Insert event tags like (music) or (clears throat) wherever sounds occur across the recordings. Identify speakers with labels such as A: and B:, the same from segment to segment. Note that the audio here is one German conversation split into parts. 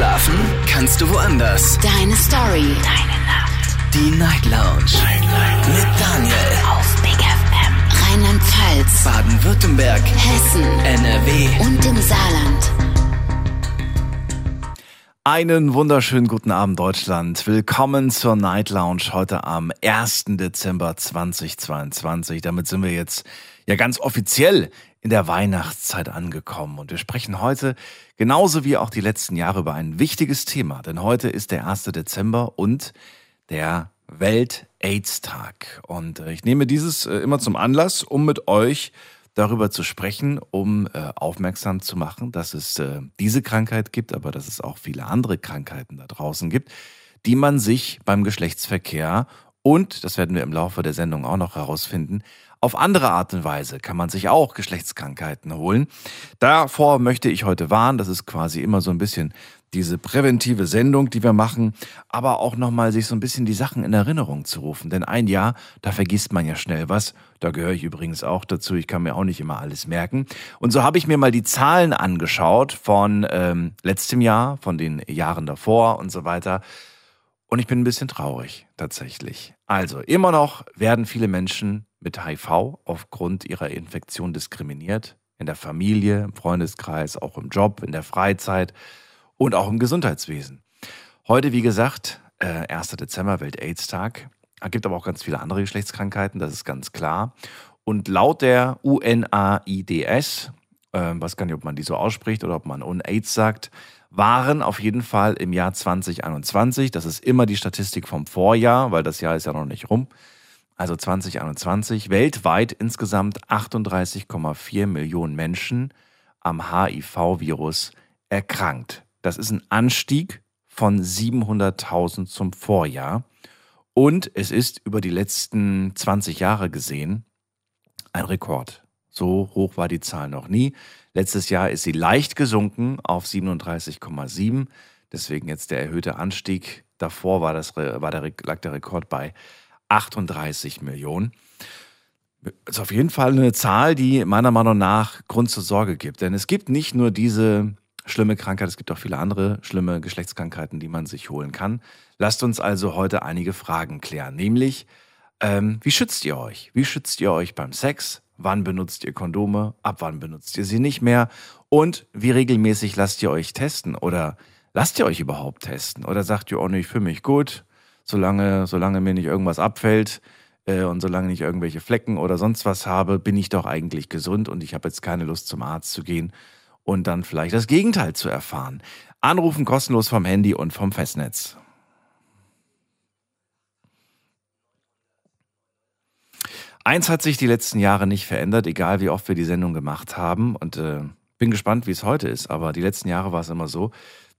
A: Schlafen kannst du woanders.
B: Deine Story. Deine Nacht.
A: Die Night Lounge. Night, Night. Mit Daniel.
B: Auf Big FM. Rheinland-Pfalz.
A: Baden-Württemberg.
B: Hessen.
A: NRW.
B: Und im Saarland.
C: Einen wunderschönen guten Abend, Deutschland. Willkommen zur Night Lounge heute am 1. Dezember 2022. Damit sind wir jetzt ja ganz offiziell in der Weihnachtszeit angekommen. Und wir sprechen heute genauso wie auch die letzten Jahre über ein wichtiges Thema. Denn heute ist der 1. Dezember und der Welt-AIDS-Tag. Und äh, ich nehme dieses äh, immer zum Anlass, um mit euch darüber zu sprechen, um äh, aufmerksam zu machen, dass es diese Krankheit gibt, aber dass es auch viele andere Krankheiten da draußen gibt, die man sich beim Geschlechtsverkehr und, das werden wir im Laufe der Sendung auch noch herausfinden, auf andere Art und Weise kann man sich auch Geschlechtskrankheiten holen. Davor möchte ich heute warnen. Das ist quasi immer so ein bisschen diese präventive Sendung, die wir machen, aber auch nochmal sich so ein bisschen die Sachen in Erinnerung zu rufen. Denn ein Jahr, da vergisst man ja schnell was. Da gehöre ich übrigens auch dazu. Ich kann mir auch nicht immer alles merken. Und so habe ich mir mal die Zahlen angeschaut von ähm, letztem Jahr, von den Jahren davor und so weiter. Und ich bin ein bisschen traurig, tatsächlich. Also, immer noch werden viele Menschen mit HIV aufgrund ihrer Infektion diskriminiert. In der Familie, im Freundeskreis, auch im Job, in der Freizeit und auch im Gesundheitswesen. Heute, wie gesagt, äh, 1. Dezember, Welt-Aids-Tag. Gibt aber auch ganz viele andere Geschlechtskrankheiten, das ist ganz klar. Und laut der UNAIDS, äh, weiß gar nicht, ob man die so ausspricht oder ob man UNAIDS sagt, waren auf jeden Fall im Jahr 2021, das ist immer die Statistik vom Vorjahr, weil das Jahr ist ja noch nicht rum, also 2021, weltweit insgesamt 38,4 Millionen Menschen am HIV-Virus erkrankt. Das ist ein Anstieg von 700.000 zum Vorjahr. Und es ist über die letzten 20 Jahre gesehen ein Rekord. So hoch war die Zahl noch nie. Letztes Jahr ist sie leicht gesunken auf 37,7. Deswegen jetzt der erhöhte Anstieg. Davor war, das, war der, lag der Rekord bei 38 Millionen. Das ist auf jeden Fall eine Zahl, die meiner Meinung nach Grund zur Sorge gibt. Denn es gibt nicht nur diese schlimme Krankheit, es gibt auch viele andere schlimme Geschlechtskrankheiten, die man sich holen kann. Lasst uns also heute einige Fragen klären. Nämlich, ähm, wie schützt ihr euch? Wie schützt ihr euch beim Sex? Wann benutzt ihr Kondome? Ab wann benutzt ihr sie nicht mehr? Und wie regelmäßig lasst ihr euch testen? Oder lasst ihr euch überhaupt testen? Oder sagt ihr, oh nee, ich fühle mich gut, solange, solange mir nicht irgendwas abfällt äh, und solange ich irgendwelche Flecken oder sonst was habe, bin ich doch eigentlich gesund und ich habe jetzt keine Lust zum Arzt zu gehen und dann vielleicht das Gegenteil zu erfahren. Anrufen kostenlos vom Handy und vom Festnetz. Eins hat sich die letzten Jahre nicht verändert, egal wie oft wir die Sendung gemacht haben. Und äh, bin gespannt, wie es heute ist. Aber die letzten Jahre war es immer so,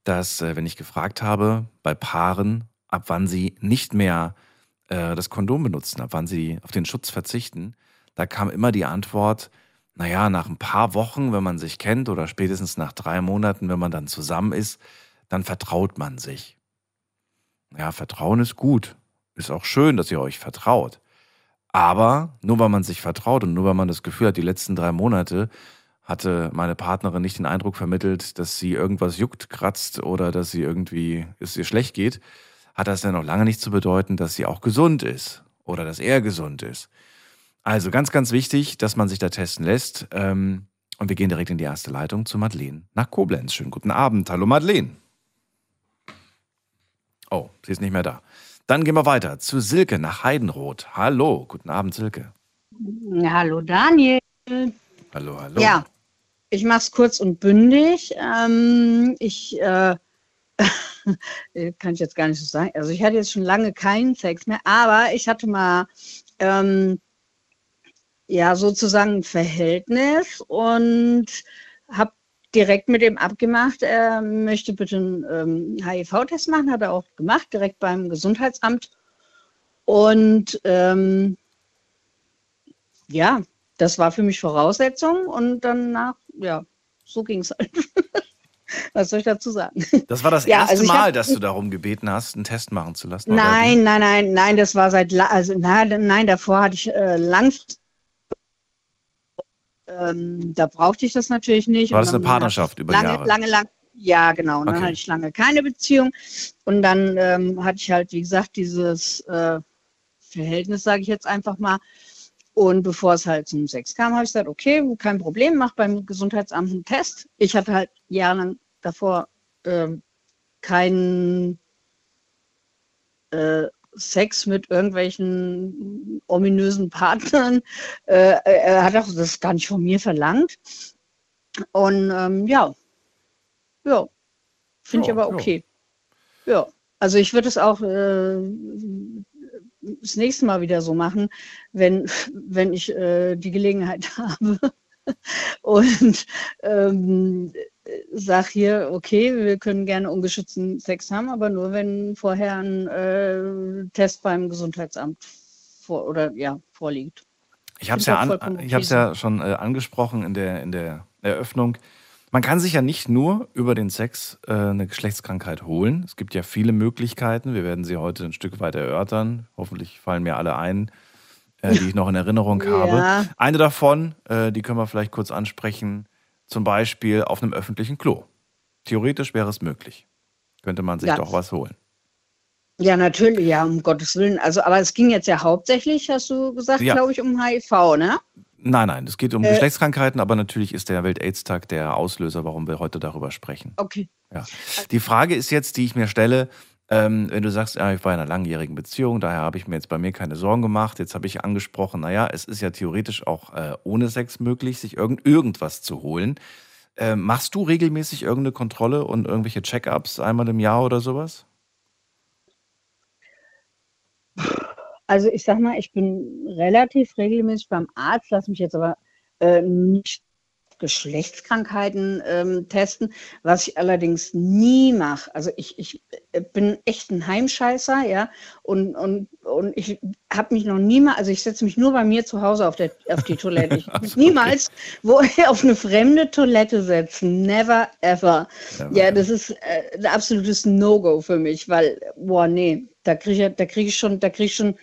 C: dass, äh, wenn ich gefragt habe, bei Paaren, ab wann sie nicht mehr äh, das Kondom benutzen, ab wann sie auf den Schutz verzichten, da kam immer die Antwort, naja, nach ein paar Wochen, wenn man sich kennt, oder spätestens nach drei Monaten, wenn man dann zusammen ist, dann vertraut man sich. Ja, Vertrauen ist gut. Ist auch schön, dass ihr euch vertraut. Aber nur weil man sich vertraut und nur weil man das Gefühl hat, die letzten drei Monate hatte meine Partnerin nicht den Eindruck vermittelt, dass sie irgendwas juckt, kratzt oder dass sie irgendwie es ihr schlecht geht, hat das ja noch lange nicht zu bedeuten, dass sie auch gesund ist oder dass er gesund ist. Also ganz, ganz wichtig, dass man sich da testen lässt. Ähm, und wir gehen direkt in die erste Leitung zu Madeleine nach Koblenz. Schönen guten Abend. Hallo Madeleine. Oh, sie ist nicht mehr da. Dann gehen wir weiter zu Silke nach Heidenroth. Hallo, guten Abend, Silke.
D: Hallo Daniel.
C: Hallo, hallo.
D: Ja, ich mache es kurz und bündig. Ähm, ich äh, (laughs) kann ich jetzt gar nicht so sagen. Also ich hatte jetzt schon lange keinen Sex mehr, aber ich hatte mal ähm, ja sozusagen ein Verhältnis und habe direkt mit ihm abgemacht, er möchte bitte einen ähm, HIV-Test machen, hat er auch gemacht, direkt beim Gesundheitsamt. Und ähm, ja, das war für mich Voraussetzung und danach, ja, so ging es halt. (laughs) Was soll ich dazu sagen?
C: Das war das ja, erste also Mal, hab, dass du darum gebeten hast, einen Test machen zu lassen?
D: Nein, nein, nein, nein, das war seit, also nein, nein davor hatte ich äh, langfristig ähm, da brauchte ich das natürlich nicht.
C: War das eine Partnerschaft über
D: lange,
C: Jahre?
D: Lange, lange, ja, genau. Und dann
C: Okay.
D: hatte ich lange keine Beziehung. Und dann ähm, hatte ich halt, wie gesagt, dieses äh, Verhältnis, sage ich jetzt einfach mal. Und bevor es halt zum Sex kam, habe ich gesagt, okay, kein Problem, mach beim Gesundheitsamt einen Test. Ich hatte halt jahrelang davor ähm, keinen äh, Sex mit irgendwelchen ominösen Partnern. Äh, er hat auch das gar nicht von mir verlangt. Und ähm, ja, ja, finde ich aber okay. Ja, also ich würde es auch äh, das nächste Mal wieder so machen, wenn, (laughs) wenn ich äh, die Gelegenheit (laughs) habe und ähm, sag hier, okay, wir können gerne ungeschützten Sex haben, aber nur wenn vorher ein äh, Test beim Gesundheitsamt vor, oder ja, vorliegt.
C: Ich habe es ja, an, ich hab's ja schon äh, angesprochen in der, in der Eröffnung. Man kann sich ja nicht nur über den Sex äh, eine Geschlechtskrankheit holen. Es gibt ja viele Möglichkeiten. Wir werden sie heute ein Stück weit erörtern. Hoffentlich fallen mir alle ein, äh, die ich noch in Erinnerung (laughs)
D: Ja.
C: habe. Eine davon, äh, die können wir vielleicht kurz ansprechen, zum Beispiel auf einem öffentlichen Klo. Theoretisch wäre es möglich. Könnte man sich
D: Ja.
C: doch was holen.
D: Ja, natürlich, ja, um Gottes Willen. Also, aber es ging jetzt ja hauptsächlich, hast du gesagt,
C: Ja.
D: glaube ich, um HIV, ne?
C: Nein, nein, es geht um
D: Äh.
C: Geschlechtskrankheiten, aber natürlich ist der Welt-Aids-Tag der Auslöser, warum wir heute darüber sprechen.
D: Okay.
C: Ja. Die Frage ist jetzt, die ich mir stelle, ähm, wenn du sagst, ja, ich war in einer langjährigen Beziehung, daher habe ich mir jetzt bei mir keine Sorgen gemacht. Jetzt habe ich angesprochen, naja, es ist ja theoretisch auch äh, ohne Sex möglich, sich irgend, irgendwas zu holen. Ähm, machst du regelmäßig irgendeine Kontrolle und irgendwelche Check-ups einmal im Jahr oder sowas?
D: Also ich sag mal, ich bin relativ regelmäßig beim Arzt, lass mich jetzt aber äh, nicht Geschlechtskrankheiten ähm, testen, was ich allerdings nie mache. Also ich, ich bin echt ein Heimscheißer, ja, und, und, und ich habe mich noch niemals, also ich setze mich nur bei mir zu Hause auf, der, auf die Toilette. Ich
C: Ach
D: muss
C: so, okay.
D: niemals wo, (laughs) auf eine fremde Toilette setzen. Never ever.
C: Never
D: ja, das ist äh, ein absolutes No-Go für mich, weil, boah, nee, da kriege ich, da krieg ich schon, da kriege ich schon,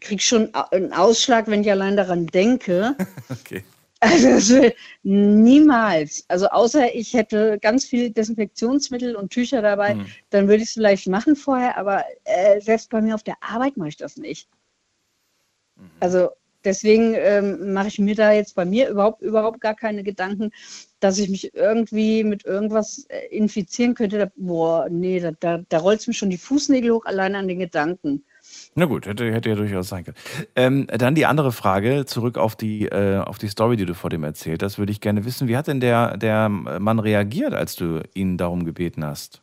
D: krieg ich schon einen Ausschlag, wenn ich allein daran denke. (laughs)
C: Okay.
D: Also das will niemals. Also außer ich hätte ganz viel Desinfektionsmittel und Tücher dabei,
C: Hm.
D: dann würde ich es vielleicht machen vorher, aber äh, selbst bei mir auf der Arbeit mache ich das nicht.
C: Mhm.
D: Also deswegen ähm, mache ich mir da jetzt bei mir überhaupt, überhaupt gar keine Gedanken, dass ich mich irgendwie mit irgendwas äh, infizieren könnte. Da, boah, nee, da, da, da rollt es mir schon die Fußnägel hoch, allein an den Gedanken.
C: Na gut, hätte, hätte ja durchaus sein können. Ähm, dann die andere Frage, zurück auf die, äh, auf die Story, die du vor dem erzählt hast, würde ich gerne wissen, wie hat denn der, der Mann reagiert, als du ihn darum gebeten hast?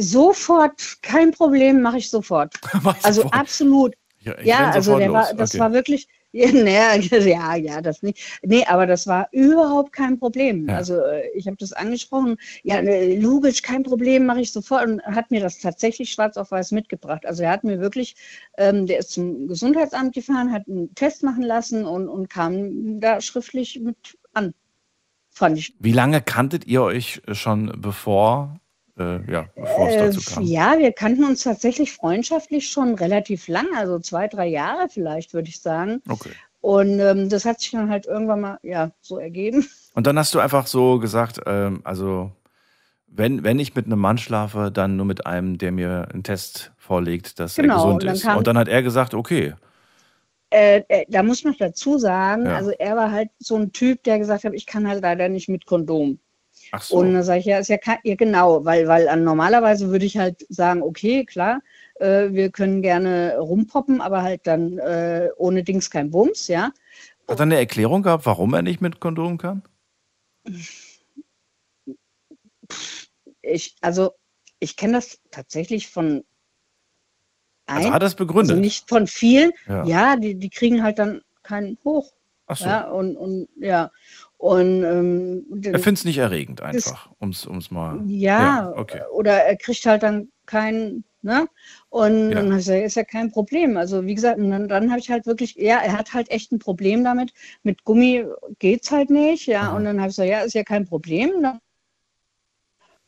D: Sofort, kein Problem, mache ich sofort. (laughs) Also
C: sofort-
D: absolut.
C: Ja,
D: Ja, also
C: sofort
D: war, das
C: Okay.
D: war wirklich, ja, (laughs) naja, ja, ja, das nicht. Nee, aber das war überhaupt kein Problem.
C: Ja.
D: Also äh, ich habe das angesprochen, ja, äh, logisch, kein Problem, mache ich sofort und hat mir das tatsächlich schwarz auf weiß mitgebracht. Also er hat mir wirklich, ähm, der ist zum Gesundheitsamt gefahren, hat einen Test machen lassen und, und kam da schriftlich mit an. Fand ich.
C: Wie lange kanntet ihr euch schon bevor, äh, ja, bevor es
D: Äh,
C: dazu kam?
D: ja, wir kannten uns tatsächlich freundschaftlich schon relativ lange, also zwei, drei Jahre vielleicht, würde ich sagen.
C: Okay.
D: Und ähm, das hat sich dann halt irgendwann mal ja so ergeben.
C: Und dann hast du einfach so gesagt, ähm, also wenn, wenn ich mit einem Mann schlafe, dann nur mit einem, der mir einen Test vorlegt, dass
D: Genau,
C: er gesund
D: und
C: ist.
D: kam-
C: und dann hat er gesagt, okay,
D: Äh, äh, da muss man dazu sagen,
C: Ja.
D: also er war halt so ein Typ, der gesagt hat, ich kann halt leider nicht mit Kondom.
C: Ach so.
D: Und dann sage ich, ja, ist ja, ja genau, weil, weil normalerweise würde ich halt sagen, okay, klar, äh, wir können gerne rumpoppen, aber halt dann äh, ohne Dings kein Bums, ja.
C: Hat er eine Erklärung gehabt, warum er nicht mit Kondom kann?
D: Ich, also ich kenne das tatsächlich von
C: Also
D: ein,
C: hat er es begründet?
D: also nicht von vielen,
C: Ja.
D: ja, die, die kriegen halt dann keinen hoch.
C: ach so.
D: Ja, und, und ja. Und ähm,
C: Er findet es nicht erregend einfach, um es mal.
D: Ja,
C: Ja, okay.
D: oder er kriegt halt dann keinen, ne? Und
C: Ja.
D: dann ich gesagt, ist ja kein Problem. Also wie gesagt, dann, dann habe ich halt wirklich, ja, er hat halt echt ein Problem damit. Mit Gummi geht's halt nicht, ja.
C: Aha.
D: Und dann habe ich gesagt, ja, ist ja kein Problem. Dann-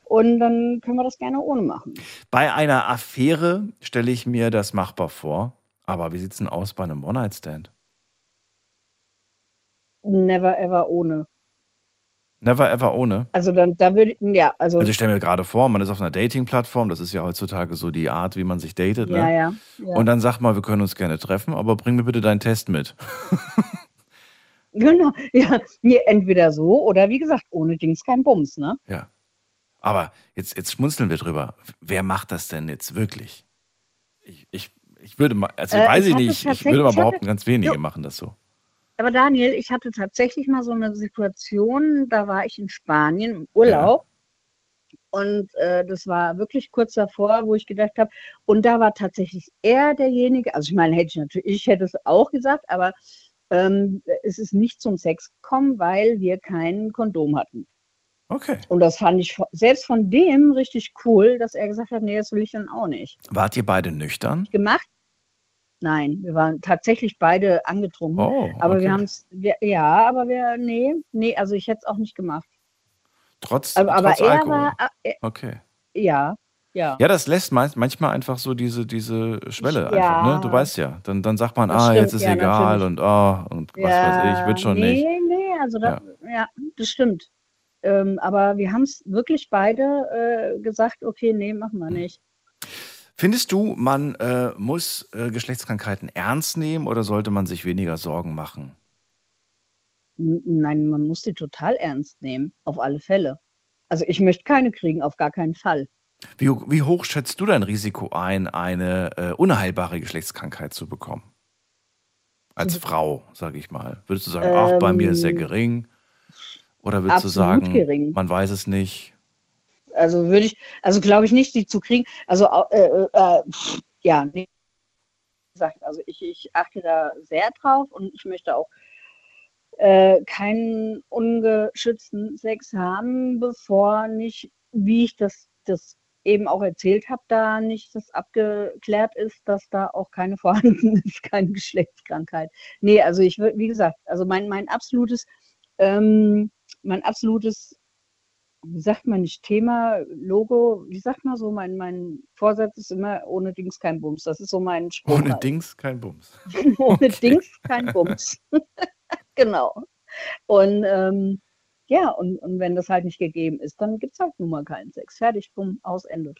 D: Und dann können wir das gerne ohne machen.
C: Bei einer Affäre stelle ich mir das machbar vor. Aber wie sieht es denn aus bei einem One-Night-Stand?
D: Never ever ohne.
C: Never ever ohne.
D: Also dann, da würde ich, ja, also,
C: Also ich stelle mir gerade vor, man ist auf einer Dating-Plattform, das ist ja heutzutage so die Art, wie man sich datet,
D: ja,
C: ne?
D: ja, ja.
C: Und dann sagt mal, wir können uns gerne treffen, aber bring mir bitte deinen Test mit. (laughs)
D: genau, ja, entweder so oder wie gesagt, ohne Dings kein Bums, ne?
C: Ja. Aber jetzt, jetzt schmunzeln wir drüber. Wer macht das denn jetzt wirklich? Ich, ich, ich würde mal, also
D: Äh,
C: weiß
D: ich
C: nicht, ich würde mal
D: hatte-
C: behaupten, ganz wenige
D: Jo.
C: machen das so.
D: Aber Daniel, ich hatte tatsächlich mal so eine Situation, da war ich in Spanien im Urlaub. Und äh, das war wirklich kurz davor, wo ich gedacht habe, und da war tatsächlich er derjenige, also ich meine, hätte ich natürlich, ich hätte es auch gesagt, aber ähm, es ist nicht zum Sex gekommen, weil wir kein Kondom hatten.
C: Okay.
D: Und das fand ich selbst von dem richtig cool, dass er gesagt hat, nee, das will ich dann auch nicht.
C: Wart ihr beide nüchtern?
D: Gemacht? Nein, wir waren tatsächlich beide angetrunken.
C: Oh,
D: Aber
C: okay.
D: wir haben es, ja, aber wir, nee, nee, also ich hätte es auch nicht gemacht.
C: Trotz,
D: Aber, aber
C: trotz Alkohol.
D: war, äh,
C: Okay.
D: ja, ja.
C: Ja, das lässt manchmal einfach so diese, diese Schwelle einfach,
D: ja.
C: ne? Du weißt ja. Dann, dann sagt man,
D: Das
C: ah,
D: stimmt,
C: jetzt ist
D: ja,
C: egal
D: natürlich.
C: und ah, und was weiß ich, wird schon
D: nee,
C: nicht.
D: Nee, also da, ja. das stimmt. Ähm, aber wir haben es wirklich beide äh, gesagt, okay, nee, machen wir nicht.
C: Findest du, man äh, muss äh, Geschlechtskrankheiten ernst nehmen oder sollte man sich weniger Sorgen machen?
D: N- Nein, man muss die total ernst nehmen, auf alle Fälle. Also ich möchte keine kriegen, auf gar keinen Fall.
C: Wie, wie hoch schätzt du dein Risiko ein, eine äh, unheilbare Geschlechtskrankheit zu bekommen? Als Frau, sage ich mal. Würdest du sagen, ach, bei mir ist sehr
D: Ähm,
C: gering? Oder würdest du
D: absolut
C: sagen,
D: gering.
C: man weiß es nicht?
D: Also würde ich, also glaube ich nicht, die zu kriegen. Also äh, äh, pff, ja. Wie gesagt, also ich, ich achte da sehr drauf und ich möchte auch äh, keinen ungeschützten Sex haben, bevor nicht, wie ich das, das eben auch erzählt habe, da nicht das abgeklärt ist, dass da auch keine (laughs) vorhanden ist, keine Geschlechtskrankheit. Nee, also ich würde, wie gesagt, also mein, mein absolutes, ähm, mein absolutes wie sagt man nicht, Thema, Logo, wie sagt man so, mein, mein Vorsatz ist immer ohne Dings kein Bums. Das ist so mein Spruch.
C: Ohne
D: halt.
C: Dings kein Bums. (laughs)
D: ohne
C: Okay.
D: Dings kein Bums. (laughs) genau. Und ähm, ja, und, und wenn das halt nicht gegeben ist, dann gibt es halt nun mal keinen Sex. Fertig, bumm, aus, Ende.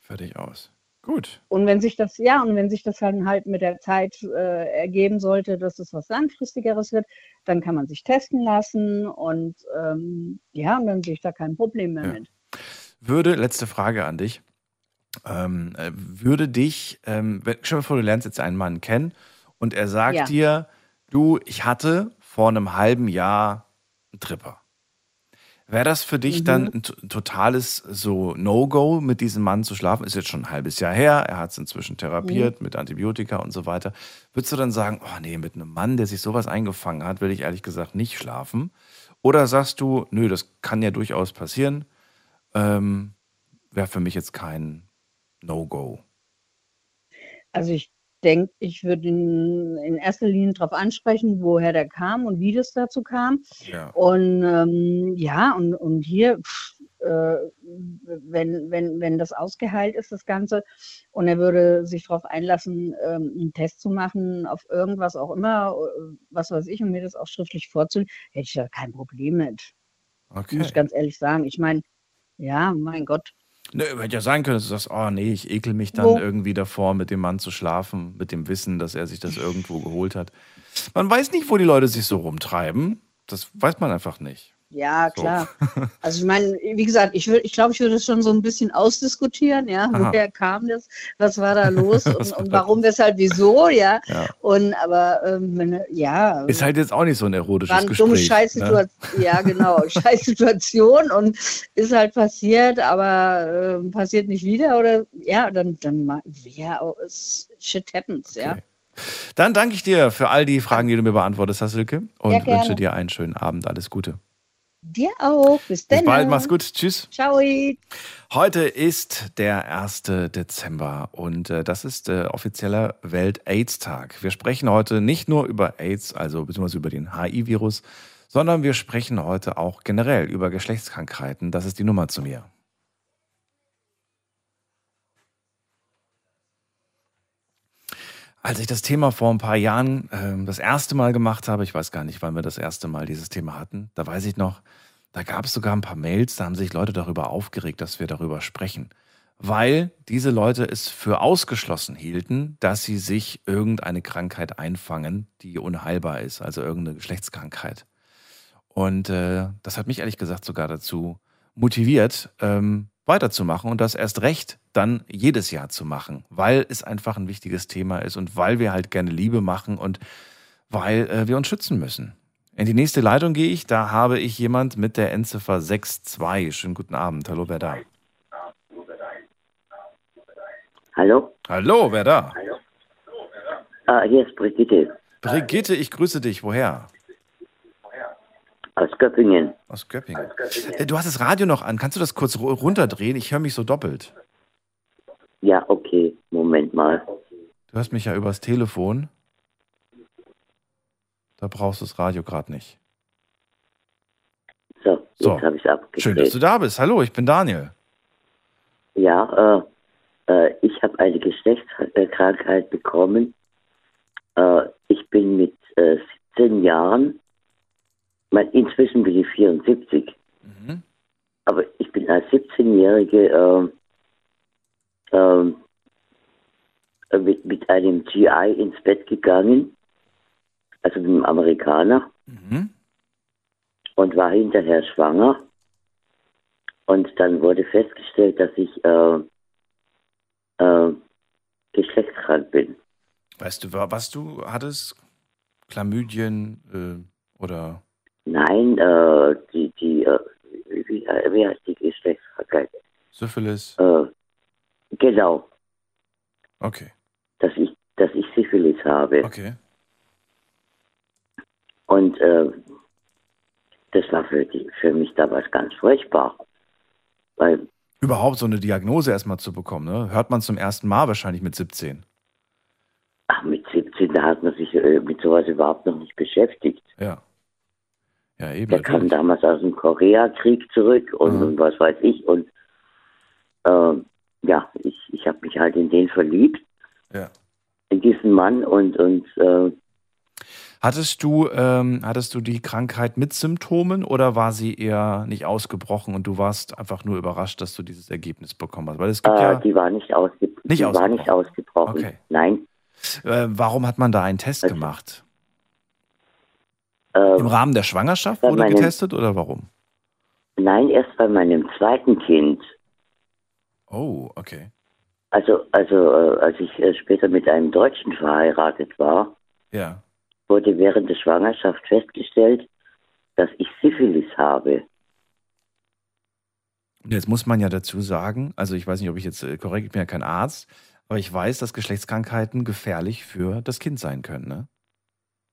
C: Fertig aus. Gut.
D: Und wenn sich das, ja, und wenn sich das dann halt mit der Zeit äh, ergeben sollte, dass es was Langfristigeres wird, dann kann man sich testen lassen und ähm, ja, und dann sehe ich da kein Problem mehr
C: Ja.
D: mit.
C: Würde, letzte Frage an dich. Ähm, äh, würde dich, ähm, wenn- stell dir vor, du lernst jetzt einen Mann kennen und er sagt
D: Ja.
C: dir, du, ich hatte vor einem halben Jahr einen Tripper. Wäre das für dich
D: Mhm.
C: dann ein totales so No-Go, mit diesem Mann zu schlafen? Ist jetzt schon ein halbes Jahr her, er hat es inzwischen
D: Mhm.
C: therapiert mit Antibiotika und so weiter. Würdest du dann sagen, oh nee, mit einem Mann, der sich sowas eingefangen hat, will ich ehrlich gesagt nicht schlafen? Oder sagst du, nö, das kann ja durchaus passieren, ähm, wäre für mich jetzt kein No-Go.
D: Also ich denke, ich würde ihn in erster Linie darauf ansprechen, woher der kam und wie das dazu kam.
C: Ja.
D: Und ähm, ja, und, und hier, pff, äh, wenn, wenn, wenn das ausgeheilt ist, das Ganze, und er würde sich darauf einlassen, ähm, einen Test zu machen, auf irgendwas auch immer, äh, was weiß ich, und mir das auch schriftlich vorzulegen, hätte ich da kein Problem mit.
C: Okay.
D: Muss ich ganz ehrlich sagen. Ich meine, ja, mein Gott.
C: Ne, hätte ja sein können, dass du sagst, oh nee, ich ekel mich dann
D: Wo?
C: irgendwie davor, mit dem Mann zu schlafen, mit dem Wissen, dass er sich das irgendwo geholt hat. Man weiß nicht, wo die Leute sich so rumtreiben. Das weiß man einfach nicht.
D: Ja,
C: So.
D: klar. (laughs) Also ich meine, wie gesagt, ich ich glaube, ich würde es schon so ein bisschen ausdiskutieren, ja,
C: Aha.
D: woher kam das, was war da los (laughs) und, und warum, weshalb, wieso, ja.
C: Ja.
D: Und aber ähm, ja,
C: Ist halt jetzt auch nicht so ein erotisches
D: war eine dumme
C: Gespräch. Ne?
D: Scheißsituation, ja genau, (laughs) Scheißsituation und ist halt passiert, aber ähm, passiert nicht wieder oder ja, dann, dann ja, es, shit happens, ja.
C: Okay. Dann danke ich dir für all die Fragen, die du mir beantwortet hast, Silke. Und
D: Ja,
C: wünsche dir einen schönen Abend. Alles Gute.
D: Dir auch, bis
C: Bis
D: dann.
C: bald, mach's gut. Tschüss.
D: Ciao.
C: Heute ist der 1. Dezember und äh, das ist äh, offizieller Welt-AIDS-Tag. Wir sprechen heute nicht nur über AIDS, also beziehungsweise über den HIV-Virus, sondern wir sprechen heute auch generell über Geschlechtskrankheiten. Das ist die Nummer zu mir. Als ich das Thema vor ein paar Jahren ähm, das erste Mal gemacht habe, ich weiß gar nicht, wann wir das erste Mal dieses Thema hatten, da weiß ich noch, Da gab es sogar ein paar Mails, da haben sich Leute darüber aufgeregt, dass wir darüber sprechen. Weil diese Leute es für ausgeschlossen hielten, dass sie sich irgendeine Krankheit einfangen, die unheilbar ist, also irgendeine Geschlechtskrankheit. Und äh, das hat mich ehrlich gesagt sogar dazu motiviert, ähm, weiterzumachen und das erst recht dann jedes Jahr zu machen, weil es einfach ein wichtiges Thema ist und weil wir halt gerne Liebe machen und weil äh, wir uns schützen müssen. In die nächste Leitung gehe ich, da habe ich jemand mit der Endziffer 62. Schönen guten Abend. Hallo, wer da?
E: Hallo?
C: Hallo, wer da?
E: Ah, hier ist Brigitte
C: Brigitte, ich grüße dich. Woher?
E: Aus Göppingen.
C: Aus Göppingen. Äh, Du hast das Radio noch an. Kannst du das kurz ru- runterdrehen? Ich höre mich so doppelt.
E: Ja, okay, Moment mal.
C: Du hörst mich ja übers Telefon. Da brauchst du das Radio gerade nicht.
E: So, jetzt
C: So,
E: habe ich es abgedreht.
C: Schön, dass du da bist. Hallo, ich bin Daniel.
E: Ja, äh, äh, ich habe eine Geschlechtskrankheit bekommen. Äh, ich bin mit äh, 17 Jahren, mein, inzwischen bin ich 74,
C: Mhm.
E: aber ich bin als 17-Jährige äh, äh, mit, mit einem GI ins Bett gegangen, also mit einem Amerikaner.
C: Mhm.
E: und war hinterher schwanger. Und dann wurde festgestellt, dass ich äh, äh, geschlechtskrank bin.
C: Weißt du, wa- was du hattest? Chlamydien äh, oder
E: Nein, äh, die, die, äh, wie, wie heißt die Geschlechtskrankheit?
C: Syphilis?
E: Äh, genau,
C: Okay,
E: dass ich, dass ich Syphilis habe.
C: okay.
E: Und äh, das war für, die, für mich damals ganz furchtbar. Weil,
C: Überhaupt so eine Diagnose erstmal zu bekommen, ne? Hört man zum ersten Mal wahrscheinlich mit 17.
E: ach, mit 17, da hat man sich äh, mit sowas überhaupt noch nicht beschäftigt.
C: Ja. Ja, eben.
E: Der kam damals aus dem Koreakrieg zurück und,
C: Mhm.
E: was weiß ich. Und ähm, ja, ich, ich habe mich halt in den verliebt,
C: Ja.
E: in diesen Mann und, und äh,
C: Hattest du, ähm, hattest du die Krankheit mit Symptomen oder war sie eher nicht ausgebrochen und du warst einfach nur überrascht, dass du dieses Ergebnis bekommen hast? Weil es gibt
E: äh,
C: ja.
E: die war nicht, ausge
C: Nicht
E: die war nicht
C: ausgebrochen.
E: ausgebrochen.
C: Okay.
E: Nein.
C: Äh, warum hat man da einen Test
E: Also-
C: gemacht?
E: Äh,
C: Im Rahmen der Schwangerschaft wurde
E: meinem-
C: getestet oder warum?
E: nein, erst bei meinem zweiten Kind.
C: Oh, okay.
E: Also, also äh, als ich äh, später mit einem Deutschen verheiratet war,
C: Ja.
E: wurde während der Schwangerschaft festgestellt, dass ich Syphilis habe.
C: Jetzt muss man ja dazu sagen, also ich weiß nicht, ob ich jetzt äh, korrekt, ich bin ja kein Arzt, aber ich weiß, dass Geschlechtskrankheiten gefährlich für das Kind sein können, ne?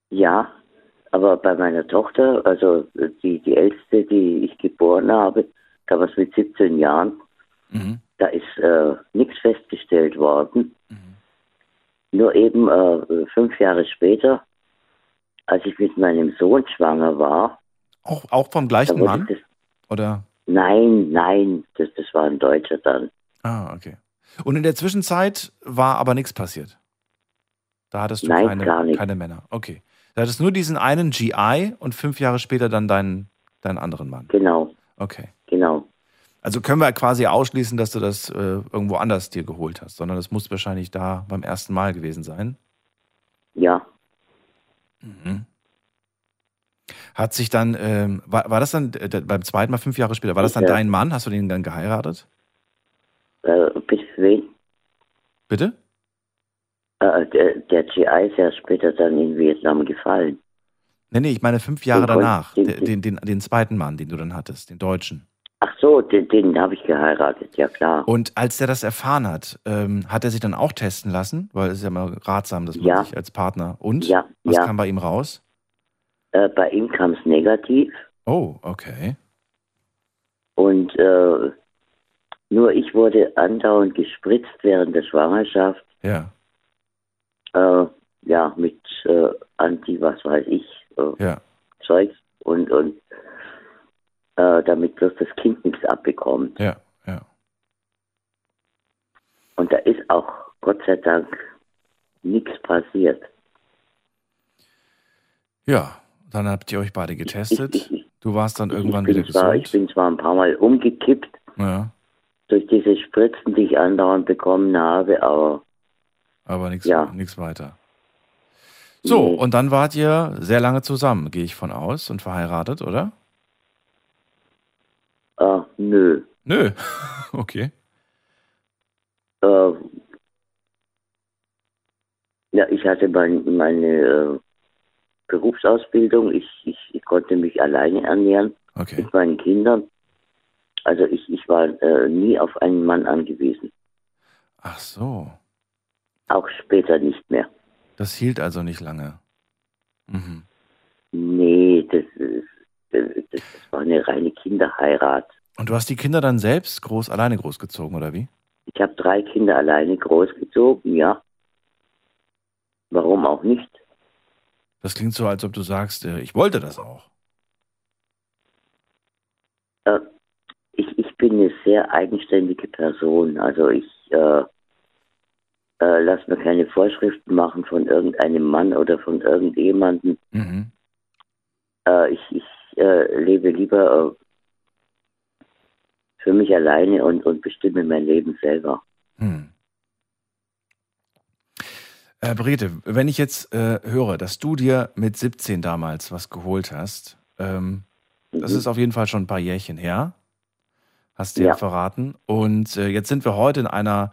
E: Ja, aber bei meiner Tochter, also die, die älteste, die ich geboren habe, damals mit 17 Jahren,
C: Mhm.
E: da ist äh, nichts festgestellt worden.
C: Mhm.
E: Nur eben äh, fünf Jahre später, als ich mit meinem Sohn schwanger war,
C: Auch, auch vom gleichen Mann?
E: das,
C: Oder?
E: nein, nein, das, das war ein Deutscher dann.
C: Ah, okay. Und in der Zwischenzeit war aber nichts passiert. Da hattest du
E: Nein,
C: keine, keine Männer. Okay. Da hattest nur diesen einen GI und fünf Jahre später dann deinen, deinen anderen Mann.
E: Genau,
C: Okay.
E: genau.
C: Also können wir quasi ausschließen, dass du das äh, irgendwo anders dir geholt hast, sondern das muss wahrscheinlich da beim ersten Mal gewesen sein.
E: Ja,
C: Mhm. Hat sich dann, ähm, war, war das dann äh, beim zweiten Mal fünf Jahre später, war das dann
E: Ja.
C: dein Mann? Hast du den dann geheiratet?
E: äh, bis wen?
C: Bitte?
E: Äh, der, der GI ist ja später dann in Vietnam gefallen.
C: Nee, nee, ich meine fünf Jahre
E: Den
C: danach.
E: den-
C: Den, den, den, zweiten Mann, den du dann hattest, den Deutschen.
E: Ach so, den, den habe ich geheiratet, ja klar.
C: Und als der das erfahren hat, ähm, hat er sich dann auch testen lassen? Weil es ist ja immer ratsam, dass man
E: Ja.
C: sich als Partner. Und?
E: Ja,
C: Was
E: ja.
C: kam bei ihm raus?
E: Äh, bei ihm kam es negativ
C: Oh, okay.
E: und äh, nur ich wurde andauernd gespritzt während der Schwangerschaft.
C: Ja,
E: Äh, ja, mit äh, Anti, was weiß ich, äh,
C: ja.
E: Zeug und, und äh, damit bloß das Kind nichts abbekommt.
C: Ja, ja.
E: Und da ist auch Gott sei Dank nichts passiert.
C: Ja, dann habt ihr euch beide getestet.
E: Ich- ich-
C: Du warst dann irgendwann
E: ich
C: wieder
E: zwar,
C: gesund.
E: Ich bin zwar ein paar Mal umgekippt
C: ja,
E: durch diese Spritzen, die ich andauernd bekommen habe, aber
C: aber nichts
E: Ja.
C: nichts weiter. So,
E: Nee.
C: und dann wart ihr sehr lange zusammen, gehe ich von aus, und verheiratet, oder?
E: äh, nö.
C: Nö. (laughs) okay.
E: Äh, ja, ich hatte mein, meine äh, Berufsausbildung. Ich, ich, ich konnte mich alleine ernähren
C: Okay.
E: mit meinen Kindern. Also ich, ich war äh, nie auf einen Mann angewiesen.
C: Ach so.
E: Auch später nicht mehr.
C: Das hielt also nicht lange. Mhm.
E: Nee, das, ist, das, das war eine reine Kinderheirat.
C: Und du hast die Kinder dann selbst groß alleine großgezogen, oder wie?
E: Ich habe drei Kinder alleine großgezogen, ja. Warum auch nicht?
C: Das klingt so, als ob du sagst, äh, ich wollte das auch.
E: Äh, ich, ich bin eine sehr eigenständige Person. Also ich äh, äh, lasse mir keine Vorschriften machen von irgendeinem Mann oder von irgendjemandem.
C: Mhm.
E: Äh, ich ich äh, lebe lieber äh, für mich alleine und, und bestimme mein Leben selber.
C: Hm. Äh, Brigitte, wenn ich jetzt äh, höre, dass du dir mit 17 damals was geholt hast, ähm, das
E: Mhm.
C: ist auf jeden Fall schon ein paar Jährchen her, hast du ja,
E: Ja.
C: verraten. Und äh, jetzt sind wir heute in einer,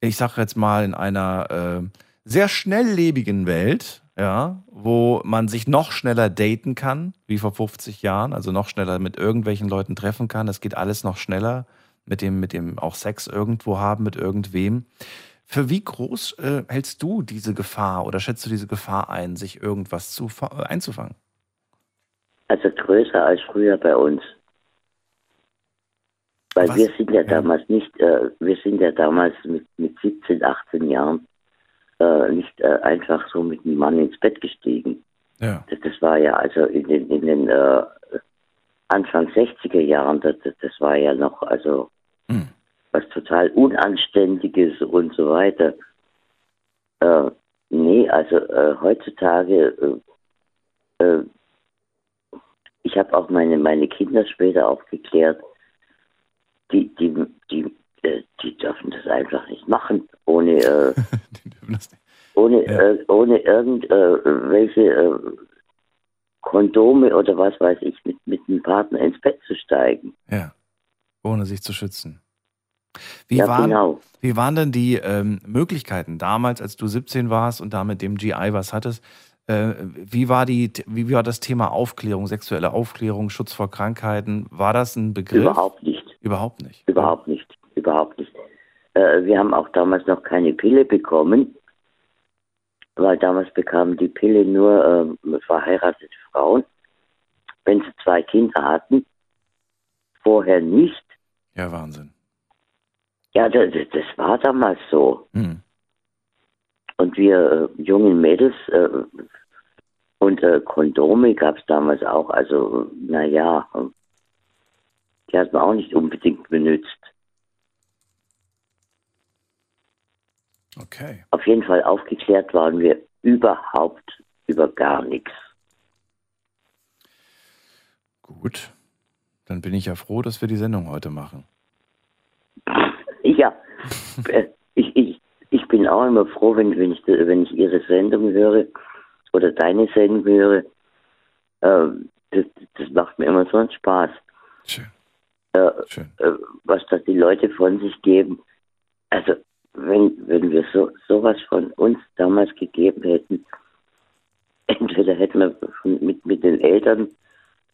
C: ich sag jetzt mal, in einer äh, sehr schnelllebigen Welt, ja, wo man sich noch schneller daten kann, wie vor 50 Jahren, also noch schneller mit irgendwelchen Leuten treffen kann. Es geht alles noch schneller mit dem, mit dem auch Sex irgendwo haben mit irgendwem. Für wie groß äh, hältst du diese Gefahr oder schätzt du diese Gefahr ein, sich irgendwas zu, fa- einzufangen?
E: Also größer als früher bei uns. Weil
C: Was?
E: wir sind ja damals nicht, äh, wir sind ja damals mit, mit 17, 18 Jahren äh, nicht äh, einfach so mit einem Mann ins Bett gestiegen.
C: Ja.
E: Das, das war ja also in den, in den äh, Anfang 60er Jahren, das, das, war ja noch also
C: Hm.
E: was total Unanständiges und so weiter. Äh, nee, also äh, heutzutage, äh, ich habe auch meine, meine Kinder später aufgeklärt, die, die, die, äh, die dürfen das einfach nicht machen, ohne, äh, (laughs) ohne,
C: Ja.
E: äh, ohne irgendwelche äh, Kondome oder was weiß ich, mit, mit einem Partner ins Bett zu steigen.
C: Ja. Ohne sich zu schützen. Wie,
E: ja,
C: waren,
E: genau.
C: wie waren denn die ähm, Möglichkeiten damals, als du 17 warst und da mit dem GI was hattest? Äh, wie, war die, wie war das Thema Aufklärung, sexuelle Aufklärung, Schutz vor Krankheiten? War das ein Begriff?
E: Überhaupt nicht.
C: Überhaupt nicht.
E: Überhaupt nicht. Überhaupt nicht. Äh, wir haben auch damals noch keine Pille bekommen, weil damals bekamen die Pille nur äh, verheiratete Frauen, wenn sie zwei Kinder hatten. Vorher nicht.
C: Ja, Wahnsinn.
E: Ja, das, das war damals so.
C: Hm.
E: Und wir äh, jungen Mädels äh, und äh, Kondome gab es damals auch. Also, naja, die hat man auch nicht unbedingt benutzt.
C: Okay.
E: Auf jeden Fall aufgeklärt waren wir überhaupt über gar nichts.
C: Gut. Dann bin ich ja froh, dass wir die Sendung heute machen. (laughs)
E: Ja, (laughs) ich, ich, ich bin auch immer froh, wenn, wenn, ich, wenn ich Ihre Sendung höre oder deine Sendung höre. Ähm, das, das macht mir immer so einen Spaß.
C: Schön.
E: Äh, äh, was da die Leute von sich geben. Also, wenn, wenn wir so sowas von uns damals gegeben hätten, (laughs) entweder hätten wir mit, mit den Eltern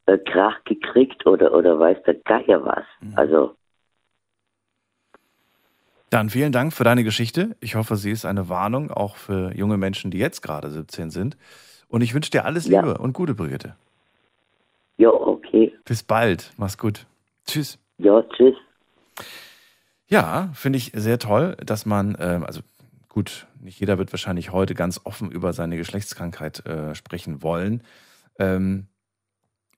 E: äh, Krach gekriegt oder, oder weiß der Geier was. Also,
C: Dann vielen Dank für deine Geschichte. Ich hoffe, sie ist eine Warnung auch für junge Menschen, die jetzt gerade 17 sind. Und ich wünsche dir alles
E: Ja.
C: Liebe und Gute, Brigitte.
E: ja, okay.
C: Bis bald. Mach's gut. Tschüss.
E: Ja, tschüss.
C: Ja, finde ich sehr toll, dass man, ähm, also gut, nicht jeder wird wahrscheinlich heute ganz offen über seine Geschlechtskrankheit äh, sprechen wollen. Ähm,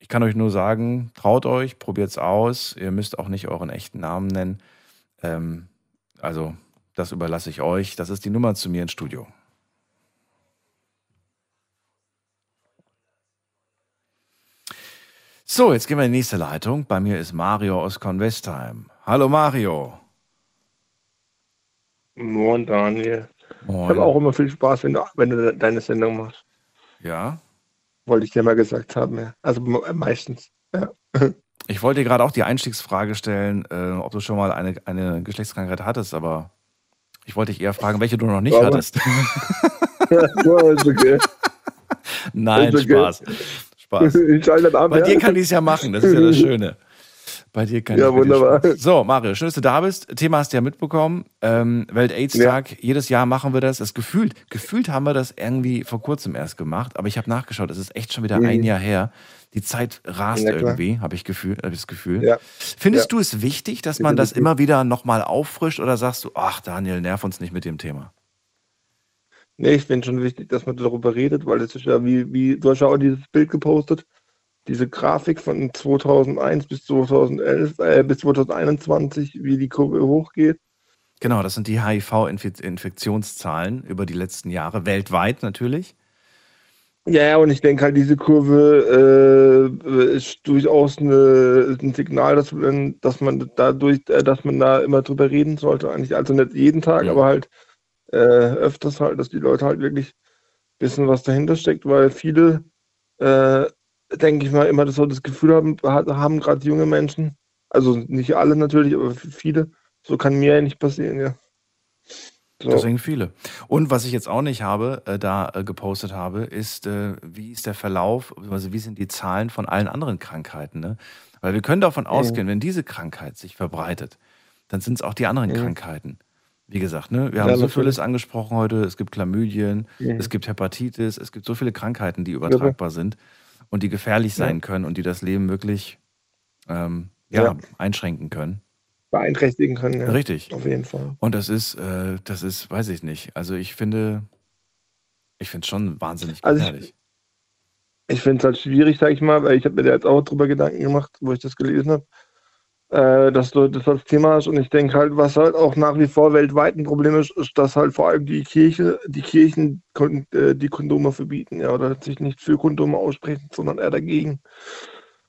C: ich kann euch nur sagen, traut euch, probiert's aus. Ihr müsst auch nicht euren echten Namen nennen. Ähm, also, das überlasse ich euch. Das ist die Nummer zu mir ins Studio. So, jetzt gehen wir in die nächste Leitung. Bei mir ist Mario aus Convestheim. Hallo Mario.
F: Moin Daniel. Ich
C: Moin.
F: habe auch immer viel Spaß, wenn du, wenn du deine Sendung machst.
C: Ja.
F: Wollte ich dir mal gesagt haben. Ja. Also me- meistens. Ja. (laughs)
C: Ich wollte dir gerade auch die Einstiegsfrage stellen, äh, ob du schon mal eine, eine Geschlechtskrankheit hattest, aber ich wollte dich eher fragen, welche du noch nicht
F: Aber-
C: hattest. (laughs)
F: ja, ist okay. (laughs)
C: Nein,
F: Ist okay.
C: Spaß. Spaß. (laughs)
F: Ich schalte ab.
C: Bei
F: ja.
C: dir kann ich es ja machen, das ist ja das (laughs) Schöne. Bei dir kann
F: Ja,
C: ich
F: wunderbar.
C: So, Mario, schön, dass du da bist. Thema hast du ja mitbekommen. Ähm, Welt-Aids-Tag, jedes Jahr machen wir das. Das gefühlt, gefühlt haben wir das irgendwie vor kurzem erst gemacht, aber ich habe nachgeschaut, es ist echt schon wieder ein Jahr her. Die Zeit rast
F: Mhm. Ja,
C: irgendwie, habe ich, Gefühl, hab ich das Gefühl.
F: Ja.
C: Findest
F: Ja.
C: du es wichtig, dass man das immer wieder nochmal auffrischt oder sagst du, ach Daniel, nerv uns nicht mit dem Thema?
F: Nee, ich finde schon wichtig, dass man darüber redet, weil es ist ja wie, wie, du hast ja auch dieses Bild gepostet, diese Grafik von 2001 bis 2011, äh, bis 2021, wie die Kurve hochgeht.
C: Genau, das sind die HIV-Infektionszahlen über die letzten Jahre, weltweit natürlich.
F: Ja, ja, und ich denke halt, diese Kurve äh, ist durchaus eine, ein Signal, dass man, dass man dadurch, äh, dass man da immer drüber reden sollte. Eigentlich, also nicht jeden Tag,
C: Mhm.
F: aber halt äh, öfters halt, dass die Leute halt wirklich wissen, was dahinter steckt, weil viele, äh, denke ich mal, immer das, so das Gefühl haben, ha- haben gerade junge Menschen, also nicht alle natürlich, aber viele, so kann mir ja nicht passieren, ja. So.
C: Deswegen viele. Und was ich jetzt auch nicht habe, äh, da äh, gepostet habe, ist, äh, wie ist der Verlauf, also wie sind die Zahlen von allen anderen Krankheiten? Ne? Weil wir können davon ausgehen, wenn diese Krankheit sich verbreitet, dann sind es auch die anderen
F: Mhm.
C: Krankheiten. Wie gesagt, ne? wir
F: Ja,
C: haben
F: natürlich.
C: Syphilis angesprochen heute, es gibt Chlamydien,
F: Mhm.
C: es gibt Hepatitis, es gibt so viele Krankheiten, die übertragbar sind und die gefährlich sein
F: Ja.
C: können und die das Leben wirklich ähm, ja,
F: Ja.
C: einschränken können.
F: Beeinträchtigen können, ja.
C: Richtig.
F: Auf jeden Fall.
C: Und das ist, äh, das ist, weiß ich nicht. Also ich finde, ich finde es schon wahnsinnig
F: Also ich-
C: gefährlich.
F: Ich finde es halt schwierig, sag ich mal, weil ich habe mir da jetzt auch drüber Gedanken gemacht, wo ich das gelesen habe, äh, dass du das als Thema hast. Und ich denke halt, was halt auch nach wie vor weltweit ein Problem ist, ist, dass halt vor allem die Kirche, die Kirchen äh, die Kondome verbieten, ja, oder sich nicht für Kondome aussprechen, sondern eher dagegen.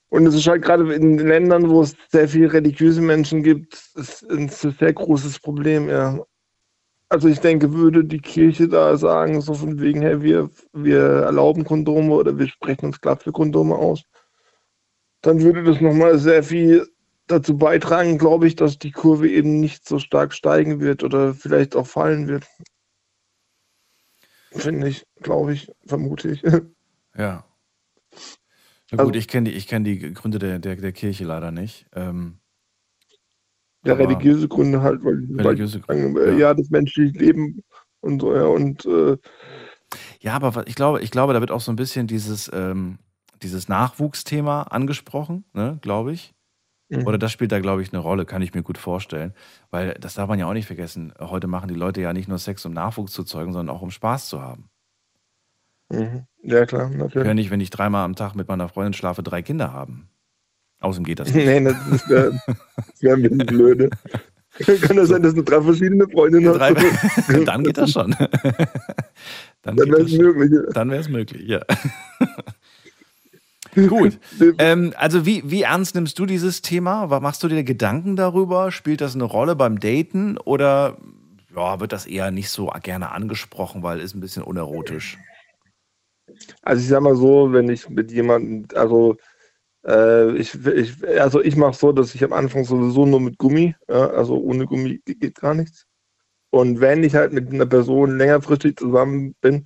F: Und es ist halt gerade in Ländern, wo es sehr viele religiöse Menschen gibt, ist ein sehr großes Problem, ja. Also ich denke, würde die Kirche da sagen, so von wegen, hey, wir, wir erlauben Kondome oder wir sprechen uns klar für Kondome aus, dann würde das nochmal sehr viel dazu beitragen, glaube ich, dass die Kurve eben nicht so stark steigen wird oder vielleicht auch fallen wird. Finde ich, glaube ich, vermute ich. (laughs)
C: Ja. Na
F: Also-
C: gut, ich kenne die, ich kenn die Gründe der, der, der Kirche leider nicht. Ähm,
F: Der
C: Aber-
F: religiöse Gründe halt, weil,
C: Religiöse
F: weil
C: Gründe, ja.
F: ja. das menschliche Leben und so, ja, und äh,
C: ja, aber ich glaube, ich glaube, da wird auch so ein bisschen dieses, ähm, dieses Nachwuchsthema angesprochen, ne, glaube ich.
F: Mhm.
C: Oder das spielt da, glaube ich, eine Rolle, kann ich mir gut vorstellen. Weil das darf man ja auch nicht vergessen. Heute machen die Leute ja nicht nur Sex, um Nachwuchs zu zeugen, sondern auch um Spaß zu haben.
F: mhm. ja klar,
C: Ich
F: natürlich.
C: kann nicht, wenn ich dreimal am Tag mit meiner Freundin schlafe, drei Kinder haben. Außerdem geht das (laughs) nicht.
F: Nee, das, das wäre wär ein bisschen blöde. (laughs) Kann das sein, dass du drei verschiedene Freundinnen
C: Drei,
F: hast? (laughs)
C: dann geht das schon. Dann,
F: Dann wäre es möglich.
C: Dann wäre es möglich, ja. (laughs) Gut. (laughs) Ähm, also wie, wie ernst nimmst du dieses Thema? Machst du dir Gedanken darüber? Spielt das eine Rolle beim Daten oder ja, wird das eher nicht so gerne angesprochen, weil ist ein bisschen unerotisch?
F: Also ich sag mal so, wenn ich mit jemandem, also äh, ich, ich, also ich mache so, dass ich am Anfang sowieso nur mit Gummi, ja, also ohne Gummi ge- geht gar nichts. Und wenn ich halt mit einer Person längerfristig zusammen bin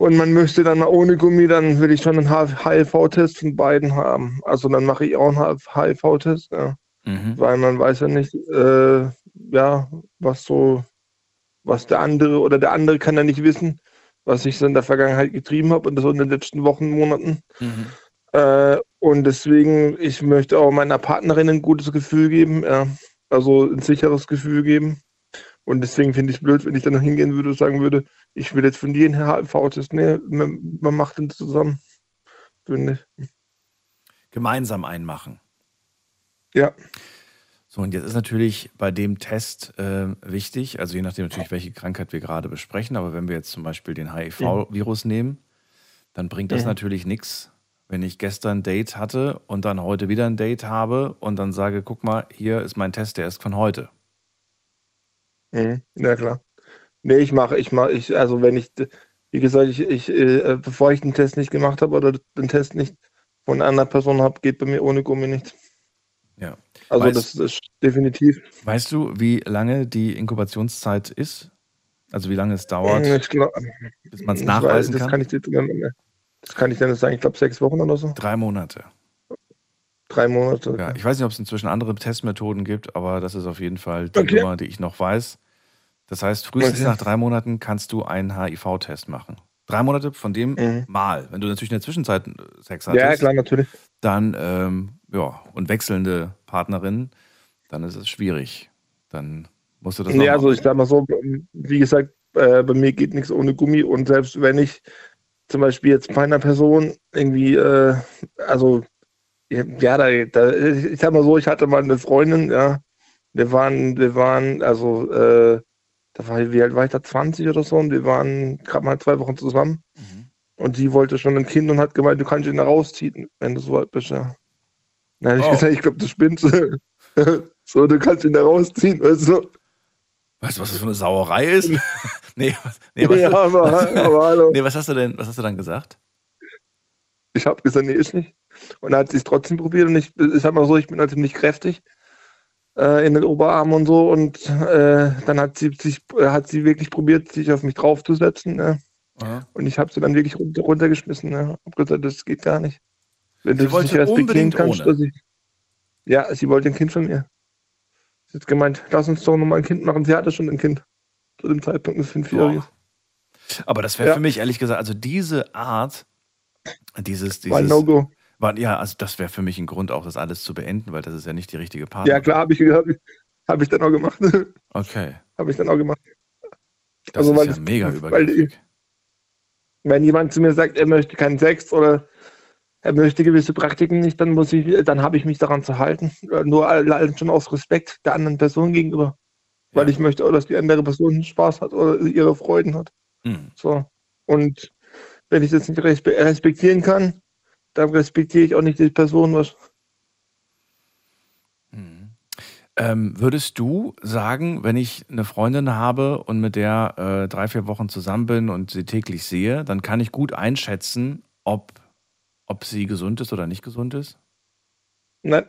F: und man möchte dann mal ohne Gummi, dann will ich schon einen HIV-Test von beiden haben. Also dann mache ich auch einen HIV-Test, ja.
C: Mhm.
F: weil man weiß ja nicht, äh, ja, was so, was der andere oder der andere kann ja nicht wissen, was ich so in der Vergangenheit getrieben habe und das so in den letzten Wochen, Monaten.
C: Mhm.
F: Äh, und deswegen, ich möchte auch meiner Partnerin ein gutes Gefühl geben, ja, also ein sicheres Gefühl geben. Und deswegen finde ich es blöd, wenn ich dann noch hingehen würde und sagen würde, ich will jetzt von dir einen HIV-Test. Nee, man, man macht den zusammen. Finde ich.
C: Gemeinsam einmachen.
F: Ja.
C: So, und jetzt ist natürlich bei dem Test äh, wichtig, also je nachdem natürlich, welche Krankheit wir gerade besprechen, aber wenn wir jetzt zum Beispiel den HIV-Virus nehmen, dann bringt das
F: Mhm.
C: natürlich nichts, wenn ich gestern ein Date hatte und dann heute wieder ein Date habe und dann sage, guck mal, hier ist mein Test, der ist von heute.
F: Mhm. Ja, klar. Nee, ich mache, ich mache, ich, also wenn ich, wie gesagt, ich, ich äh, bevor ich den Test nicht gemacht habe oder den Test nicht von einer Person habe, geht bei mir ohne Gummi nichts.
C: Ja.
F: Also
C: Weißt-
F: das ist definitiv.
C: Weißt du, wie lange die Inkubationszeit ist? Also wie lange es dauert,
F: Ich glaub,
C: bis man es nachweisen
F: weiß, das
C: kann?
F: kann ich dir, das kann ich dir nicht sagen. Ich glaube sechs Wochen oder so.
C: Drei Monate.
F: Drei Monate.
C: Ja, ich weiß nicht, ob es inzwischen andere Testmethoden gibt, aber das ist auf jeden Fall die
F: Okay.
C: Nummer, die ich noch weiß. Das heißt, frühestens
F: Okay.
C: nach drei Monaten kannst du einen HIV-Test machen. Drei Monate von dem
F: Mhm.
C: Mal. Wenn du natürlich in der Zwischenzeit äh, Sex
F: ja,
C: hattest,
F: klar, natürlich.
C: dann, ähm, ja, und wechselnde Partnerinnen, dann ist es schwierig. Dann musst du das
F: Nee,
C: auch
F: also
C: machen.
F: ich sag mal so, wie gesagt, äh, bei mir geht nichts ohne Gummi und selbst wenn ich zum Beispiel jetzt bei einer Person irgendwie, äh, also ja, da, da, ich sag mal so, ich hatte mal eine Freundin, ja, wir waren, wir waren, also äh, da war ich, wie alt war ich da, 20 oder so und wir waren gerade mal zwei Wochen zusammen
C: Mhm.
F: und sie wollte schon ein Kind und hat gemeint, du kannst ihn da rausziehen, wenn du so alt bist, ja. Dann habe ich
C: Oh.
F: gesagt, ich glaube, du spinnst. (laughs) so, du kannst ihn da rausziehen, weißt du.
C: Weißt du, was das für eine Sauerei ist? (laughs) (laughs) nee, nee, was,
F: ja, aber, aber
C: nee, was hast du denn, was hast du dann gesagt?
F: Ich habe gesagt, nee, ist nicht. Und dann hat sie es trotzdem probiert und ich, ich sag mal so, ich bin halt ziemlich kräftig äh, in den Oberarmen und so und äh, dann hat sie sich, äh, hat sie wirklich probiert, sich auf mich draufzusetzen ne? Und ich habe sie dann wirklich runter, runtergeschmissen. Ne? Hab gesagt, das geht gar nicht. Wenn
C: Sie
F: du nicht
C: wollte
F: respektieren
C: unbedingt
F: kannst,
C: ohne.
F: ich, ja, sie wollte ein Kind von mir. Sie hat gemeint, lass uns doch nochmal ein Kind machen. Sie hatte schon ein Kind zu dem Zeitpunkt, ein Fünfjähriges.
C: Aber das wäre
F: Ja.
C: für mich ehrlich gesagt, also diese Art, dieses,
F: War
C: dieses,
F: No-Go.
C: war, ja, also das wäre für mich ein Grund auch, das alles zu beenden, weil das ist ja nicht die richtige Partnerin.
F: Ja, klar, habe ich, hab ich, hab ich dann auch gemacht. (laughs)
C: Okay,
F: habe ich dann auch gemacht.
C: das
F: Also, weil
C: ist ja
F: das-
C: mega
F: weil
C: übergriffig.
F: wenn jemand zu mir sagt, er möchte keinen Sex oder er möchte gewisse Praktiken nicht, dann muss ich, dann habe ich mich daran zu halten. Äh, Nur allein schon aus Respekt der anderen Person gegenüber. Weil
C: Ja.
F: ich möchte auch, dass die andere Person Spaß hat oder ihre Freuden hat.
C: Hm.
F: So. Und wenn ich das nicht respe respektieren kann, dann respektiere ich auch nicht die Person, was.
C: Ähm, würdest du sagen, wenn ich eine Freundin habe und mit der äh, drei, vier Wochen zusammen bin und sie täglich sehe, dann kann ich gut einschätzen, ob, ob sie gesund ist oder nicht gesund ist?
F: Nein,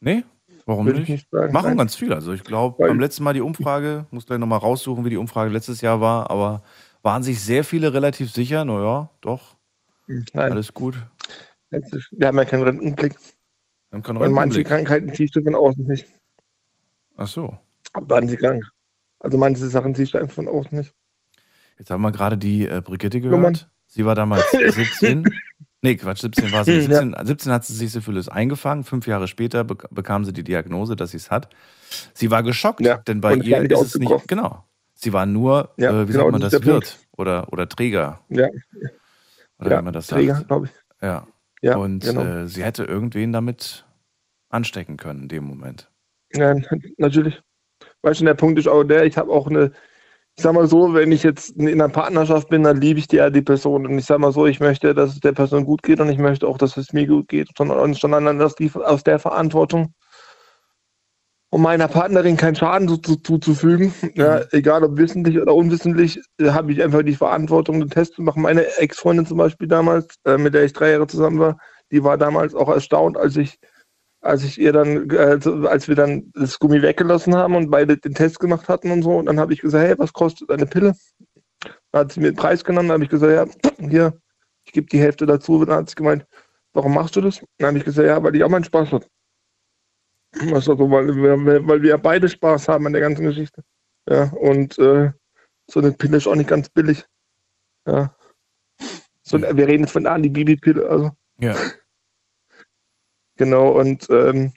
C: Nee? Warum
F: würde
C: nicht?
F: ich nicht sagen.
C: Machen
F: Nein.
C: ganz viel. Also ich glaube, beim letzten Mal die Umfrage, muss gleich nochmal raussuchen, wie die Umfrage letztes Jahr war, aber waren sich sehr viele relativ sicher, naja, doch,
F: Nein.
C: alles gut.
F: Wir haben ja keinen Rentenblick.
C: Wir haben keinen
F: Und manche. Krankheiten siehst du von außen nicht.
C: Ach so.
F: Waren sie krank. Also manche Sachen siehst du einfach von außen nicht.
C: Jetzt haben wir gerade die äh, Brigitte
F: Nummern.
C: gehört. Sie war damals (laughs) 17. Nee, Quatsch, 17 war sie.
F: Ja.
C: 17, 17 hat sie sich Syphilis eingefangen. Fünf Jahre später bek bekam sie die Diagnose, dass sie es hat. Sie war geschockt,
F: Ja,
C: denn bei
F: und
C: ihr ist es nicht. Genau. Sie war nur,
F: Ja,
C: äh, wie
F: genau,
C: sagt man
F: das
C: Wirt oder, oder Träger.
F: Ja,
C: Oder
F: ja
C: wie man das
F: Träger,
C: sagt.
F: glaube ich.
C: Ja.
F: Ja,
C: und
F: genau.
C: äh, sie hätte irgendwen damit anstecken können in dem Moment.
F: Ja, natürlich. Weißt du, der Punkt ist auch der, ich habe auch eine, ich sag mal so, wenn ich jetzt in einer Partnerschaft bin, dann liebe ich die, ja die Person. Und ich sag mal so, ich möchte, dass es der Person gut geht und ich möchte auch, dass es mir gut geht. Sondern sondern aus, die, aus der Verantwortung, um meiner Partnerin keinen Schaden zu- zu- zuzufügen, ja, egal ob wissentlich oder unwissentlich, äh, habe ich einfach die Verantwortung, den Test zu machen. Meine Ex-Freundin zum Beispiel damals, äh, mit der ich drei Jahre zusammen war, die war damals auch erstaunt, als ich als ich ihr dann, äh, als wir dann das Gummi weggelassen haben und beide den Test gemacht hatten und so, und dann habe ich gesagt, hey, was kostet eine Pille? Dann hat sie mir den Preis genannt, dann habe ich gesagt, ja, hier, ich gebe die Hälfte dazu. Dann hat sie gemeint, warum machst du das? Dann habe ich gesagt, ja, weil ich auch meinen Spaß habe. Also, weil, wir, weil wir beide Spaß haben an der ganzen Geschichte. Ja, und äh, so eine Pille ist auch nicht ganz billig. Ja. So, wir reden jetzt von der Anti-Bibi-Pille, also.
C: Ja. (laughs)
F: Genau, und ähm,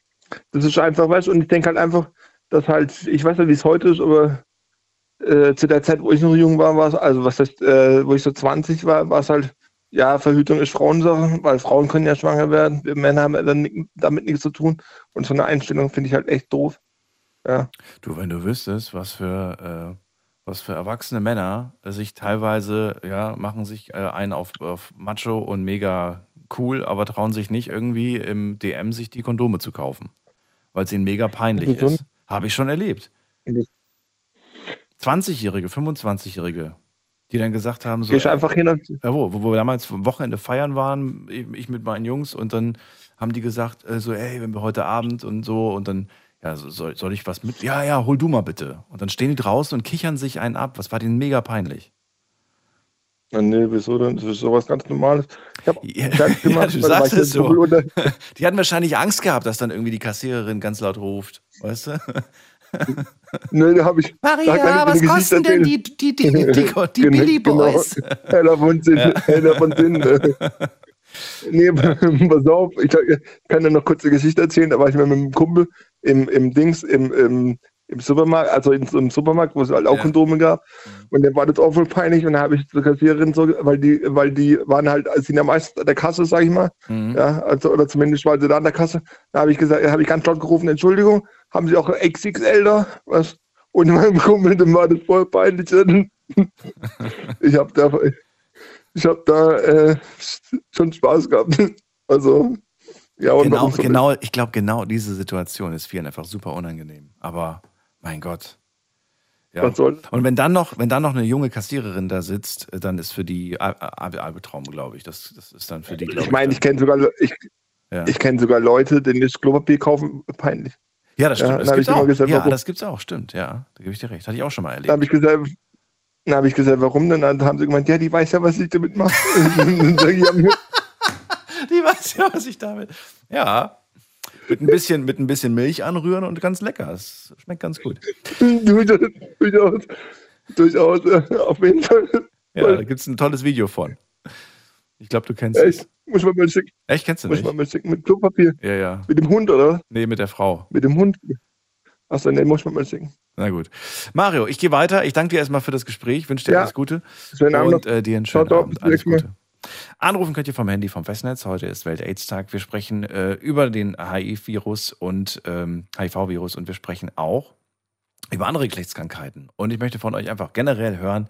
F: das ist einfach, weißt du, und ich denke halt einfach, dass halt, ich weiß nicht, wie es heute ist, aber äh, zu der Zeit, wo ich noch jung war, war es, also was heißt, äh, wo ich so 20 war, war es halt, ja, Verhütung ist Frauensache, weil Frauen können ja schwanger werden, wir Männer haben dann damit nichts zu tun. Und so eine Einstellung finde ich halt echt doof. Ja,
C: Du, wenn du wüsstest, was für, äh, was für erwachsene Männer äh, sich teilweise, ja, machen sich äh, einen auf, auf Macho und mega cool, aber trauen sich nicht irgendwie im DM sich die Kondome zu kaufen, weil es ihnen mega peinlich
F: Wieso?
C: ist. Habe ich schon erlebt. 20-Jährige, 25-Jährige, die dann gesagt haben, so,
F: Gehst einfach hin und
C: ja, wo, wo wir damals am Wochenende feiern waren, ich mit meinen Jungs und dann haben die gesagt, äh, so, ey, wenn wir heute Abend und so und dann, ja, so, soll, soll ich was mit? Ja, ja, hol du mal bitte. Und dann stehen die draußen und kichern sich einen ab. Was war denen mega peinlich?
F: Na, nee, wieso denn? Das ist sowas ganz Normales. Ich habe (laughs)
C: Ja,
F: gemacht,
C: ja, du sagst es so. (laughs) Die hatten wahrscheinlich Angst gehabt, dass dann irgendwie die Kassiererin ganz laut ruft. Weißt du? (laughs)
F: Nee, da habe ich. da ich dir eine Geschichte erzählen.
C: die, die, die, die, (laughs) die Billy Boys?
F: Genau. (laughs) Heller von Sinn. Heller von Sinn. nee, pass auf, ich kann dir noch kurz eine Geschichte erzählen. Da war ich mal mit einem Kumpel im, im Dings, im, im, im Supermarkt, also in einem Supermarkt, wo es halt auch
C: Ja.
F: Kondome gab. Und dann war das auch voll peinlich. Und da habe ich zur Kassiererin so, weil die, weil die waren halt, als sind ja meist an der Kasse, sag ich mal.
C: Mhm.
F: Ja, also, oder zumindest waren sie da an der Kasse. Da habe ich gesagt, habe ich ganz laut gerufen, Entschuldigung, haben Sie auch XXL da? Was? Und (laughs) meinem Kumpel, dem war das voll peinlich. (laughs) Ich habe da, ich hab da äh, schon Spaß gehabt. Also, ja, und
C: Genau,
F: so-
C: genau, ich glaube, genau diese Situation ist vielen einfach super unangenehm. Aber mein Gott. Ja. Und wenn dann noch, wenn dann noch eine junge Kassiererin da sitzt, äh, dann ist für die Al- Al- Albtraum, glaube ich. Das, das ist dann für die,
F: Ich meine, ich
C: dann-
F: kenne sogar, ich,
C: ja.
F: ich kenne sogar Leute, denen das Klopapier kaufen, peinlich.
C: Ja, das
F: ja,
C: stimmt.
F: dann
C: das gibt's auch.
F: gesagt,
C: ja,
F: warum?
C: das gibt's auch, stimmt. Ja, da gebe ich dir recht. Hatte ich auch schon mal
F: Da
C: erlebt.
F: habe ich gesagt, dann habe ich gesagt, warum denn? Dann haben sie gemeint, ja, die weiß ja, was ich damit mache. (laughs) Ja, (laughs)
C: Die weiß ja, was ich damit. Ja. Mit ein bisschen, mit ein bisschen Milch anrühren und ganz lecker. Es schmeckt ganz gut.
F: durchaus, durchaus, durchaus, äh, auf jeden Fall.
C: Ja, da gibt es ein tolles Video von. Ich glaube, du kennst es.
F: Echt? Muss man mal schicken,
C: Echt, kennst du
F: muss
C: nicht?
F: man mal schicken mit Klopapier.
C: Ja, ja.
F: Mit dem Hund, oder?
C: Nee, mit der Frau.
F: Mit dem Hund. Achso, nee, muss man mal schicken.
C: Na gut. Mario, ich gehe weiter. Ich danke dir erstmal für das Gespräch. Wünsche dir
F: Ja.
C: alles Gute.
F: Schönen Abend
C: Und äh, dir einen schönen
F: Ciao.
C: Abend. Alles. Gute. Anrufen könnt ihr vom Handy vom Festnetz. Heute ist Welt-AIDS-Tag. Wir sprechen äh, über den HIV-Virus und ähm, HIV-Virus und wir sprechen auch über andere Geschlechtskrankheiten. Und ich möchte von euch einfach generell hören,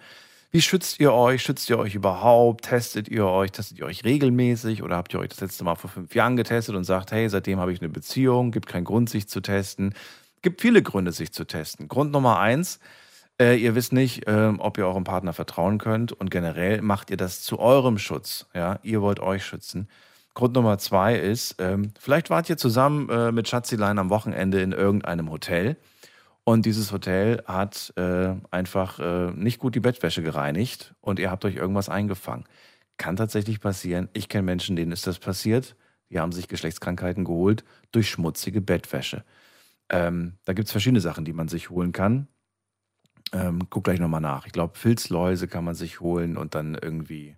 C: wie schützt ihr euch? Schützt ihr euch überhaupt? Testet ihr euch? Testet ihr euch regelmäßig? Oder habt ihr euch das letzte Mal vor fünf Jahren getestet und sagt, hey, seitdem habe ich eine Beziehung, gibt keinen Grund, sich zu testen? Gibt viele Gründe, sich zu testen. Grund Nummer eins, äh, ihr wisst nicht, ähm, ob ihr eurem Partner vertrauen könnt und generell macht ihr das zu eurem Schutz. Ja, ihr wollt euch schützen. Grund Nummer zwei ist, ähm, vielleicht wart ihr zusammen äh, mit Schatzilein am Wochenende in irgendeinem Hotel und dieses Hotel hat äh, einfach äh, nicht gut die Bettwäsche gereinigt und ihr habt euch irgendwas eingefangen. Kann tatsächlich passieren. Ich kenne Menschen, denen ist das passiert. Die haben sich Geschlechtskrankheiten geholt durch schmutzige Bettwäsche. Ähm, da gibt es verschiedene Sachen, die man sich holen kann. Ähm, guck gleich nochmal nach. Ich glaube, Filzläuse kann man sich holen und dann irgendwie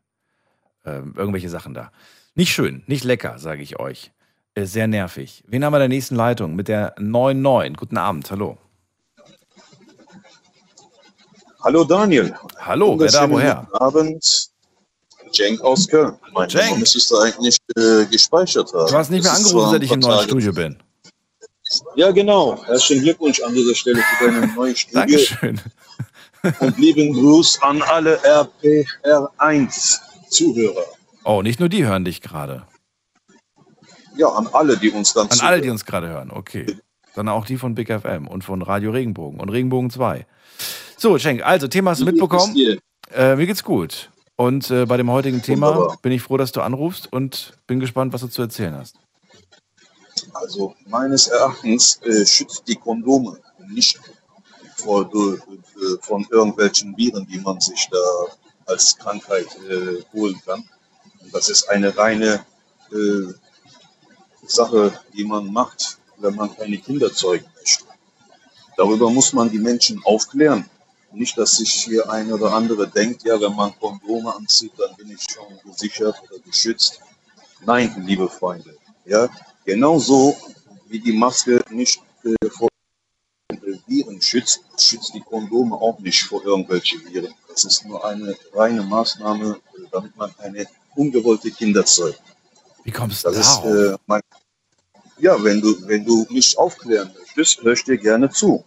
C: ähm, irgendwelche Sachen da. Nicht schön, nicht lecker, sage ich euch. Äh, sehr nervig. Wen haben wir in der nächsten Leitung? Mit der 99. Guten Abend, hallo.
G: Hallo Daniel.
C: Hallo, wer da, woher?
G: guten Abend. Cenk aus Köln. Mein
C: Cenk.
G: Name müsstest du eigentlich äh, gespeichert haben.
C: Du hast nicht mehr angerufen, seit ich im neuen Studio bin.
G: Ja, genau. Herzlichen Glückwunsch an dieser Stelle für deine neue Studie.
C: Dankeschön.
G: Und lieben Gruß an alle RPR1-Zuhörer.
C: Oh, nicht nur die hören dich gerade.
G: Ja, an alle, die uns dann
C: An alle, die uns gerade hören, okay. Dann auch die von Big FM und von Radio Regenbogen und Regenbogen 2. So, Schenk, also Thema hast du mitbekommen. Äh, mir geht's gut. Und äh, bei dem heutigen Thema
G: Wunderbar.
C: bin ich froh, dass du anrufst und bin gespannt, was du zu erzählen hast.
G: Also meines Erachtens äh, schützt die Kondome nicht vor, äh, von irgendwelchen Viren, die man sich da als Krankheit äh, holen kann. Und das ist eine reine äh, Sache, die man macht, wenn man keine Kinder zeugen möchte. Darüber muss man die Menschen aufklären. Nicht, dass sich hier ein oder andere denkt, ja, wenn man Kondome anzieht, dann bin ich schon gesichert oder geschützt. Nein, liebe Freunde, ja, genauso wie die Maske nicht äh, vor Viren schützt, schützt die Kondome auch nicht vor irgendwelchen Viren. Das ist nur eine reine Maßnahme, damit man keine ungewollte Kinder zeugt.
C: Wie kommst du
G: Das ist, äh, mein, ja, wenn du, wenn du mich aufklären möchtest, höre ich dir gerne zu.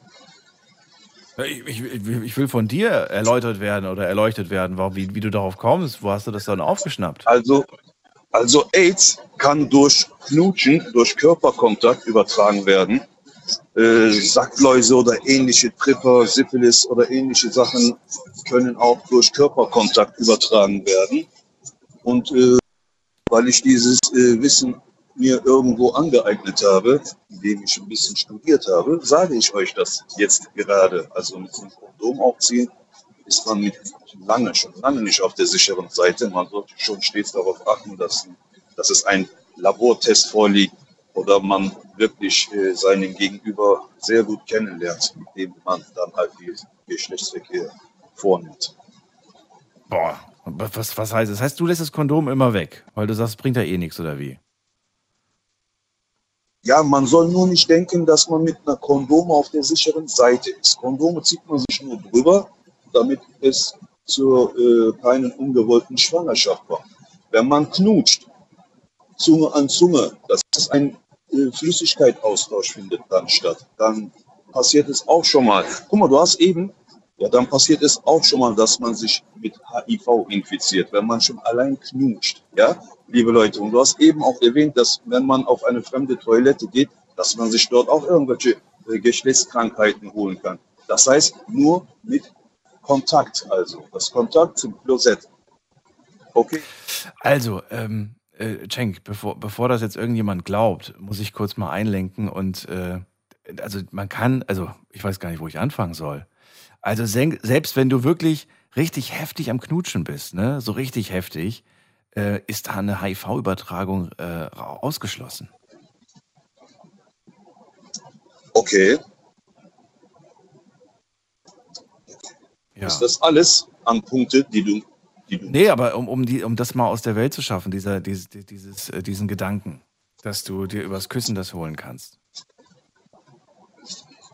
C: Ich, ich, ich will von dir erläutert werden oder erleuchtet werden, warum, wie, wie du darauf kommst. Wo hast du das dann aufgeschnappt?
G: Also, Also AIDS kann durch Knutschen, durch Körperkontakt übertragen werden. Äh, Sackläuse oder ähnliche Tripper, Syphilis oder ähnliche Sachen können auch durch Körperkontakt übertragen werden. Und äh, weil ich dieses äh, Wissen mir irgendwo angeeignet habe, indem ich ein bisschen studiert habe, sage ich euch das jetzt gerade. Also mit dem Kondom aufziehen ist man lange, schon lange nicht auf der sicheren Seite. Man sollte schon stets darauf achten, dass, dass es ein Labortest vorliegt oder man wirklich äh, seinen Gegenüber sehr gut kennenlernt, mit dem man dann halt die Geschlechtsverkehr vornimmt.
C: Boah, was, was heißt das? Heißt, du lässt das Kondom immer weg, weil du sagst, bringt ja eh nichts oder wie?
G: Ja, man soll nur nicht denken, dass man mit einer Kondom auf der sicheren Seite ist. Kondome zieht man sich nur drüber, damit es zu äh, keinen ungewollten Schwangerschaft kommt. Wenn man knutscht, Zunge an Zunge, das ist ein äh, Flüssigkeitsaustausch findet dann statt. Dann passiert es auch schon mal. Guck mal, du hast eben, ja, dann passiert es auch schon mal, dass man sich mit HIV infiziert, wenn man schon allein knutscht. Ja, liebe Leute. Und du hast eben auch erwähnt, dass wenn man auf eine fremde Toilette geht, dass man sich dort auch irgendwelche äh, Geschlechtskrankheiten holen kann. Das heißt, nur mit Kontakt, also das Kontakt zum Klosett. Okay.
C: Also, ähm, äh, Cenk, bevor, bevor das jetzt irgendjemand glaubt, muss ich kurz mal einlenken und äh, also man kann, also ich weiß gar nicht, wo ich anfangen soll. Also selbst wenn du wirklich richtig heftig am Knutschen bist, ne, so richtig heftig, äh, ist da eine HIV-Übertragung äh, ausgeschlossen.
G: Okay. Ja. Ist das alles an Punkte, die du, die du.
C: Nee, aber um, um, die, um das mal aus der Welt zu schaffen, dieser, dieses, dieses, äh, diesen Gedanken, dass du dir übers Küssen das holen kannst.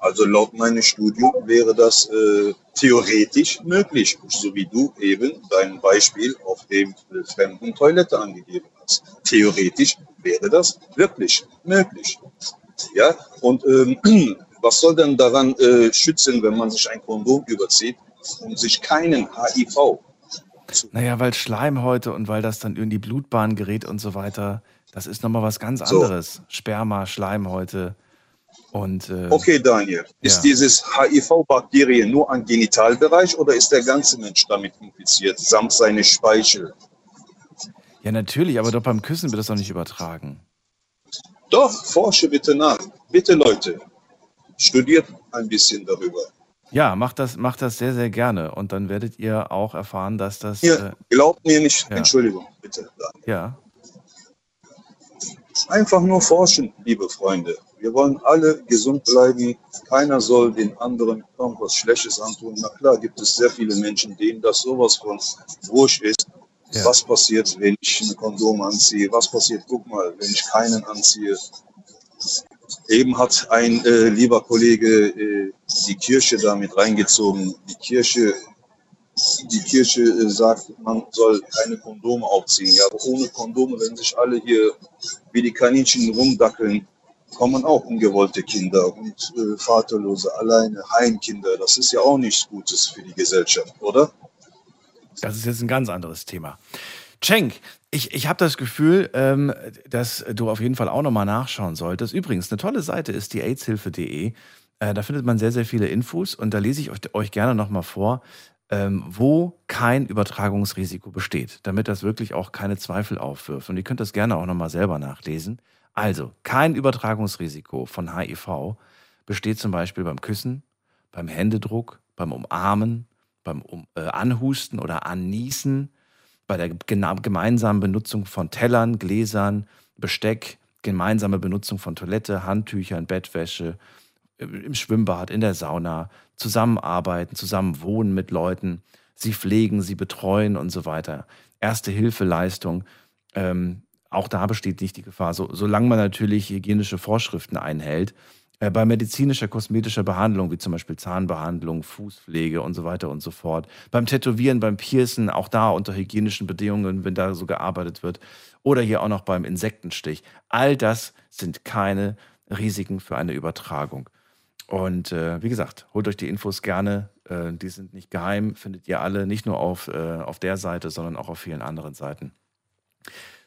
G: Also laut meinem Studium wäre das äh, theoretisch möglich, so wie du eben dein Beispiel auf dem äh, fremden Toilette angegeben hast. Theoretisch wäre das wirklich möglich. Ja, und ähm, (clears throat) was soll denn daran äh, schützen, wenn man sich ein Kondom überzieht und sich keinen HIV
C: naja, weil Schleimhäute und weil das dann in die Blutbahn gerät und so weiter, das ist nochmal was ganz anderes. So. Sperma, Schleimhäute. Und, äh,
G: okay, Daniel. Ist ja. dieses HIV-Bakterien nur am Genitalbereich oder ist der ganze Mensch damit infiziert, samt seine Speichel?
C: Ja, natürlich, aber doch beim Küssen wird das doch nicht übertragen.
G: Doch, forsche bitte nach. Bitte, Leute, studiert ein bisschen darüber.
C: Ja, macht das, macht das sehr, sehr gerne. Und dann werdet ihr auch erfahren, dass das.
G: Ihr äh, glaubt mir nicht. Ja. Entschuldigung, bitte.
C: Daniel. Ja.
G: Einfach nur forschen, liebe Freunde. Wir wollen alle gesund bleiben. Keiner soll den anderen irgendwas Schlechtes antun. Na klar gibt es sehr viele Menschen, denen das sowas von wurscht ist. Ja. Was passiert, wenn ich ein Kondom anziehe? Was passiert, guck mal, wenn ich keinen anziehe? Eben hat ein äh, lieber Kollege äh, die Kirche damit reingezogen. Die Kirche, die Kirche äh, sagt, man soll keine Kondome aufziehen. Ja, aber ohne Kondome, wenn sich alle hier wie die Kaninchen rumdackeln, kommen auch ungewollte Kinder und äh, Vaterlose, alleine, Heimkinder. Das ist ja auch nichts Gutes für die Gesellschaft, oder?
C: Das ist jetzt ein ganz anderes Thema. Cenk, ich, ich habe das Gefühl, ähm, dass du auf jeden Fall auch nochmal nachschauen solltest. Übrigens, eine tolle Seite ist die aidshilfe.de. Äh, da findet man sehr, sehr viele Infos und da lese ich euch, euch gerne nochmal vor, wo kein Übertragungsrisiko besteht, damit das wirklich auch keine Zweifel aufwirft. Und ihr könnt das gerne auch nochmal selber nachlesen. Also, kein Übertragungsrisiko von HIV besteht zum Beispiel beim Küssen, beim Händedruck, beim Umarmen, beim äh, Anhusten oder Anniesen, bei der gemeinsamen Benutzung von Tellern, Gläsern, Besteck, gemeinsame Benutzung von Toilette, Handtüchern, Bettwäsche, äh, im Schwimmbad, in der Sauna, zusammenarbeiten, zusammen wohnen mit Leuten, sie pflegen, sie betreuen und so weiter. Erste Hilfeleistung, ähm, auch da besteht nicht die Gefahr, so, solange man natürlich hygienische Vorschriften einhält. Äh, bei medizinischer, kosmetischer Behandlung, wie zum Beispiel Zahnbehandlung, Fußpflege und so weiter und so fort. Beim Tätowieren, beim Piercen, auch da unter hygienischen Bedingungen, wenn da so gearbeitet wird. Oder hier auch noch beim Insektenstich. All das sind keine Risiken für eine Übertragung. Und äh, wie gesagt, holt euch die Infos gerne. Äh, die sind nicht geheim, findet ihr alle, nicht nur auf, äh, auf der Seite, sondern auch auf vielen anderen Seiten.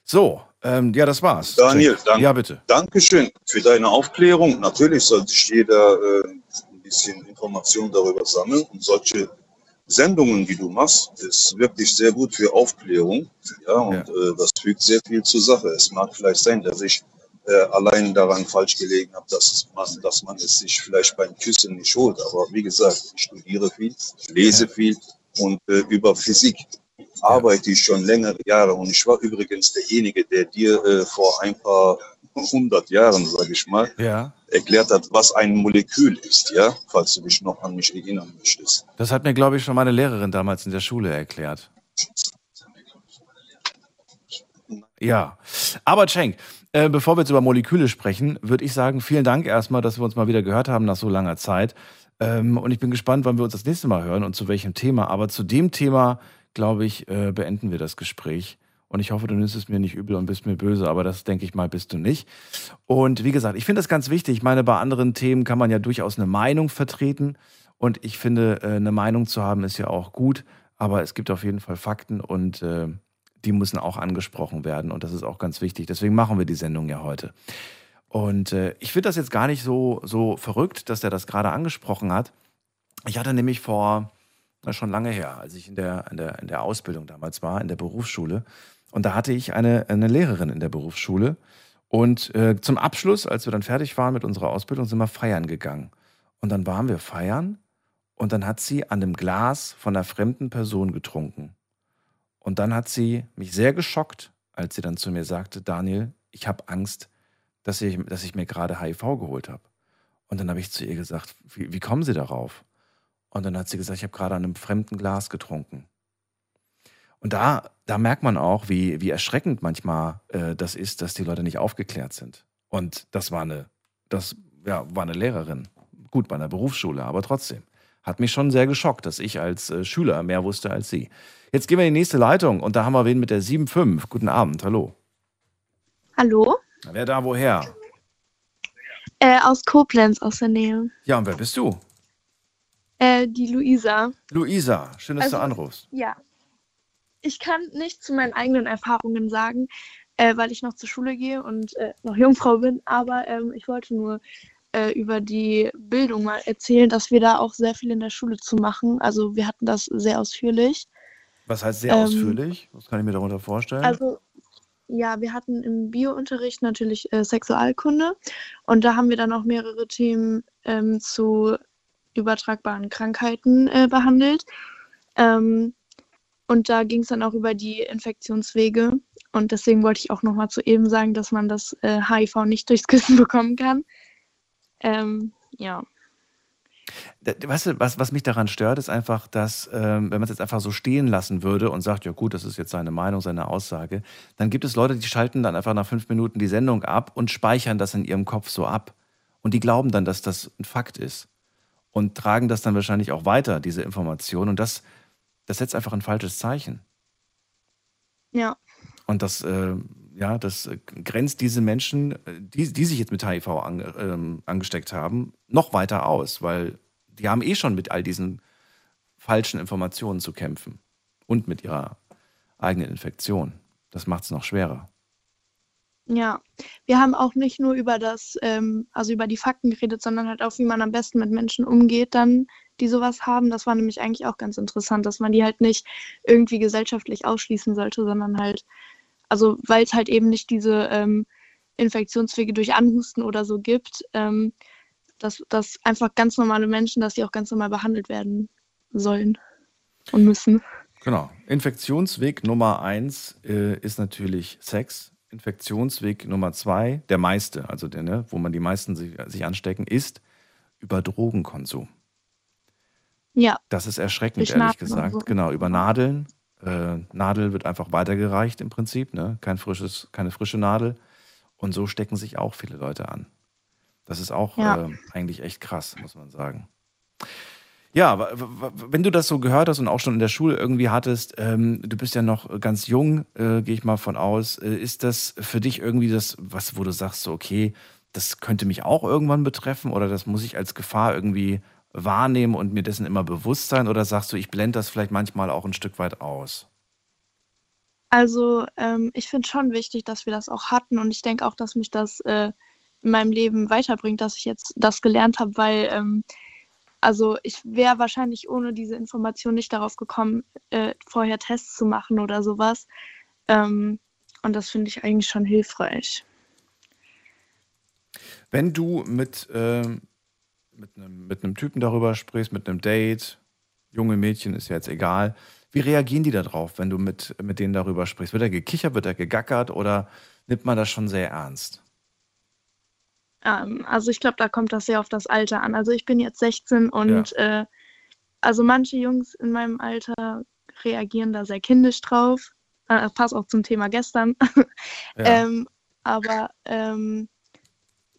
C: So, ähm, ja, das war's.
G: Daniel, danke.
C: Ja, bitte.
G: Dankeschön für deine Aufklärung. Natürlich sollte sich jeder äh, ein bisschen Informationen darüber sammeln und solche Sendungen, die du machst, ist wirklich sehr gut für Aufklärung. Ja, und
C: Ja.
G: Äh, das fügt sehr viel zur Sache. Es mag vielleicht sein, dass ich äh, allein daran falsch gelegen habe, dass, man, dass man es sich vielleicht beim Küssen nicht holt. Aber wie gesagt, ich studiere viel, lese viel und äh, über Physik arbeite ich schon längere Jahre. Und ich war übrigens derjenige, der dir äh, vor ein paar hundert Jahren, sage ich mal,
C: Ja.
G: erklärt hat, was ein Molekül ist, ja, falls du dich noch an mich erinnern möchtest.
C: Das hat mir, glaube ich, schon meine Lehrerin damals in der Schule erklärt. Ja, aber Cenk, äh, bevor wir jetzt über Moleküle sprechen, würde ich sagen, vielen Dank erstmal, dass wir uns mal wieder gehört haben nach so langer Zeit. Ähm, und ich bin gespannt, wann wir uns das nächste Mal hören und zu welchem Thema. Aber zu dem Thema, glaube ich, äh, beenden wir das Gespräch. Und ich hoffe, du nimmst es mir nicht übel und bist mir böse, aber das denke ich mal, bist du nicht. Und wie gesagt, ich finde das ganz wichtig. Ich meine, bei anderen Themen kann man ja durchaus eine Meinung vertreten. Und ich finde, äh, eine Meinung zu haben ist ja auch gut. Aber es gibt auf jeden Fall Fakten und äh, die müssen auch angesprochen werden. Und das ist auch ganz wichtig. Deswegen machen wir die Sendung ja heute. Und äh, ich finde das jetzt gar nicht so, so verrückt, dass er das gerade angesprochen hat. Ich hatte nämlich vor, na, schon lange her, als ich in der, in, der, in der Ausbildung damals war, in der Berufsschule. Und da hatte ich eine, eine Lehrerin in der Berufsschule. Und äh, zum Abschluss, als wir dann fertig waren mit unserer Ausbildung, sind wir feiern gegangen. Und dann waren wir feiern und dann hat sie an dem Glas von einer fremden Person getrunken. Und dann hat sie mich sehr geschockt, als sie dann zu mir sagte, Daniel, ich habe Angst, dass ich, dass ich mir gerade HIV geholt habe. Und dann habe ich zu ihr gesagt, wie, wie kommen Sie darauf? Und dann hat sie gesagt, ich habe gerade an einem fremden Glas getrunken. Und da, da merkt man auch, wie, wie erschreckend manchmal äh, das ist, dass die Leute nicht aufgeklärt sind. Und das war eine, das ja, war eine Lehrerin. Gut, bei einer Berufsschule, aber trotzdem. Hat mich schon sehr geschockt, dass ich als äh, Schüler mehr wusste als sie. Jetzt gehen wir in die nächste Leitung und da haben wir wen mit der 7.5. Guten Abend, hallo.
H: Hallo?
C: Wer da woher?
H: Äh, aus Koblenz, aus der Nähe.
C: Ja, und wer bist du?
H: Äh, die Luisa.
C: Luisa, schön, dass du
H: Also-
C: anrufst.
H: Ja. Ich kann nichts zu meinen eigenen Erfahrungen sagen, äh, weil ich noch zur Schule gehe und äh, noch Jungfrau bin. Aber ähm, ich wollte nur äh, über die Bildung mal erzählen, dass wir da auch sehr viel in der Schule zu machen. Also wir hatten das sehr ausführlich.
C: Was heißt sehr
H: Ähm,
C: ausführlich? Was kann ich mir darunter vorstellen?
H: Also ja, wir hatten im Biounterricht natürlich äh, Sexualkunde und da haben wir dann auch mehrere Themen ähm, zu übertragbaren Krankheiten äh, behandelt. Ähm, und da ging es dann auch über die Infektionswege. Und deswegen wollte ich auch nochmal zu eben sagen, dass man das äh, HIV nicht durchs Küssen bekommen kann. Ähm, ja.
C: Weißt du, was, was mich daran stört, ist einfach, dass, ähm, wenn man es jetzt einfach so stehen lassen würde und sagt, ja gut, das ist jetzt seine Meinung, seine Aussage, dann gibt es Leute, die schalten dann einfach nach fünf Minuten die Sendung ab und speichern das in ihrem Kopf so ab. Und die glauben dann, dass das ein Fakt ist. Und tragen das dann wahrscheinlich auch weiter, diese Information. Und das, das setzt einfach ein falsches Zeichen.
H: Ja.
C: Und das, äh, ja, das äh, grenzt diese Menschen, äh, die, die sich jetzt mit HIV ange, ähm, angesteckt haben, noch weiter aus, weil die haben eh schon mit all diesen falschen Informationen zu kämpfen und mit ihrer eigenen Infektion. Das macht es noch schwerer.
H: Ja, wir haben auch nicht nur über das, ähm, also über die Fakten geredet, sondern halt auch, wie man am besten mit Menschen umgeht, dann, die sowas haben. Das war nämlich eigentlich auch ganz interessant, dass man die halt nicht irgendwie gesellschaftlich ausschließen sollte, sondern halt, also weil es halt eben nicht diese ähm, Infektionswege durch Anhusten oder so gibt, ähm, dass, dass einfach ganz normale Menschen, dass die auch ganz normal behandelt werden sollen und müssen.
C: Genau. Infektionsweg Nummer eins äh, ist natürlich Sex. Infektionsweg Nummer zwei, der meiste, also der, ne, wo man die meisten sich, sich anstecken, ist über Drogenkonsum.
H: Ja,
C: Das ist erschreckend, ehrlich gesagt.
H: so.
C: Genau, über Nadeln. Äh, Nadel wird einfach weitergereicht im Prinzip, ne? Kein frisches, keine frische Nadel. Und so stecken sich auch viele Leute an. Das ist auch
H: Ja.
C: äh, eigentlich echt krass, muss man sagen. Ja, wenn du das so gehört hast und auch schon in der Schule irgendwie hattest, ähm, du bist ja noch ganz jung, äh, gehe ich mal von aus. Äh, ist das für dich irgendwie das, was, wo du sagst, so, okay, das könnte mich auch irgendwann betreffen oder das muss ich als Gefahr irgendwie wahrnehmen und mir dessen immer bewusst sein? Oder sagst du, ich blende das vielleicht manchmal auch ein Stück weit aus?
H: Also ähm, ich finde schon wichtig, dass wir das auch hatten und ich denke auch, dass mich das äh, in meinem Leben weiterbringt, dass ich jetzt das gelernt habe, weil ähm, also ich wäre wahrscheinlich ohne diese Information nicht darauf gekommen, äh, vorher Tests zu machen oder sowas. Ähm, und das finde ich eigentlich schon hilfreich.
C: Wenn du mit, äh, mit, einem, mit einem Typen darüber sprichst, mit einem Date, junge Mädchen ist ja jetzt egal, wie reagieren die darauf, wenn du mit, mit denen darüber sprichst? Wird er gekichert, wird er gegackert oder nimmt man das schon sehr ernst?
H: Ähm, also ich glaube, da kommt das sehr auf das Alter an. Also ich bin jetzt 16 und ja. äh, also manche Jungs in meinem Alter reagieren da sehr kindisch drauf. Äh, passt auch zum Thema gestern. (laughs) Ja. ähm, aber ähm,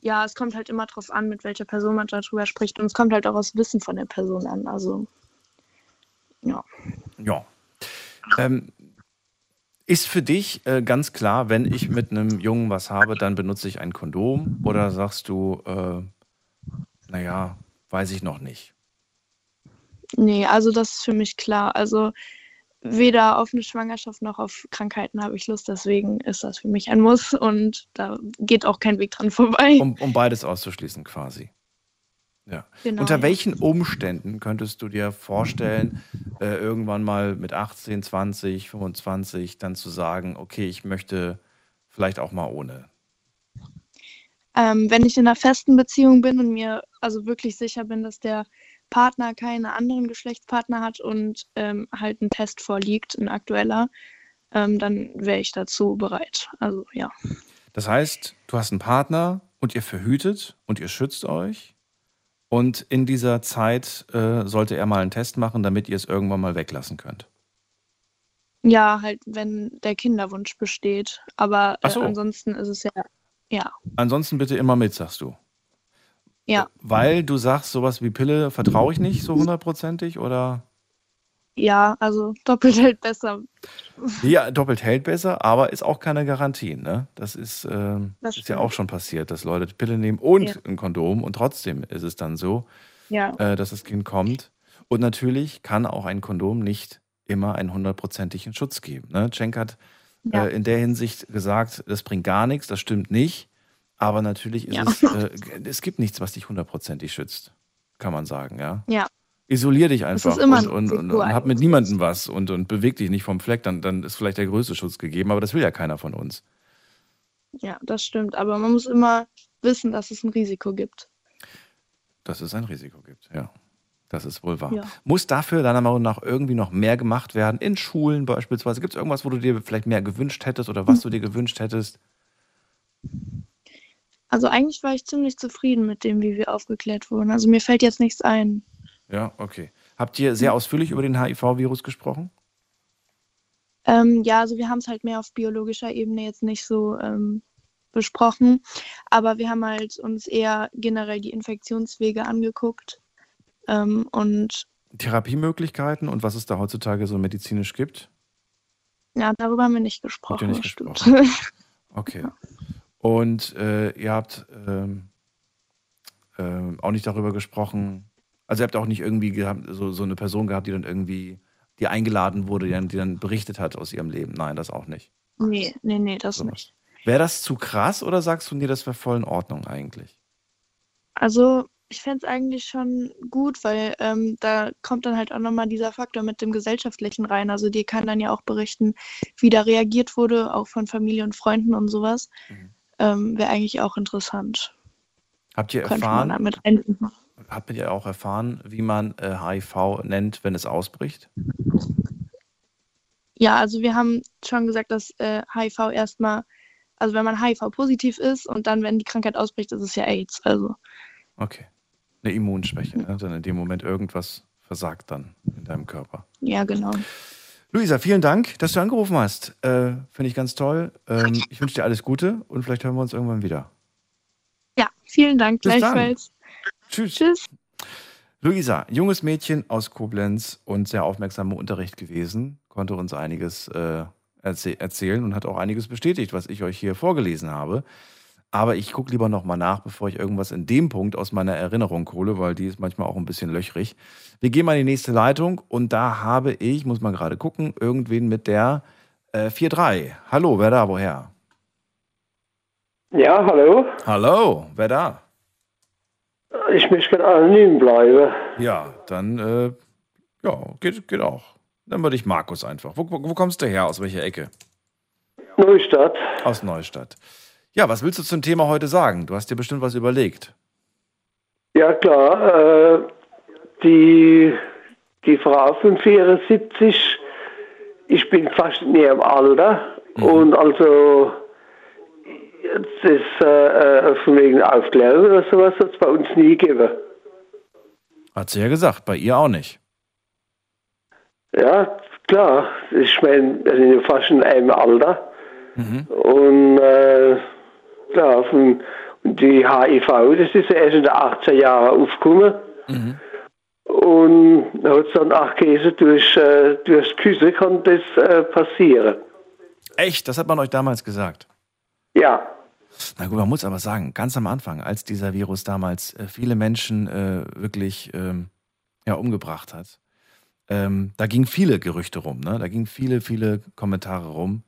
H: ja, es kommt halt immer drauf an, mit welcher Person man darüber spricht. Und es kommt halt auch aus Wissen von der Person an. Also, ja.
C: Ja. Ähm, ist für dich äh, ganz klar, wenn ich mit einem Jungen was habe, dann benutze ich ein Kondom? Oder sagst du, äh, naja, weiß ich noch nicht?
H: Nee, also das ist für mich klar. Also weder auf eine Schwangerschaft noch auf Krankheiten habe ich Lust, deswegen ist das für mich ein Muss und da geht auch kein Weg dran vorbei.
C: Um, um beides auszuschließen quasi. Ja. Genau, Unter welchen Umständen könntest du dir vorstellen, äh, irgendwann mal mit 18, 20, 25 dann zu sagen, okay, ich möchte vielleicht auch mal ohne?
H: Ähm, wenn ich in einer festen Beziehung bin und mir also wirklich sicher bin, dass der Partner keine anderen Geschlechtspartner hat und ähm, halt ein Test vorliegt, ein aktueller, ähm, dann wäre ich dazu bereit. Also ja.
C: Das heißt, du hast einen Partner und ihr verhütet und ihr schützt euch. Und in dieser Zeit äh, sollte er mal einen Test machen, damit ihr es irgendwann mal weglassen könnt.
H: Ja, halt, wenn der Kinderwunsch besteht. Aber äh, so. ansonsten ist es ja, ja.
C: Ansonsten bitte immer mit, sagst du.
H: Ja.
C: Weil du sagst, sowas wie Pille vertraue ich nicht so hundertprozentig oder?
H: Ja, also doppelt hält besser.
C: Ja, doppelt hält besser, aber ist auch keine Garantie. Ne? Das ist, äh, das ist ja auch schon passiert, dass Leute die Pille nehmen und ja. ein Kondom und trotzdem ist es dann so,
H: ja.
C: äh, dass das Kind kommt. Und natürlich kann auch ein Kondom nicht immer einen hundertprozentigen Schutz geben. Ne? Cenk hat ja. äh, in der Hinsicht gesagt, das bringt gar nichts, das stimmt nicht. Aber natürlich ist ja. es, äh, es gibt nichts, was dich hundertprozentig schützt, kann man sagen, ja.
H: Ja.
C: Isolier dich einfach und, und, und, und, hab mit niemandem was und, und beweg dich nicht vom Fleck, dann, dann ist vielleicht der größte Schutz gegeben, aber das will ja keiner von uns.
H: Ja, das stimmt, aber man muss immer wissen, dass es ein Risiko gibt.
C: Dass es ein Risiko gibt, ja. Das ist wohl wahr. Ja. Muss dafür deiner Meinung nach irgendwie noch mehr gemacht werden? In Schulen beispielsweise? Gibt es irgendwas, wo du dir vielleicht mehr gewünscht hättest oder was hm. du dir gewünscht hättest?
H: Also eigentlich war ich ziemlich zufrieden mit dem, wie wir aufgeklärt wurden. Also mir fällt jetzt nichts ein.
C: Ja, okay. Habt ihr sehr ausführlich über den HIV-Virus gesprochen?
H: Ähm, ja, also wir haben es halt mehr auf biologischer Ebene jetzt nicht so ähm, besprochen, aber wir haben halt uns eher generell die Infektionswege angeguckt ähm, und
C: Therapiemöglichkeiten und was es da heutzutage so medizinisch gibt?
H: Ja, darüber haben wir nicht gesprochen. Habt ihr
C: nicht gesprochen? (laughs) Okay. Und äh, ihr habt ähm, äh, auch nicht darüber gesprochen, also ihr habt auch nicht irgendwie gehabt, so, so eine Person gehabt, die dann irgendwie, die eingeladen wurde, die dann, die dann berichtet hat aus ihrem Leben. Nein, das auch nicht.
H: Nee, nee, nee, das so. nicht.
C: Wäre das zu krass oder sagst du, nee, das wäre voll in Ordnung eigentlich?
H: Also, ich fände es eigentlich schon gut, weil ähm, da kommt dann halt auch nochmal dieser Faktor mit dem Gesellschaftlichen rein. Also, die kann dann ja auch berichten, wie da reagiert wurde, auch von Familie und Freunden und sowas. Mhm ähm, wäre eigentlich auch interessant.
C: Habt ihr Könnte erfahren? Man damit habt ihr auch erfahren, wie man äh, HIV nennt, wenn es ausbricht?
H: Ja, also wir haben schon gesagt, dass äh, HIV erstmal, also wenn man HIV-positiv ist und dann, wenn die Krankheit ausbricht, ist es ja AIDS. Also.
C: Okay. Eine Immunschwäche, ne? dann in dem Moment irgendwas versagt dann in deinem Körper.
H: Ja, genau.
C: Luisa, vielen Dank, dass du angerufen hast. Äh, Finde ich ganz toll. Ähm, ich wünsche dir alles Gute und vielleicht hören wir uns irgendwann wieder.
H: Ja, vielen Dank.
C: Bis Gleichfalls. Dann. Tschüss. Tschüss. Luisa, junges Mädchen aus Koblenz und sehr aufmerksam im Unterricht gewesen, konnte uns einiges äh, erzäh erzählen und hat auch einiges bestätigt, was ich euch hier vorgelesen habe. Aber ich gucke lieber nochmal nach, bevor ich irgendwas in dem Punkt aus meiner Erinnerung hole, weil die ist manchmal auch ein bisschen löchrig. Wir gehen mal in die nächste Leitung und da habe ich, muss man gerade gucken, irgendwen mit der Äh, 4-3. Hallo, wer da, woher?
I: Ja, hallo.
C: Hallo, wer da?
I: Ich möchte gerne anonym bleiben.
C: Ja, dann, äh, ja, geht, geht auch. Dann würde ich Markus einfach. Wo, wo, wo kommst du her? Aus welcher Ecke?
I: Neustadt.
C: Aus Neustadt. Ja, was willst du zum Thema heute sagen? Du hast dir bestimmt was überlegt.
I: Ja, klar. Äh, die, die Frau von 74, ich bin fast in ihrem Alter. Und also, das ist äh, äh, von wegen Aufklärung oder sowas, hat es bei uns nie gegeben.
C: Hat sie ja gesagt, bei ihr auch nicht.
I: Ja, klar. Ich meine, wir sind ja fast in einem Alter. Und äh, klar, von, und die HIV, das ist ja erst in den 80er Jahren aufgekommen. Und da hat es dann auch Käse durch, äh, durchs Küsse kann das äh, passieren.
C: Echt? Das hat man euch damals gesagt.
I: Ja,
C: Na gut, man muss aber sagen, ganz am Anfang, als dieser Virus damals äh, viele Menschen äh, wirklich ähm, ja, umgebracht hat, ähm, da gingen viele Gerüchte rum, ne? Da gingen viele, viele Kommentare rum.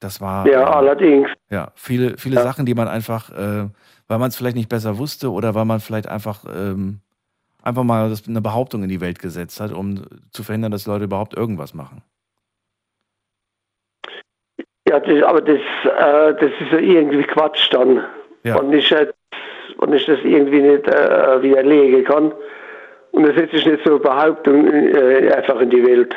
C: Das war
I: ja,
C: ähm,
I: allerdings.
C: Ja viele, viele Sachen, die man einfach, äh, weil man es vielleicht nicht besser wusste oder weil man vielleicht einfach ähm, einfach mal das, eine Behauptung in die Welt gesetzt hat, um zu verhindern, dass Leute überhaupt irgendwas machen.
I: Ja, das, aber das, äh, das ist ja irgendwie Quatsch dann.
C: Ja.
I: Und ich, und ich das irgendwie nicht äh, widerlegen kann. Und das setze ich nicht so eine Behauptung äh, einfach in die Welt.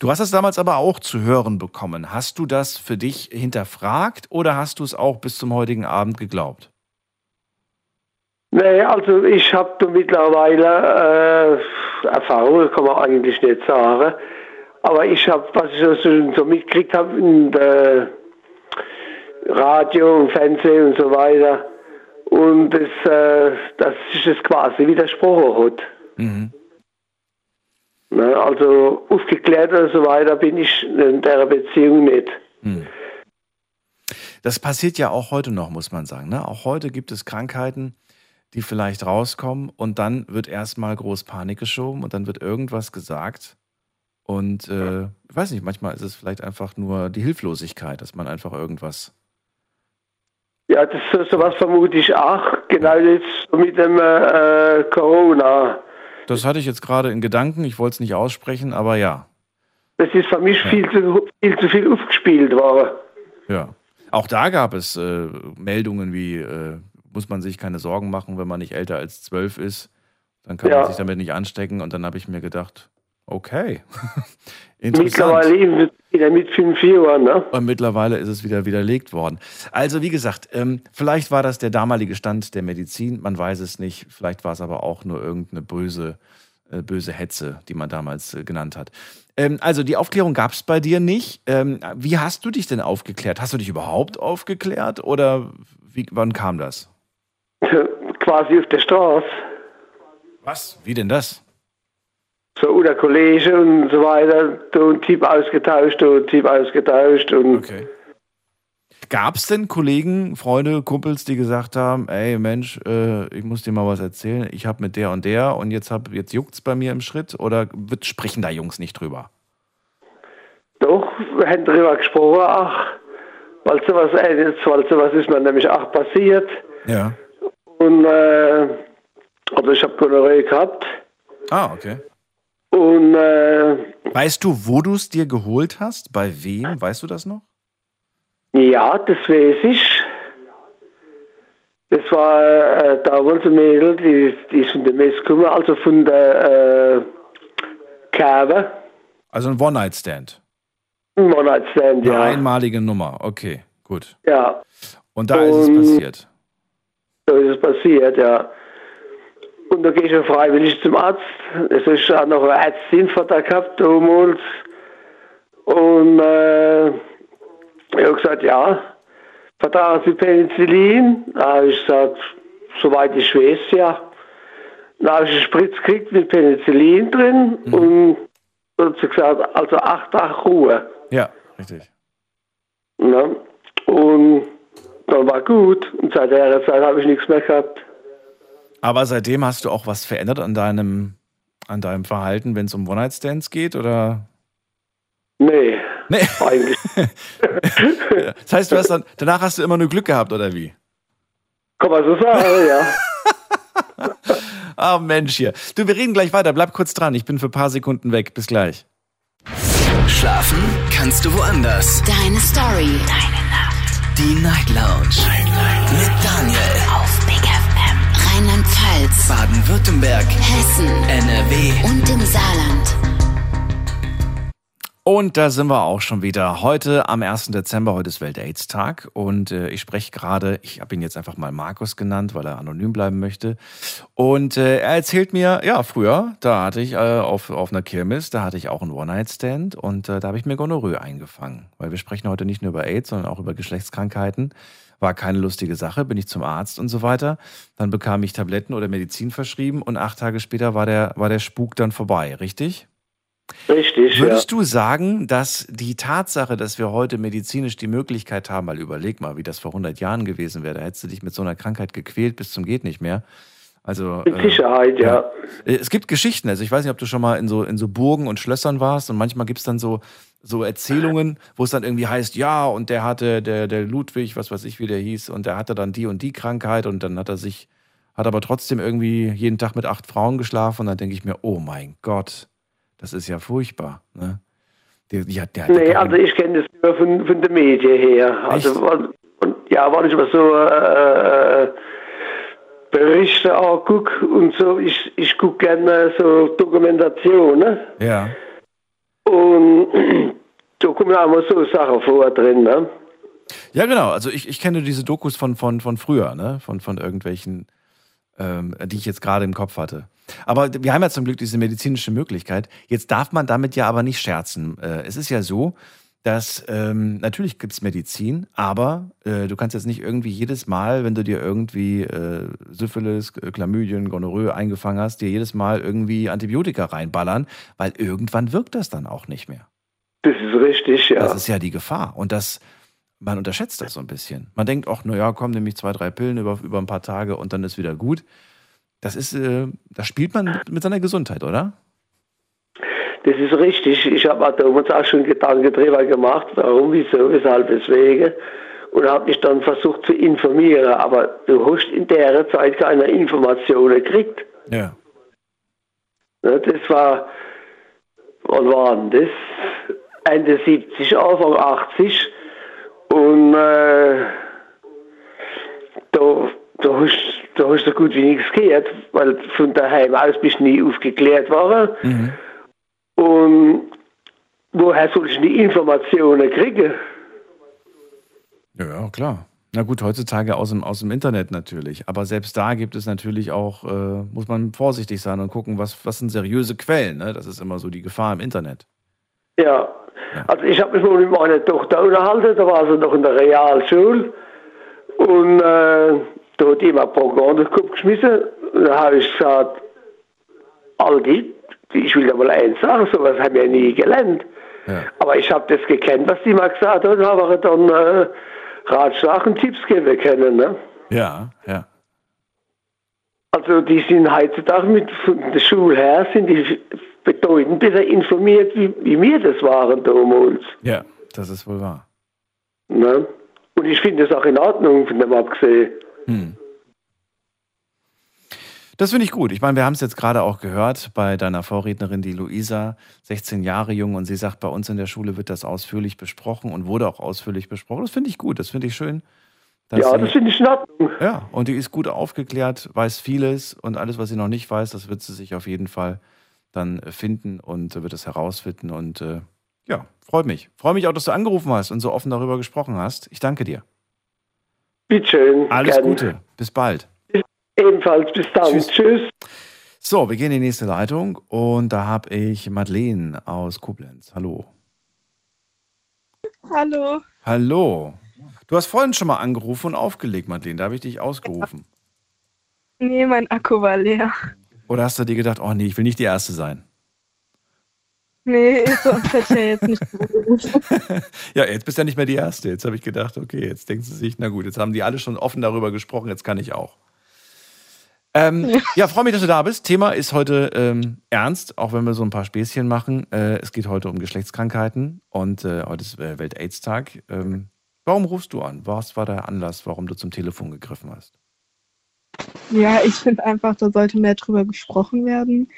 C: Du hast es damals aber auch zu hören bekommen. Hast du das für dich hinterfragt oder hast du es auch bis zum heutigen Abend geglaubt?
I: Nee, also ich habe mittlerweile äh, Erfahrungen, kann man eigentlich nicht sagen. Aber ich habe, was ich so, so mitgekriegt habe in der Radio und Fernsehen und so weiter, und das, äh, dass sich das quasi widersprochen hat.
C: Mhm.
I: Ne, also aufgeklärt und so weiter bin ich in der Beziehung nicht.
C: Das passiert ja auch heute noch, muss man sagen. Ne? Auch heute gibt es Krankheiten, die vielleicht rauskommen und dann wird erstmal groß Panik geschoben und dann wird irgendwas gesagt. Und äh, ich weiß nicht, manchmal ist es vielleicht einfach nur die Hilflosigkeit, dass man einfach irgendwas.
I: Ja, das so sowas vermute ich auch, genau jetzt mit dem äh, Corona.
C: Das hatte ich jetzt gerade in Gedanken, ich wollte es nicht aussprechen, aber ja.
I: Das ist für mich viel, zu, viel zu viel aufgespielt worden.
C: Ja. Auch da gab es äh, Meldungen wie, äh, muss man sich keine Sorgen machen, wenn man nicht älter als zwölf ist, dann kann
I: Ja.
C: man sich damit nicht anstecken. Und dann habe ich mir gedacht, okay, (laughs) interessant.
I: Mittlerweile wieder mit fünf Jahren, ne?
C: Und mittlerweile ist es wieder widerlegt worden. Also wie gesagt, ähm, vielleicht war das der damalige Stand der Medizin, man weiß es nicht. Vielleicht war es aber auch nur irgendeine böse, äh, böse Hetze, die man damals äh, genannt hat. Ähm, also die Aufklärung gab es bei dir nicht. Ähm, wie hast du dich denn aufgeklärt? Hast du dich überhaupt aufgeklärt oder wie, wann kam das? (laughs)
I: Quasi auf der Straße.
C: Was? Wie denn das?
I: So unter Kollege und so weiter, da ein Typ ausgetauscht, da ein Typ ausgetauscht und
C: Okay. Gab es denn Kollegen, Freunde, Kumpels, die gesagt haben, ey Mensch, äh, ich muss dir mal was erzählen, ich habe mit der und der und jetzt, hab, jetzt juckt's bei mir im Schritt oder wird, sprechen da Jungs nicht drüber?
I: doch, wir haben darüber gesprochen, ach, weil sowas, äh, weil sowas ist mir nämlich auch passiert.
C: Ja.
I: Und äh, also ich habe Gonorrhoe gehabt
C: Ah, okay.
I: Und äh,
C: Weißt du, wo du es dir geholt hast? Bei wem? Weißt du das noch?
I: ja, das weiß ich. Das war äh, da wohl so ein Mädel, die, die ist von der Mess gekommen, also von der äh, Kerbe,
C: Also ein One-Night-Stand.
I: ein One-Night-Stand,
C: Eine
I: ja.
C: einmalige Nummer. Okay, gut.
I: Ja,
C: Und da ist es
I: Und-
C: passiert.
I: so ist es passiert, ja. Und da gehe ich ja freiwillig zum Arzt. Es ist auch noch eine Ärztin vor da gehabt damals. Und äh, ich habe gesagt, ja, vertragen Sie Penicillin? Da habe ich gesagt, soweit ich weiß, ja. Dann habe ich einen Spritz gekriegt mit Penicillin drin und dann hat sie gesagt, also acht Tage Ruhe.
C: Ja, richtig.
I: Ne? Und dann war gut. Und seit der Zeit habe ich nichts mehr gehabt.
C: Aber seitdem hast du auch was verändert an deinem, an deinem Verhalten, wenn es um One-Night-Stands geht? Oder?
I: Nee,
C: Nee.
I: Eigentlich. (laughs)
C: das heißt, du hast dann, danach hast du immer nur Glück gehabt, oder wie?
I: Kann man so sagen, ja. (laughs)
C: Ah, Mensch hier. Du, wir reden gleich weiter. Bleib kurz dran. Ich bin für ein paar Sekunden weg. Bis gleich.
A: Schlafen kannst du woanders.
B: Deine Story. Deine Nacht.
A: Die Night Lounge. Night, Night. Mit Daniel.
B: Rheinland-Pfalz.
A: Baden-Württemberg.
B: Hessen.
A: NRW.
B: Und im Saarland.
C: Und da sind wir auch schon wieder. Heute am 1. Dezember, heute ist Welt-Aids-Tag. Und äh, ich spreche gerade, ich habe ihn jetzt einfach mal Markus genannt, weil er anonym bleiben möchte. Und äh, er erzählt mir, ja, früher, da hatte ich äh, auf, auf einer Kirmes, da hatte ich auch einen One-Night-Stand und äh, da habe ich mir Gonorrhoe eingefangen. Weil wir sprechen heute nicht nur über AIDS, sondern auch über Geschlechtskrankheiten. War keine lustige Sache, bin ich zum Arzt und so weiter. Dann bekam ich Tabletten oder Medizin verschrieben und acht Tage später war der, war der Spuk dann vorbei, richtig?
I: Richtig,
C: Würdest
I: ja.
C: du sagen, dass die Tatsache, dass wir heute medizinisch die Möglichkeit haben, weil überleg mal, wie das vor 100 Jahren gewesen wäre, da hättest du dich mit so einer Krankheit gequält bis zum geht nicht mehr. Also
I: Mit Sicherheit, ja.
C: Äh, Es gibt Geschichten, also ich weiß nicht, ob du schon mal in so in so Burgen und Schlössern warst und manchmal gibt es dann so so Erzählungen, wo es dann irgendwie heißt, ja, und der hatte der der Ludwig, was weiß ich, wie der hieß, und der hatte dann die und die Krankheit und dann hat er sich hat aber trotzdem irgendwie jeden Tag mit acht Frauen geschlafen und dann denke ich mir, oh mein Gott, das ist ja furchtbar. Ne? Hat, die hat
I: Nee, also ich kenne das nur von, von den Medien her. Also, und, ja, wenn ich mir so äh, Berichte angucke und so, ich, ich gucke gerne so Dokumentationen
C: ja.
I: Und da kommen auch mal so Sachen vor drin. Ne?
C: Ja, genau. Also ich, ich kenne diese Dokus von, von, von früher, ne? Von, von irgendwelchen, ähm, die ich jetzt gerade im Kopf hatte. Aber wir haben ja zum Glück diese medizinische Möglichkeit. Jetzt darf man damit ja aber nicht scherzen. Äh, es ist ja so, dass ähm, natürlich gibt's Medizin, aber äh, du kannst jetzt nicht irgendwie jedes Mal, wenn du dir irgendwie äh, Syphilis, Chlamydien, Gonorrhoe eingefangen hast, dir jedes Mal irgendwie Antibiotika reinballern, weil irgendwann wirkt das dann auch nicht mehr.
I: Das ist richtig, ja.
C: Das ist ja die Gefahr. Und das, man unterschätzt das so ein bisschen. Man denkt, ach, naja, komm, nehme ich zwei, drei Pillen über, über ein paar Tage und dann ist wieder gut. Das ist, äh, da spielt man mit seiner Gesundheit, oder?
I: Das ist richtig. Ich habe mir damals auch schon Gedanken drüber gemacht, warum, wieso, weshalb, weswegen. Und habe mich dann versucht zu informieren. Aber du hast in der Zeit keine Informationen gekriegt.
C: Ja.
I: Ne, Das war, wann war denn das? Ende 70, Anfang 80. Und äh, da, da, hast, da hast du gut wie nichts gehört, weil von daheim aus bist du nie aufgeklärt worden.
C: Mhm.
I: Und woher soll ich die Informationen kriegen?
C: Ja, ja, klar. Na gut, heutzutage aus dem, aus dem Internet natürlich. Aber selbst da gibt es natürlich auch, äh, muss man vorsichtig sein und gucken, was, was sind seriöse Quellen. Ne? Das ist immer so die Gefahr im Internet.
I: Ja, also ich habe mich mal mit meiner Tochter unterhalten, da war sie noch in der Realschule und äh, da hat jemand Programm durch den Kopf geschmissen da habe ich gesagt, Aldi, ich will da mal eins sagen, sowas haben wir nie gelernt.
C: Ja.
I: Aber ich habe das gekannt, was die mal gesagt hat und habe dann äh, Ratschlag und Tipps geben können. Ne?
C: Ja, ja.
I: Also die sind heutzutage mit von der Schule her sind die bedeutend besser informiert, wie, wie wir das waren damals.
C: Ja, das ist wohl wahr.
I: Ne? Und ich finde das auch in Ordnung, von dem abgesehen.
C: Hm. Das finde ich gut. Ich meine, wir haben es jetzt gerade auch gehört bei deiner Vorrednerin, die Luisa, 16 Jahre jung, und sie sagt, bei uns in der Schule wird das ausführlich besprochen und wurde auch ausführlich besprochen. Das finde ich gut, das finde ich schön.
I: Ja,
C: sie-
I: das finde ich in Ordnung.
C: Ja, und die ist gut aufgeklärt, weiß vieles und alles, was sie noch nicht weiß, das wird sie sich auf jeden Fall dann äh, finden und wird es herausfinden. Und äh, ja, freut mich. Freue mich auch, dass du angerufen hast und so offen darüber gesprochen hast. Ich danke dir.
I: Bitteschön.
C: Alles
I: gern.
C: Gute. Bis bald.
I: Ebenfalls, bis dann.
C: Tschüss.
I: Tschüss.
C: So, wir gehen in die nächste Leitung und da habe ich Madeleine aus Koblenz. Hallo.
H: Hallo.
C: Hallo. Du hast vorhin schon mal angerufen und aufgelegt, Madeleine. Da habe ich dich ausgerufen.
H: Nee, mein Akku war leer.
C: Oder hast du dir gedacht, oh nee, ich will nicht die Erste sein?
H: Nee, sonst hätte ich ja jetzt nicht. (laughs)
C: Ja, jetzt bist du ja nicht mehr die Erste. Jetzt habe ich gedacht, okay, jetzt denken sie sich, na gut, jetzt haben die alle schon offen darüber gesprochen, jetzt kann ich auch. Ähm, (laughs) ja, freue mich, dass du da bist. Thema ist heute ähm, ernst, auch wenn wir so ein paar Späßchen machen. Äh, es geht heute um Geschlechtskrankheiten und äh, heute ist äh, Welt-Aids-Tag. Ähm, warum rufst du an? Was war der Anlass, warum du zum Telefon gegriffen hast?
J: Ja, ich finde einfach, da sollte mehr drüber gesprochen werden.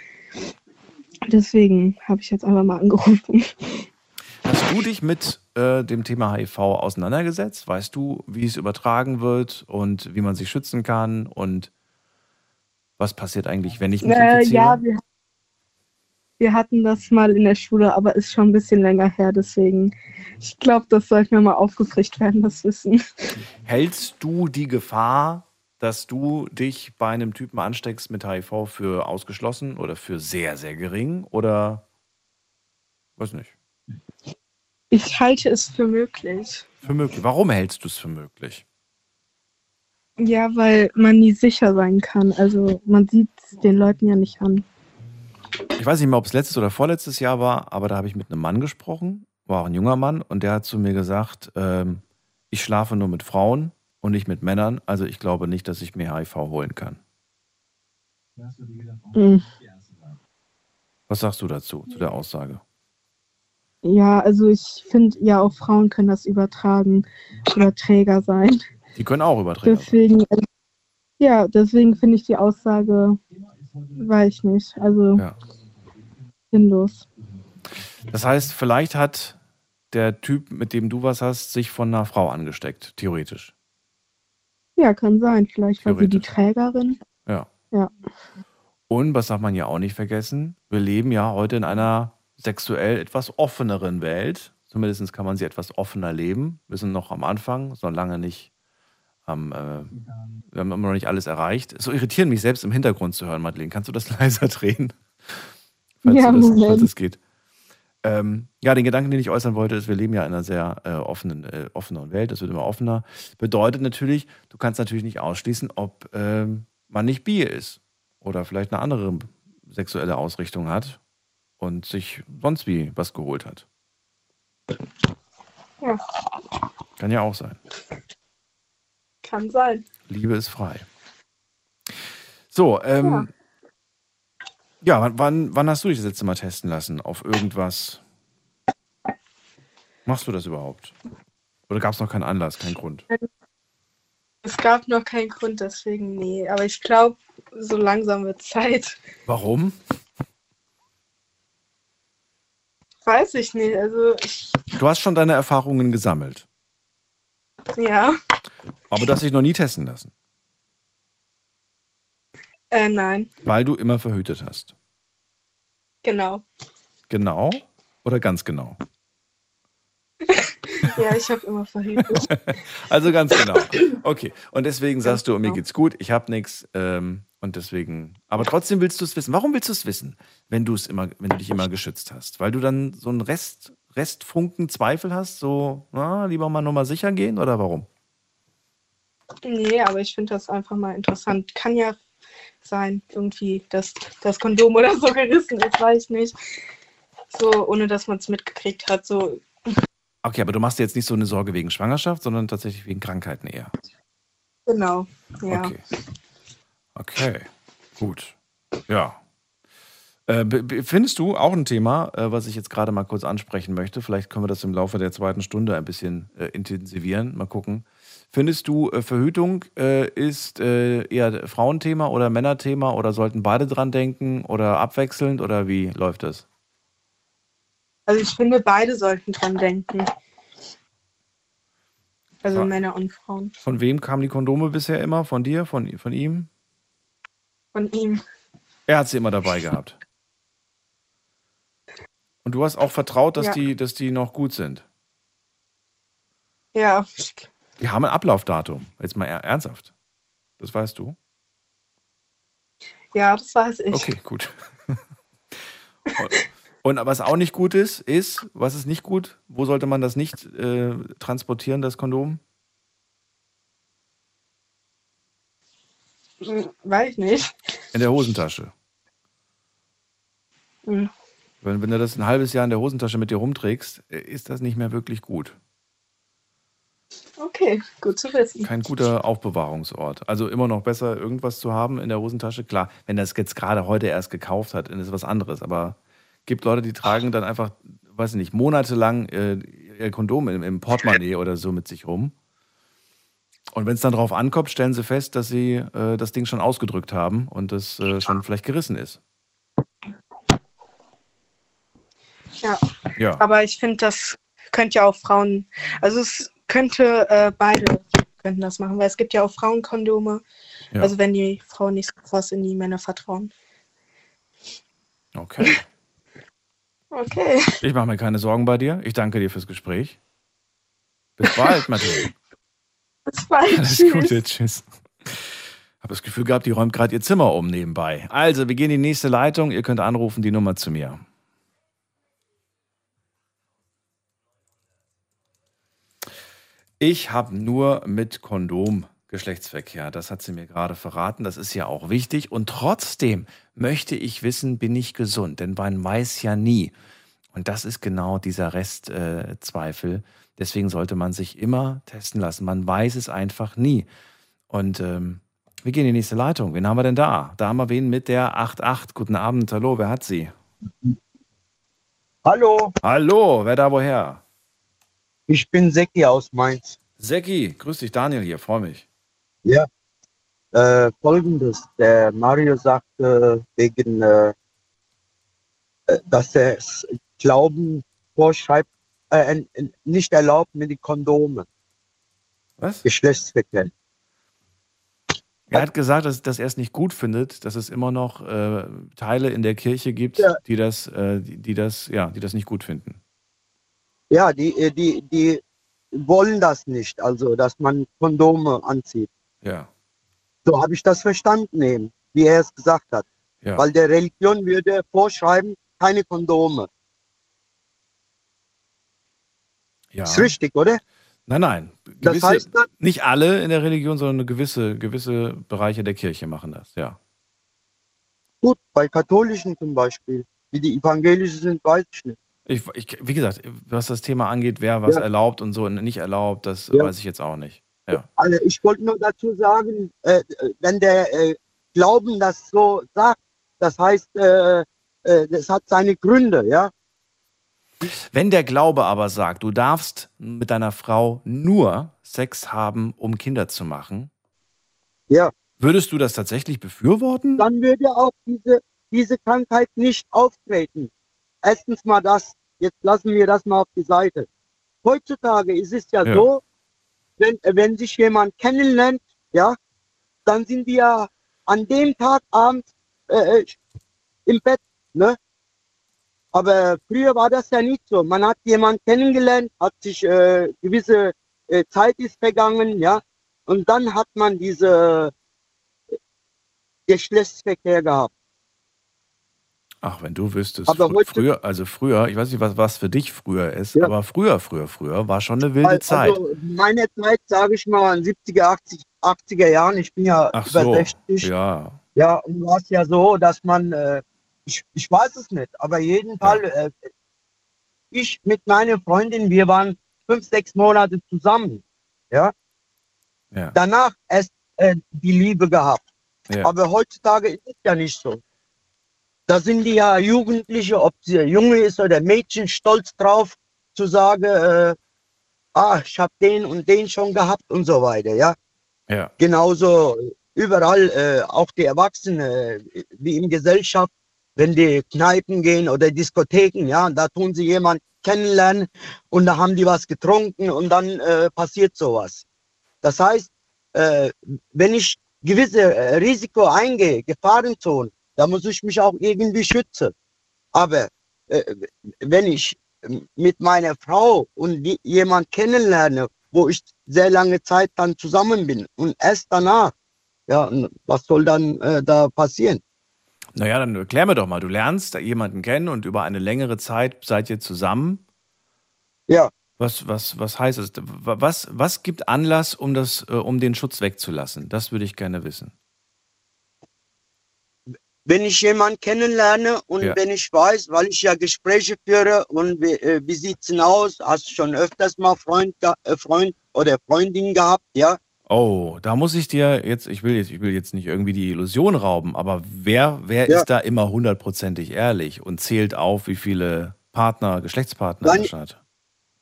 J: Deswegen habe ich jetzt einfach mal angerufen.
C: Hast du dich mit äh, dem Thema HIV auseinandergesetzt? Weißt du, wie es übertragen wird und wie man sich schützen kann und was passiert eigentlich, wenn ich mich
J: Äh,
C: infiziere?
J: ja, wir, wir hatten das mal in der Schule, aber ist schon ein bisschen länger her. Deswegen, ich glaube, das sollte mir mal aufgefrischt werden, das Wissen.
C: Hältst du die Gefahr, dass du dich bei einem Typen ansteckst mit HIV für ausgeschlossen oder für sehr, sehr gering oder weiß nicht?
J: Ich halte es für möglich.
C: Für möglich. Warum hältst du es für möglich?
J: Ja, weil man nie sicher sein kann. Also man sieht den Leuten ja nicht an.
C: Ich weiß nicht mehr, ob es letztes oder vorletztes Jahr war, aber da habe ich mit einem Mann gesprochen, war auch ein junger Mann, und der hat zu mir gesagt, ähm, ich schlafe nur mit Frauen und nicht mit Männern, also ich glaube nicht, dass ich mir HIV holen kann.
J: Mhm.
C: Was sagst du dazu, zu der Aussage?
J: Ja, also ich finde ja auch Frauen können das übertragen, Überträger sein.
C: Die können auch Überträger.
J: Deswegen, äh, ja, deswegen finde ich die Aussage, weiß ich nicht, also
C: Ja.
J: sinnlos.
C: Das heißt, vielleicht hat der Typ, mit dem du was hast, sich von einer Frau angesteckt, theoretisch.
J: Ja, kann sein. Vielleicht war sie die. Trägerin.
C: Ja.
J: Ja.
C: Und was darf man ja auch nicht vergessen? Wir leben ja heute in einer sexuell etwas offeneren Welt. Zumindest kann man sie etwas offener leben. Wir sind noch am Anfang, so lange nicht am, äh, wir haben immer noch nicht alles erreicht. So irritieren mich selbst im Hintergrund zu hören, Madeleine. Kannst du das (laughs) leiser drehen? Falls,
J: Ja,
C: das, falls es geht. Ähm, ja, den Gedanken, den ich äußern wollte, ist, wir leben ja in einer sehr äh, offenen, äh, offeneren Welt. Das wird immer offener. Bedeutet natürlich, du kannst natürlich nicht ausschließen, ob ähm, man nicht bi ist oder vielleicht eine andere sexuelle Ausrichtung hat und sich sonst wie was geholt hat.
J: Ja,
C: Kann ja auch sein.
J: Kann sein.
C: Liebe ist frei. So, ähm, ja, wann, wann, wann hast du dich das letzte Mal testen lassen? Auf irgendwas? Machst du das überhaupt? Oder gab es noch keinen Anlass, keinen Grund?
J: Es gab noch keinen Grund, deswegen nee. Aber ich glaube, so langsam wird Zeit.
C: Warum?
J: Weiß ich nicht. Also ich,
C: Du hast schon deine Erfahrungen gesammelt,
J: ja,
C: aber du hast dich noch nie testen lassen,
J: äh, nein,
C: weil du immer verhütet hast.
J: genau.
C: Genau oder ganz genau? (laughs)
J: Ja, ich habe immer verhütet. (laughs)
C: Also ganz genau. Okay. Und deswegen sagst du, mir geht's gut, ich habe nichts. Ähm, und deswegen. Aber trotzdem willst du es wissen. Warum willst du es wissen, wenn du es immer, wenn du dich immer geschützt hast? Weil du dann so einen Rest, Restfunken Zweifel hast, so, na, lieber mal nochmal sicher gehen oder warum?
J: Nee, aber ich finde das einfach mal interessant. Kann ja sein, irgendwie, dass das Kondom oder so (laughs) gerissen ist, weiß ich nicht. So, ohne dass man es mitgekriegt hat. So,
C: Okay, aber du machst jetzt nicht so eine Sorge wegen Schwangerschaft, sondern tatsächlich wegen Krankheiten eher.
J: genau. Ja.
C: Okay. Okay, gut. Ja. Äh, findest du auch ein Thema, äh, was ich jetzt gerade mal kurz ansprechen möchte? Vielleicht können wir das im Laufe der zweiten Stunde ein bisschen äh, intensivieren. Mal gucken. Findest du, äh, Verhütung äh, ist äh, eher Frauenthema oder Männerthema oder sollten beide dran denken oder abwechselnd oder wie läuft das?
J: Also ich finde, beide sollten dran denken. Also
C: Ja.
J: Männer und Frauen.
C: Von wem kamen die Kondome bisher immer? Von dir? Von, von ihm?
J: Von ihm.
C: Er hat sie immer dabei gehabt. Und du hast auch vertraut, dass,
J: Ja.
C: die, dass die noch gut sind.
J: Ja,
C: Die haben ein Ablaufdatum. Jetzt mal er- ernsthaft. Das weißt du?
J: ja, das weiß ich.
C: Okay, gut. Und, (laughs) und was auch nicht gut ist, ist, was ist nicht gut? Wo sollte man das nicht äh, transportieren, das Kondom?
J: Hm, Weiß ich nicht.
C: In der Hosentasche.
J: Hm.
C: Wenn, wenn du das ein halbes Jahr in der Hosentasche mit dir rumträgst, äh, ist das nicht mehr wirklich gut.
J: Okay. Gut zu wissen.
C: Kein guter Aufbewahrungsort. Also immer noch besser, irgendwas zu haben in der Hosentasche. Klar, wenn es jetzt gerade heute erst gekauft hat, dann ist es was anderes. Aber gibt Leute, die tragen dann einfach, weiß ich nicht, monatelang äh, ihr Kondom im, im Portemonnaie oder so mit sich rum. Und wenn es dann drauf ankommt, stellen sie fest, dass sie äh, das Ding schon ausgedrückt haben und es äh, schon vielleicht gerissen ist.
J: Ja.
C: Ja.
J: Aber ich finde, das könnte ja auch Frauen, also es könnte äh, beide könnten das machen, weil es gibt ja auch Frauenkondome.
C: Ja.
J: Also wenn die Frauen nicht so krass in die Männer vertrauen.
C: Okay. (laughs)
J: Okay.
C: Ich mache mir keine Sorgen bei dir. Ich danke dir fürs Gespräch. Bis bald, Matthias. (laughs)
J: Bis bald.
C: Alles
J: Tschüss.
C: Gute, tschüss. Habe das Gefühl gehabt, die räumt gerade ihr Zimmer um nebenbei. Also, wir gehen in die nächste Leitung. Ihr könnt anrufen, die Nummer zu mir. Ich habe nur mit Kondom Geschlechtsverkehr. Das hat sie mir gerade verraten. Das ist ja auch wichtig. Und trotzdem möchte ich wissen, bin ich gesund? Denn man weiß ja nie. Und das ist genau dieser Restzweifel. Äh. Deswegen sollte man sich immer testen lassen. Man weiß es einfach nie. Und ähm, wir gehen in die nächste Leitung. Wen haben wir denn da? Da haben wir wen mit der 88. Guten Abend. Hallo, wer hat sie?
K: Hallo,
C: Hallo, wer da woher?
K: Ich bin Seki aus Mainz.
C: Seki, grüß dich, Daniel hier, freue mich.
K: Ja. Äh, Folgendes, der Mario sagte wegen, äh, äh, dass er es Glauben vorschreibt, äh, äh, nicht erlaubt mit die Kondome,
C: Was?
K: Geschlechtsverkehr.
C: Er hat gesagt, dass, dass er es nicht gut findet, dass es immer noch äh, Teile in der Kirche gibt,
K: Ja.
C: die, das, äh, die, die, das, ja, die das nicht gut finden.
K: Ja, die, äh, die, die wollen das nicht, also dass man Kondome anzieht.
C: Ja,
K: So habe ich das verstanden, eben, wie er es gesagt hat.
C: ja.
K: Weil der Religion würde vorschreiben, keine Kondome.
C: ja.
K: Ist richtig, oder?
C: Nein, nein.
K: Das
C: Gewisse,
K: heißt dann-
C: nicht alle in der Religion, sondern gewisse, gewisse Bereiche der Kirche machen das, ja.
K: Gut, bei Katholischen zum Beispiel. Wie die Evangelischen sind, weiß ich nicht.
C: Ich, ich, wie gesagt, was das Thema angeht, wer was
K: Ja.
C: erlaubt und so und nicht erlaubt, das
K: Ja.
C: weiß ich jetzt auch nicht. Ja.
K: Also ich wollte nur dazu sagen, äh, wenn der äh, Glauben das so sagt, das heißt, äh, äh, das hat seine Gründe, ja.
C: Wenn der Glaube aber sagt, du darfst mit deiner Frau nur Sex haben, um Kinder zu machen,
K: Ja.
C: würdest du das tatsächlich befürworten?
K: Dann würde auch diese, diese Krankheit nicht auftreten. Erstens mal das, jetzt lassen wir das mal auf die Seite. Heutzutage ist es ja,
C: Ja.
K: so, wenn, wenn sich jemand kennenlernt, ja, dann sind ja an dem Tag abends äh, im Bett, ne? Aber früher war das ja nicht so. Man hat jemanden kennengelernt, hat sich äh, gewisse äh, Zeit ist vergangen, ja, und dann hat man diese Geschlechtsverkehr gehabt.
C: Ach, wenn du wüsstest,
K: Aber
C: fr früher, also früher, ich weiß nicht, was, was für dich früher ist,
K: Ja.
C: aber früher, früher, früher war schon eine wilde
K: Al-
C: Zeit.
K: Also meine Zeit, sage ich mal, in 70er, 80, 80er Jahren, ich bin ja
C: Ach
K: über
C: so,
K: 60.
C: ja.
K: Ja, und war es ja so, dass man, äh, ich, ich weiß es nicht, aber jeden Fall, äh, ich mit meiner Freundin, wir waren fünf, sechs Monate zusammen. Ja,
C: Ja.
K: danach erst äh, die Liebe gehabt.
C: Ja.
K: Aber heutzutage ist es ja nicht so. Da sind die ja Jugendliche, ob sie Junge ist oder Mädchen, stolz drauf zu sagen, äh, ah, ich habe den und den schon gehabt und so weiter, ja.
C: Ja.
K: Genauso überall, äh, auch die Erwachsenen, äh, wie in Gesellschaft, wenn die Kneipen gehen oder Diskotheken, ja, da tun sie jemanden kennenlernen und da haben die was getrunken und dann äh, passiert sowas. Das heißt, äh, wenn ich gewisse äh, Risiko eingehe, Gefahrenzone, da muss ich mich auch irgendwie schützen. Aber äh, wenn ich mit meiner Frau und die, jemand kennenlerne, wo ich sehr lange Zeit dann zusammen bin und erst danach, ja, was soll dann äh, da passieren?
C: Naja, dann erklär mir doch mal, du lernst jemanden kennen und über eine längere Zeit seid ihr zusammen.
K: Ja.
C: Was, was, was heißt es? Was, was gibt Anlass, um, das, äh, um den Schutz wegzulassen? Das würde ich gerne wissen.
K: Wenn ich jemanden kennenlerne und
C: Ja.
K: wenn ich weiß, weil ich ja Gespräche führe und wie, äh, wie sieht's denn aus, hast du schon öfters mal Freund, äh, Freund oder Freundin gehabt, ja.
C: Oh, da muss ich dir jetzt, ich will jetzt, ich will jetzt nicht irgendwie die Illusion rauben, aber wer, wer
K: Ja.
C: ist da immer hundertprozentig ehrlich und zählt auf, wie viele Partner, Geschlechtspartner er hat?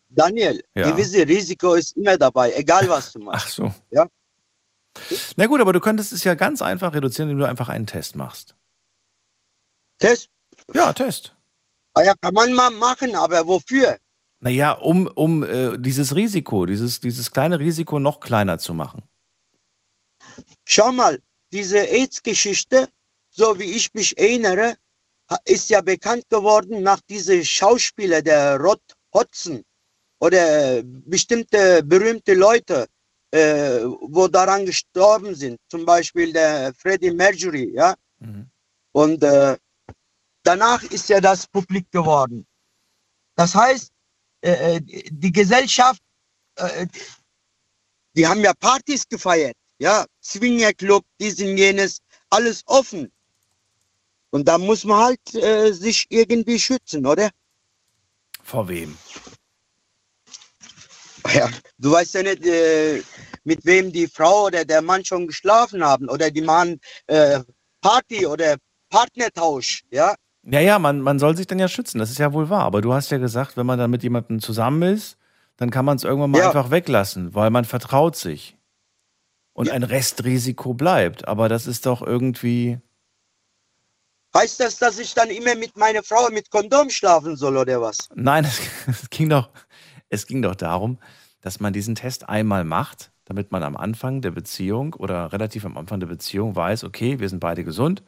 K: Daniel,
C: Ja.
K: gewisse Risiko ist immer dabei, egal was du machst.
C: Ach so.
K: Ja.
C: Na gut, aber du könntest es ja ganz einfach reduzieren, indem du einfach einen Test machst.
K: Test?
C: Ja, Test.
K: Ah ja, kann man mal machen, aber wofür?
C: Naja, um, um äh, dieses Risiko, dieses, dieses kleine Risiko noch kleiner zu machen.
K: Schau mal, diese AIDS-Geschichte, so wie ich mich erinnere, ist ja bekannt geworden nach diesem Schauspieler, der Rod Hodgson oder bestimmte berühmte Leute, äh, wo daran gestorben sind. Zum Beispiel der Freddie Mercury, ja. Und äh, danach ist ja das publik geworden. Das heißt, äh, äh, die Gesellschaft, äh, die haben ja Partys gefeiert, ja, Swingerclub, dies und jenes, alles offen. Und da muss man halt äh, sich irgendwie schützen, oder?
C: Vor wem?
K: Ja, du weißt ja nicht, äh, mit wem die Frau oder der Mann schon geschlafen haben oder die machen äh, Party oder Partnertausch, ja.
C: Ja, ja, man, man soll sich dann ja schützen, das ist ja wohl wahr. Aber du hast ja gesagt, wenn man dann mit jemandem zusammen ist, dann kann man es irgendwann mal
K: Ja.
C: einfach weglassen, weil man vertraut sich. Und ein Restrisiko bleibt. Aber das ist doch irgendwie.
K: Heißt das, dass ich dann immer mit meiner Frau mit Kondom schlafen soll oder was?
C: Nein, (laughs) es, es, ging doch, es ging doch darum, dass man diesen Test einmal macht, damit man am Anfang der Beziehung oder relativ am Anfang der Beziehung weiß, okay, wir sind beide gesund.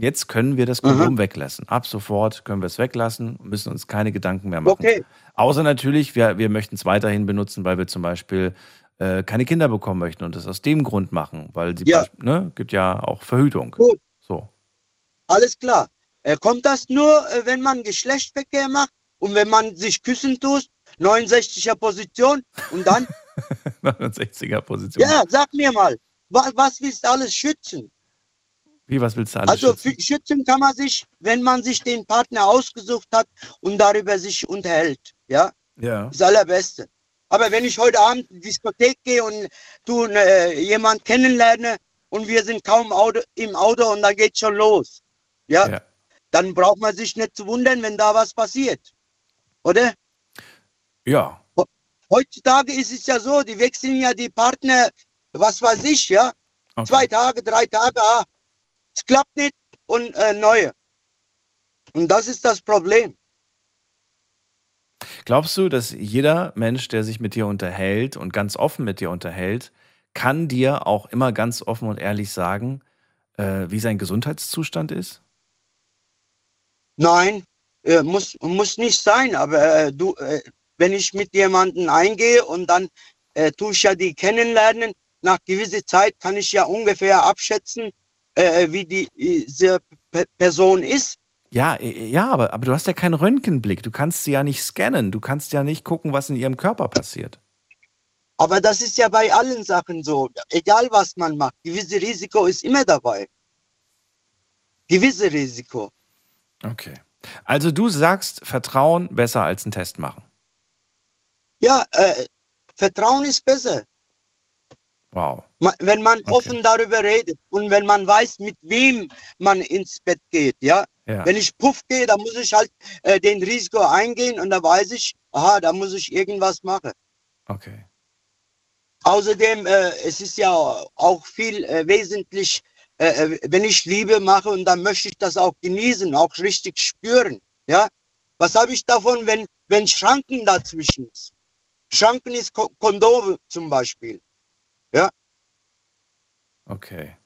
C: Jetzt können wir das Kondom weglassen. Ab sofort können wir es weglassen und müssen uns keine Gedanken mehr machen.
K: Okay.
C: Außer natürlich, wir, wir möchten es weiterhin benutzen, weil wir zum Beispiel äh, keine Kinder bekommen möchten und das aus dem Grund machen, weil sie
K: Ja.
C: ne, gibt ja auch Verhütung.
K: Gut.
C: So.
K: Alles klar. Äh, kommt das nur, äh, wenn man Geschlechtsverkehr macht und wenn man sich küssen tut, 69er Position und dann, (laughs)
C: 69er Position.
K: ja, sag mir mal, was, was willst du alles schützen?
C: Wie, was willst du alles
K: Also
C: schützen?
K: schützen kann man sich, wenn man sich den Partner ausgesucht hat und darüber sich unterhält. Ja,
C: Ja.
K: das Allerbeste. Aber wenn ich heute Abend in die Diskothek gehe und du äh, jemand kennenlerne und wir sind kaum Auto, im Auto und da geht schon los, ja,
C: Ja.
K: dann braucht man sich nicht zu wundern, wenn da was passiert. Oder?
C: Ja.
K: Heutzutage ist es ja so, die wechseln ja die Partner, was weiß ich, ja. Zwei Tage, drei Tage, ah, es klappt nicht und äh, neue. Und das ist das Problem.
C: Glaubst du, dass jeder Mensch, der sich mit dir unterhält und ganz offen mit dir unterhält, kann dir auch immer ganz offen und ehrlich sagen, äh, wie sein Gesundheitszustand ist?
K: Nein, äh, muss, muss nicht sein, aber äh, du, äh, wenn ich mit jemandem eingehe und dann äh, tue ich ja die kennenlernen, nach gewisser Zeit kann ich ja ungefähr abschätzen, äh, wie die, diese Pe Person ist.
C: Ja, äh, ja, aber, aber du hast ja keinen Röntgenblick. Du kannst sie ja nicht scannen. Du kannst ja nicht gucken, was in ihrem Körper passiert.
K: Aber das ist ja bei allen Sachen so. Egal was man macht, gewisse Risiko ist immer dabei. Gewisse Risiko.
C: Okay. Also du sagst, Vertrauen besser als einen Test machen.
K: Ja, äh, Vertrauen ist besser.
C: Wow.
K: Wenn man offen darüber redet und wenn man weiß, mit wem man ins Bett geht, ja.
C: Ja.
K: Wenn ich puff gehe, dann muss ich halt äh, den Risiko eingehen und da weiß ich, aha, da muss ich irgendwas machen.
C: Okay.
K: Außerdem, äh, es ist ja auch viel äh, wesentlich, äh, äh, wenn ich Liebe mache und dann möchte ich das auch genießen, auch richtig spüren. Ja, was habe ich davon, wenn wenn Schranken dazwischen ist? Schranken ist Ko Kondome zum Beispiel. Ja,
C: Okay.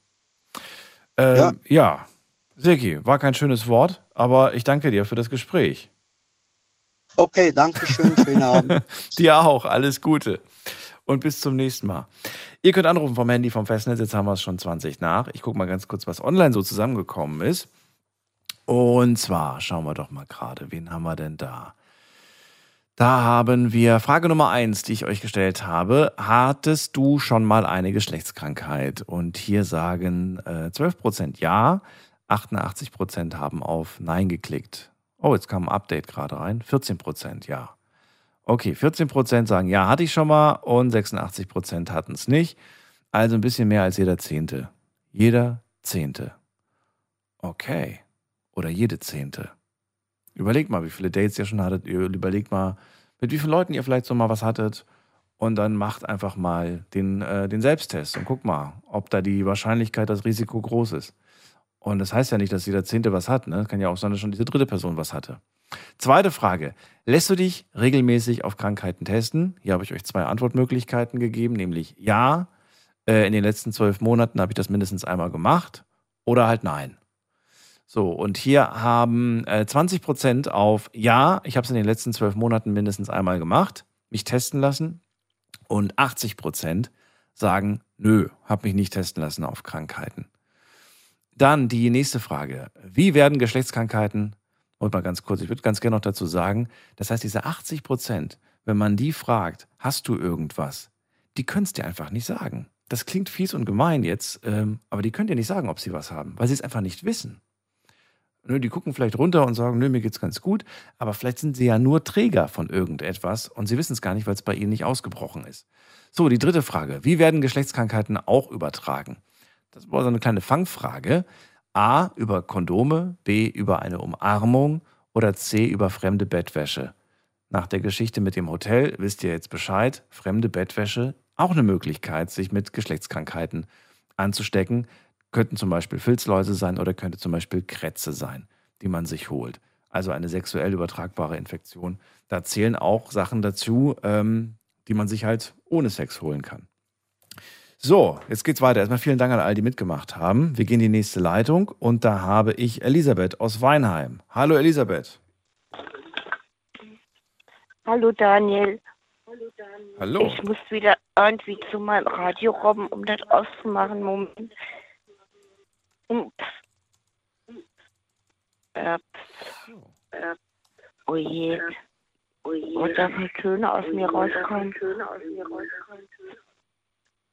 C: Ähm, ja. Sirki, war kein schönes Wort, aber ich danke dir für das Gespräch.
K: okay, danke schön, schönen Abend. (laughs)
C: Dir auch, alles Gute. Und bis zum nächsten Mal. Ihr könnt anrufen vom Handy, vom Festnetz, jetzt haben wir es schon 20 nach. Ich gucke mal ganz kurz, was online so zusammengekommen ist. Und zwar schauen wir doch mal gerade, wen haben wir denn da? Da haben wir Frage Nummer eins, die ich euch gestellt habe. Hattest du schon mal eine Geschlechtskrankheit? Und hier sagen äh, 12% ja, 88% haben auf Nein geklickt. Oh, jetzt kam ein Update gerade rein. 14% ja. Okay, 14% sagen, ja, hatte ich schon mal und 86% hatten es nicht. Also ein bisschen mehr als jeder Zehnte. Jeder Zehnte. Okay. Oder jede Zehnte. Überlegt mal, wie viele Dates ihr schon hattet. Überlegt mal, mit wie vielen Leuten ihr vielleicht so mal was hattet. Und dann macht einfach mal den, äh, den Selbsttest und guckt mal, ob da die Wahrscheinlichkeit, das Risiko groß ist. Und das heißt ja nicht, dass jeder Zehnte was hat. Ne? Kann ja auch sein, dass schon diese dritte Person was hatte. Zweite Frage. Lässt du dich regelmäßig auf Krankheiten testen? Hier habe ich euch zwei Antwortmöglichkeiten gegeben, nämlich ja, äh, in den letzten zwölf Monaten habe ich das mindestens einmal gemacht oder halt nein. So, und hier haben äh, 20 Prozent auf Ja, ich habe es in den letzten zwölf Monaten mindestens einmal gemacht, mich testen lassen. Und 80 Prozent sagen, nö, habe mich nicht testen lassen auf Krankheiten. Dann die nächste Frage. Wie werden Geschlechtskrankheiten, und mal ganz kurz, ich würde ganz gerne noch dazu sagen, das heißt, diese 80 Prozent, wenn man die fragt, hast du irgendwas, die können es dir einfach nicht sagen. Das klingt fies und gemein jetzt, ähm, aber die können dir nicht sagen, ob sie was haben, weil sie es einfach nicht wissen. Nö, die gucken vielleicht runter und sagen, nö, mir geht's ganz gut, aber vielleicht sind sie ja nur Träger von irgendetwas und sie wissen es gar nicht, weil es bei ihnen nicht ausgebrochen ist. So, die dritte Frage. Wie werden Geschlechtskrankheiten auch übertragen? Das war so eine kleine Fangfrage. A über Kondome, B über eine Umarmung oder C über fremde Bettwäsche. Nach der Geschichte mit dem Hotel wisst ihr jetzt Bescheid, fremde Bettwäsche auch eine Möglichkeit, sich mit Geschlechtskrankheiten anzustecken. Könnten zum Beispiel Filzläuse sein oder könnte zum Beispiel Krätze sein, die man sich holt. Also eine sexuell übertragbare Infektion. Da zählen auch Sachen dazu, ähm, die man sich halt ohne Sex holen kann. So, jetzt geht's weiter. Erstmal vielen Dank an all, die mitgemacht haben. Wir gehen in die nächste Leitung und da habe ich Elisabeth aus Weinheim. Hallo Elisabeth.
L: Hallo Daniel.
C: Hallo.
L: Ich muss wieder irgendwie zu meinem Radio robben, um das auszumachen. Moment. Ups. Ups. Ups. Oh je. Oh je. Und da viel Töne aus mir rauskommen.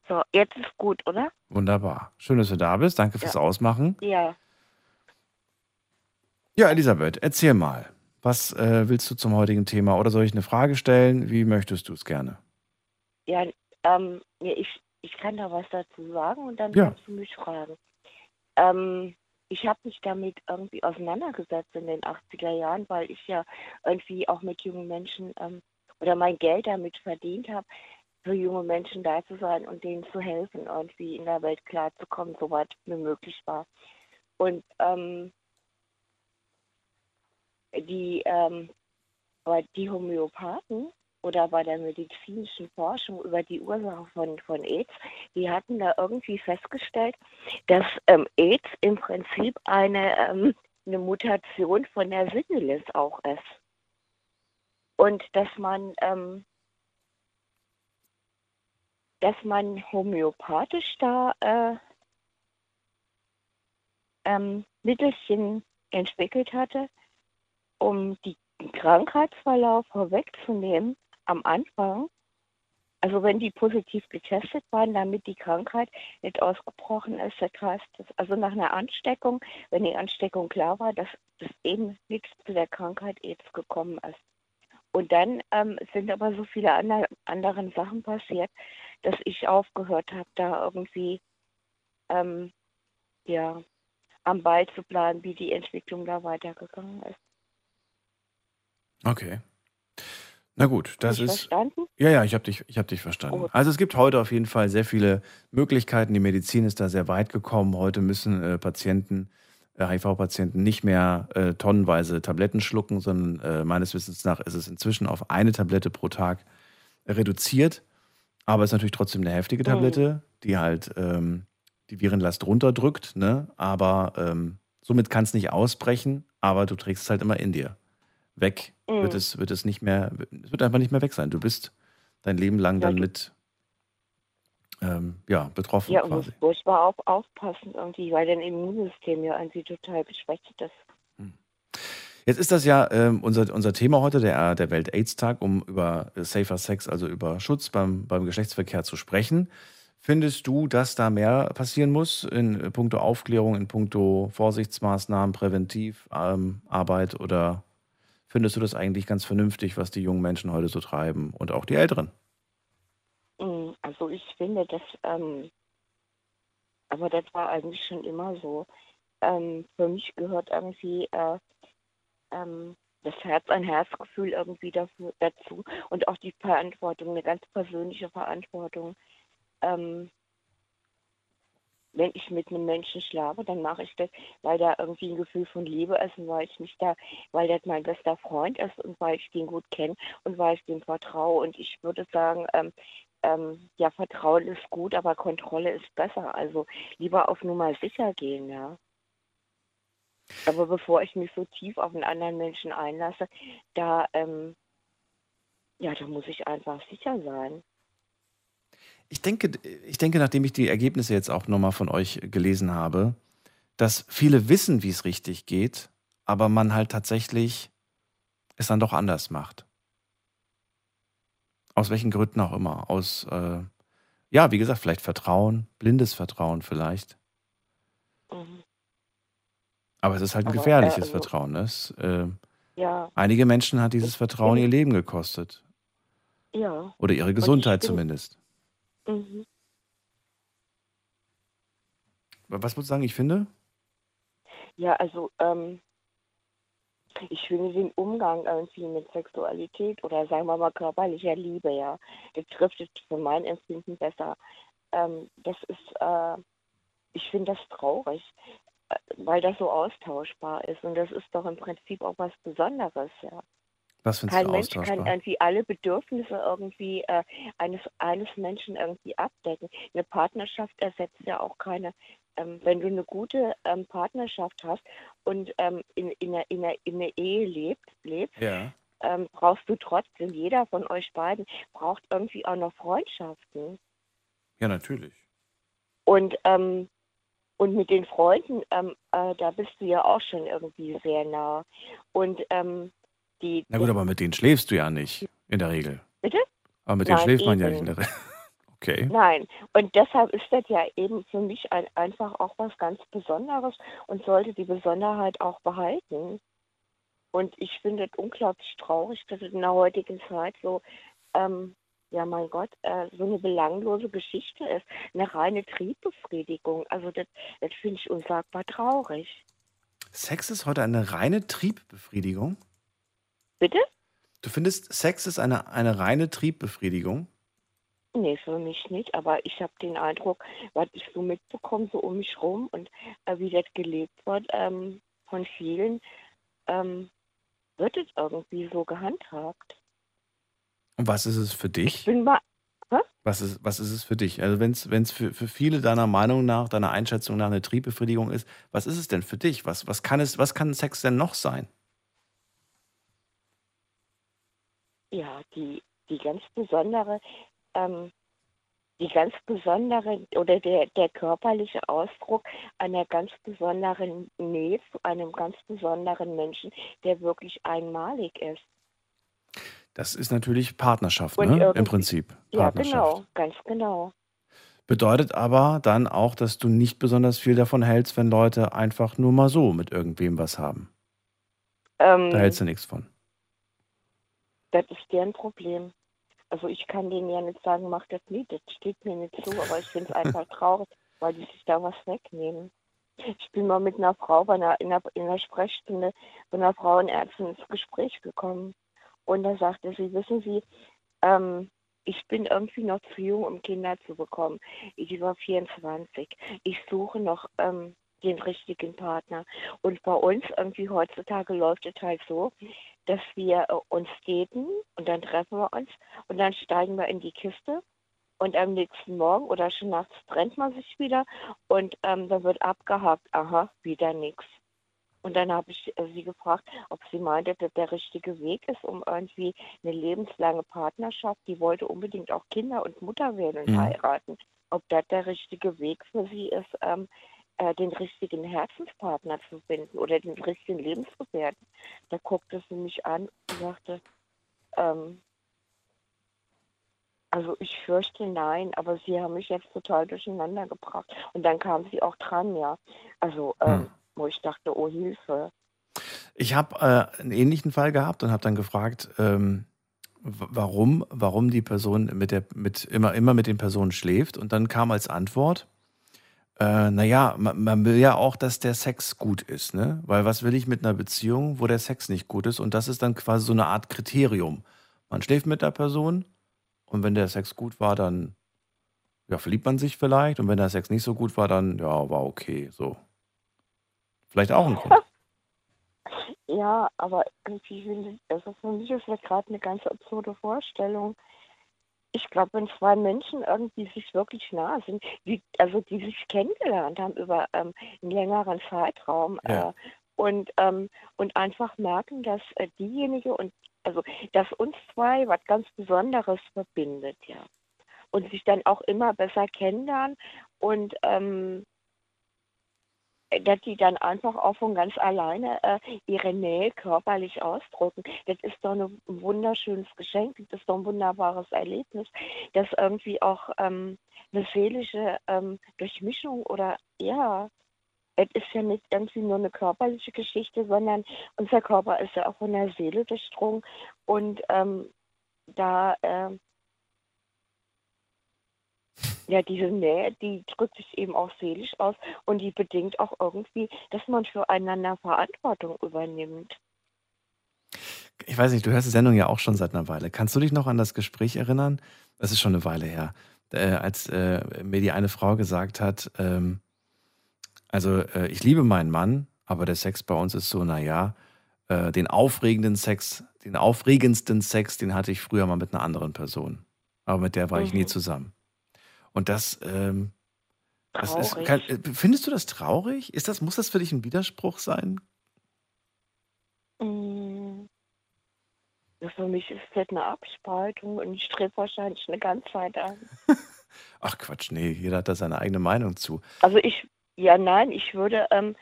L: So, jetzt ist gut, oder?
C: Wunderbar. Schön, dass du da bist. Danke fürs
L: Ja.
C: Ausmachen.
L: Ja.
C: Ja, Elisabeth, erzähl mal. Was äh, willst du zum heutigen Thema? Oder soll ich eine Frage stellen? Wie möchtest du es gerne?
L: Ja, ähm, ich, ich kann da was dazu sagen und dann
C: Ja.
L: kannst du mich fragen. Ähm, ich habe mich damit irgendwie auseinandergesetzt in den 80er Jahren, weil ich ja irgendwie auch mit jungen Menschen ähm, oder mein Geld damit verdient habe, für junge Menschen da zu sein und denen zu helfen, irgendwie in der Welt klarzukommen, soweit mir möglich war. Und ähm, die, ähm, aber die Homöopathen oder bei der medizinischen Forschung über die Ursache von, von AIDS, die hatten da irgendwie festgestellt, dass ähm, AIDS im Prinzip eine, ähm, eine Mutation von der Syphilis auch ist. Und dass man, ähm, dass man homöopathisch da äh, ähm, Mittelchen entwickelt hatte, um die Krankheitsverlauf vorwegzunehmen am Anfang, also wenn die positiv getestet waren, damit die Krankheit nicht ausgebrochen ist, das heißt, also nach einer Ansteckung, wenn die Ansteckung klar war, dass es eben nichts zu der Krankheit AIDS gekommen ist. Und dann ähm, sind aber so viele andere anderen Sachen passiert, dass ich aufgehört habe, da irgendwie ähm, ja, am Ball zu planen, wie die Entwicklung da weitergegangen ist.
C: Okay. Na gut, das ist.
L: verstanden?
C: Ja, ja, ich habe dich, ich hab dich verstanden.
L: Gut.
C: Also es gibt heute auf jeden Fall sehr viele Möglichkeiten. Die Medizin ist da sehr weit gekommen. Heute müssen äh, Patienten, äh, HIV-Patienten nicht mehr äh, tonnenweise Tabletten schlucken, sondern äh, meines Wissens nach ist es inzwischen auf eine Tablette pro Tag reduziert. Aber es ist natürlich trotzdem eine heftige Tablette, die halt ähm, die Virenlast runterdrückt. Ne? Aber ähm, somit kann es nicht ausbrechen, aber du trägst es halt immer in dir. Weg
L: Mhm.
C: wird, es, wird es nicht mehr, es wird einfach nicht mehr weg sein. Du bist dein Leben lang dann mit ähm, ja, betroffen
L: Ja, und
C: quasi.
L: muss furchtbar auf, aufpassen irgendwie, weil dein Immunsystem ja irgendwie total geschwächt ist.
C: Jetzt ist das ja ähm, unser, unser Thema heute, der, der Welt-AIDS-Tag, um über Safer Sex, also über Schutz beim, beim Geschlechtsverkehr zu sprechen. Findest du, dass da mehr passieren muss in puncto Aufklärung, in puncto Vorsichtsmaßnahmen, Präventivarbeit ähm, oder findest du das eigentlich ganz vernünftig, was die jungen Menschen heute so treiben und auch die Älteren?
L: Mm, Also ich finde, dass, ähm, aber das war eigentlich schon immer so. Ähm, für mich gehört irgendwie äh, ähm, das Herz, ein Herzgefühl irgendwie dafür, dazu und auch die Verantwortung, eine ganz persönliche Verantwortung. Ähm, wenn ich mit einem Menschen schlafe, dann mache ich das, weil da irgendwie ein Gefühl von Liebe ist und weil ich mich da, weil das mein bester Freund ist und weil ich den gut kenne und weil ich dem vertraue. Und ich würde sagen, ähm, ähm, ja, Vertrauen ist gut, aber Kontrolle ist besser. Also lieber auf Nummer sicher gehen, ja. Aber bevor ich mich so tief auf einen anderen Menschen einlasse, da, ähm, ja, da muss ich einfach sicher sein.
C: Ich denke, ich denke, nachdem ich die Ergebnisse jetzt auch nochmal von euch gelesen habe, dass viele wissen, wie es richtig geht, aber man halt tatsächlich es dann doch anders macht. Aus welchen Gründen auch immer. Aus, äh, ja, wie gesagt, vielleicht Vertrauen, blindes Vertrauen vielleicht.
L: Mhm.
C: Aber es ist halt ein
L: Aber, äh,
C: gefährliches
L: also-
C: Vertrauen. Ne? Es, äh,
L: Ja,
C: einige Menschen hat dieses Vertrauen ihr Leben gekostet.
L: ja.
C: Oder ihre Gesundheit zumindest.
L: Mhm.
C: Was würdest du sagen, ich finde?
L: Ja, also ähm, ich finde den Umgang irgendwie mit Sexualität oder sagen wir mal körperlicher Liebe, ja, das trifft es für mein Empfinden besser. Ähm, das ist, äh, ich finde das traurig, äh, weil das so austauschbar ist und das ist doch im Prinzip auch was Besonderes, ja.
C: Was findest
L: Kein
C: du
L: Mensch kann irgendwie alle Bedürfnisse irgendwie äh, eines, eines Menschen irgendwie abdecken. Eine Partnerschaft ersetzt ja auch keine, ähm, wenn du eine gute ähm, Partnerschaft hast und ähm, in, in, einer, in, einer, in einer Ehe lebt, lebst,
C: Ja.
L: ähm, brauchst du trotzdem, jeder von euch beiden braucht irgendwie auch noch Freundschaften.
C: Ja, natürlich.
L: Und, ähm, und mit den Freunden, ähm, äh, da bist du ja auch schon irgendwie sehr nah. Und ähm, die,
C: Na gut, aber mit denen schläfst du ja nicht in der Regel.
L: Bitte?
C: Aber mit denen schläft man ja nicht in der Regel. Okay.
L: Nein, und deshalb ist das ja eben für mich ein, einfach auch was ganz Besonderes und sollte die Besonderheit auch behalten. Und ich finde es unglaublich traurig, dass es in der heutigen Zeit so, ähm, ja mein Gott, äh, so eine belanglose Geschichte ist, eine reine Triebbefriedigung. Also das, das finde ich unsagbar traurig.
C: Sex ist heute eine reine Triebbefriedigung?
L: Bitte?
C: Du findest, Sex ist eine, eine reine Triebbefriedigung?
L: Nee, für mich nicht, aber ich habe den Eindruck, was ich so mitbekomme, so um mich rum und äh, wie das gelebt wird ähm, von vielen, ähm, wird es irgendwie so gehandhabt.
C: Und was ist es für dich?
L: Ich bin mal,
C: Was ist, was ist es für dich? Also wenn es für, für viele deiner Meinung nach, deiner Einschätzung nach eine Triebbefriedigung ist, was ist es denn für dich? Was, was, kann, es, was kann Sex denn noch sein?
L: Ja, die, die ganz besondere, ähm, die ganz besondere oder der, der körperliche Ausdruck einer ganz besonderen Nähe zu einem ganz besonderen Menschen, der wirklich einmalig ist.
C: Das ist natürlich Partnerschaft,
L: Und
C: ne? Im Prinzip.
L: Ja,
C: Partnerschaft.
L: genau, ganz genau.
C: Bedeutet aber dann auch, dass du nicht besonders viel davon hältst, wenn Leute einfach nur mal so mit irgendwem was haben.
L: Ähm,
C: Da hältst du nichts von.
L: Das ist deren Problem. Also ich kann denen ja nicht sagen, mach das nicht, das steht mir nicht zu, aber ich finde es einfach (laughs) traurig, weil die sich da was wegnehmen. Ich bin mal mit einer Frau bei einer, in, einer, in einer Sprechstunde bei einer Frauenärztin ins Gespräch gekommen. Und da sagte sie, wissen Sie, ähm, ich bin irgendwie noch zu jung, um Kinder zu bekommen. Ich war 24. Ich suche noch ähm, den richtigen Partner. Und bei uns irgendwie heutzutage läuft es halt so, dass wir äh, uns daten und dann treffen wir uns und dann steigen wir in die Kiste und am nächsten Morgen oder schon nachts trennt man sich wieder und ähm, dann wird abgehakt, aha, wieder nichts. Und dann habe ich äh, sie gefragt, ob sie meinte, dass der richtige Weg ist, um irgendwie eine lebenslange Partnerschaft, die wollte unbedingt auch Kinder und Mutter werden und
M: Mhm.
L: heiraten, ob das der richtige Weg für sie ist, ähm, äh, den richtigen Herzenspartner zu finden oder den richtigen Lebensgefährten. Da guckte sie mich an und sagte, ähm, also ich fürchte nein, aber sie haben mich jetzt total durcheinander gebracht. Und dann kam sie auch dran, ja. Also, ähm,
C: Hm.
L: wo ich dachte, oh Hilfe.
C: Ich habe äh, einen ähnlichen Fall gehabt und habe dann gefragt, ähm, warum, warum die Person mit der, mit, immer, immer mit den Personen schläft. Und dann kam als Antwort, äh, naja, man, man will ja auch, dass der Sex gut ist, ne? Weil was will ich mit einer Beziehung, wo der Sex nicht gut ist? Und das ist dann quasi so eine Art Kriterium. Man schläft mit der Person und wenn der Sex gut war, dann ja, verliebt man sich vielleicht. Und wenn der Sex nicht so gut war, dann ja, war okay. So. Vielleicht auch ein Grund.
L: Ja, aber irgendwie finde ich, also für mich ist das gerade eine ganz absurde Vorstellung. Ich glaube, wenn zwei Menschen irgendwie sich wirklich nah sind, die, also die sich kennengelernt haben über ähm, einen längeren Zeitraum
C: Ja.
L: äh, und, ähm, und einfach merken, dass äh, diejenige und also dass uns zwei was ganz Besonderes verbindet, ja. Und sich dann auch immer besser kennenlernen und ähm, dass die dann einfach auch von ganz alleine äh, ihre Nähe körperlich ausdrücken. Das ist doch ein wunderschönes Geschenk, das ist doch ein wunderbares Erlebnis, das irgendwie auch ähm, eine seelische ähm, Durchmischung oder ja, es ist ja nicht irgendwie nur eine körperliche Geschichte, sondern unser Körper ist ja auch von der Seele durchdrungen und ähm, da ähm, ja, diese Nähe, die drückt sich eben auch seelisch aus und die bedingt auch irgendwie, dass man füreinander Verantwortung übernimmt.
C: Ich weiß nicht, du hörst die Sendung ja auch schon seit einer Weile. Kannst du dich noch an das Gespräch erinnern? Das ist schon eine Weile her, äh, als äh, mir die eine Frau gesagt hat, ähm, also äh, ich liebe meinen Mann, aber der Sex bei uns ist so, naja, äh, den aufregenden Sex, den aufregendsten Sex, den hatte ich früher mal mit einer anderen Person. Aber mit der war ich nie
L: Mhm.
C: zusammen. Und das, ähm, das ist, kann, äh, findest du das traurig? Ist das, muss das für dich ein Widerspruch sein?
L: Mm. Für mich ist das eine Abspaltung und ich strebe wahrscheinlich eine Ganzheit an. (laughs)
C: Ach Quatsch, nee, jeder hat da seine eigene Meinung zu.
L: Also ich, ja, nein, ich würde, ähm,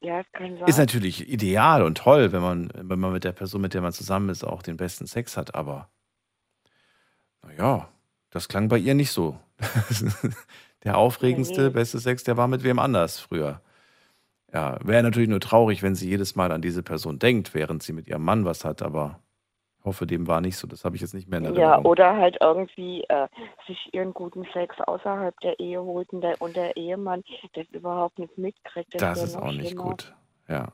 L: ja, kann sein.
C: Ist natürlich ideal und toll, wenn man, wenn man mit der Person, mit der man zusammen ist, auch den besten Sex hat, aber naja, das klang bei ihr nicht so. (laughs) der aufregendste,
L: Nee.
C: beste Sex, der war mit wem anders früher. Ja, wäre natürlich nur traurig, wenn sie jedes Mal an diese Person denkt, während sie mit ihrem Mann was hat, aber ich hoffe, dem war nicht so. Das habe ich jetzt nicht mehr in
L: Ja,
C: Erinnerung.
L: oder halt irgendwie äh, sich ihren guten Sex außerhalb der Ehe holt und der, und der Ehemann das überhaupt nicht mitkriegt.
C: Das
L: wär
C: ist auch nicht
L: schlimmer.
C: gut. Ja.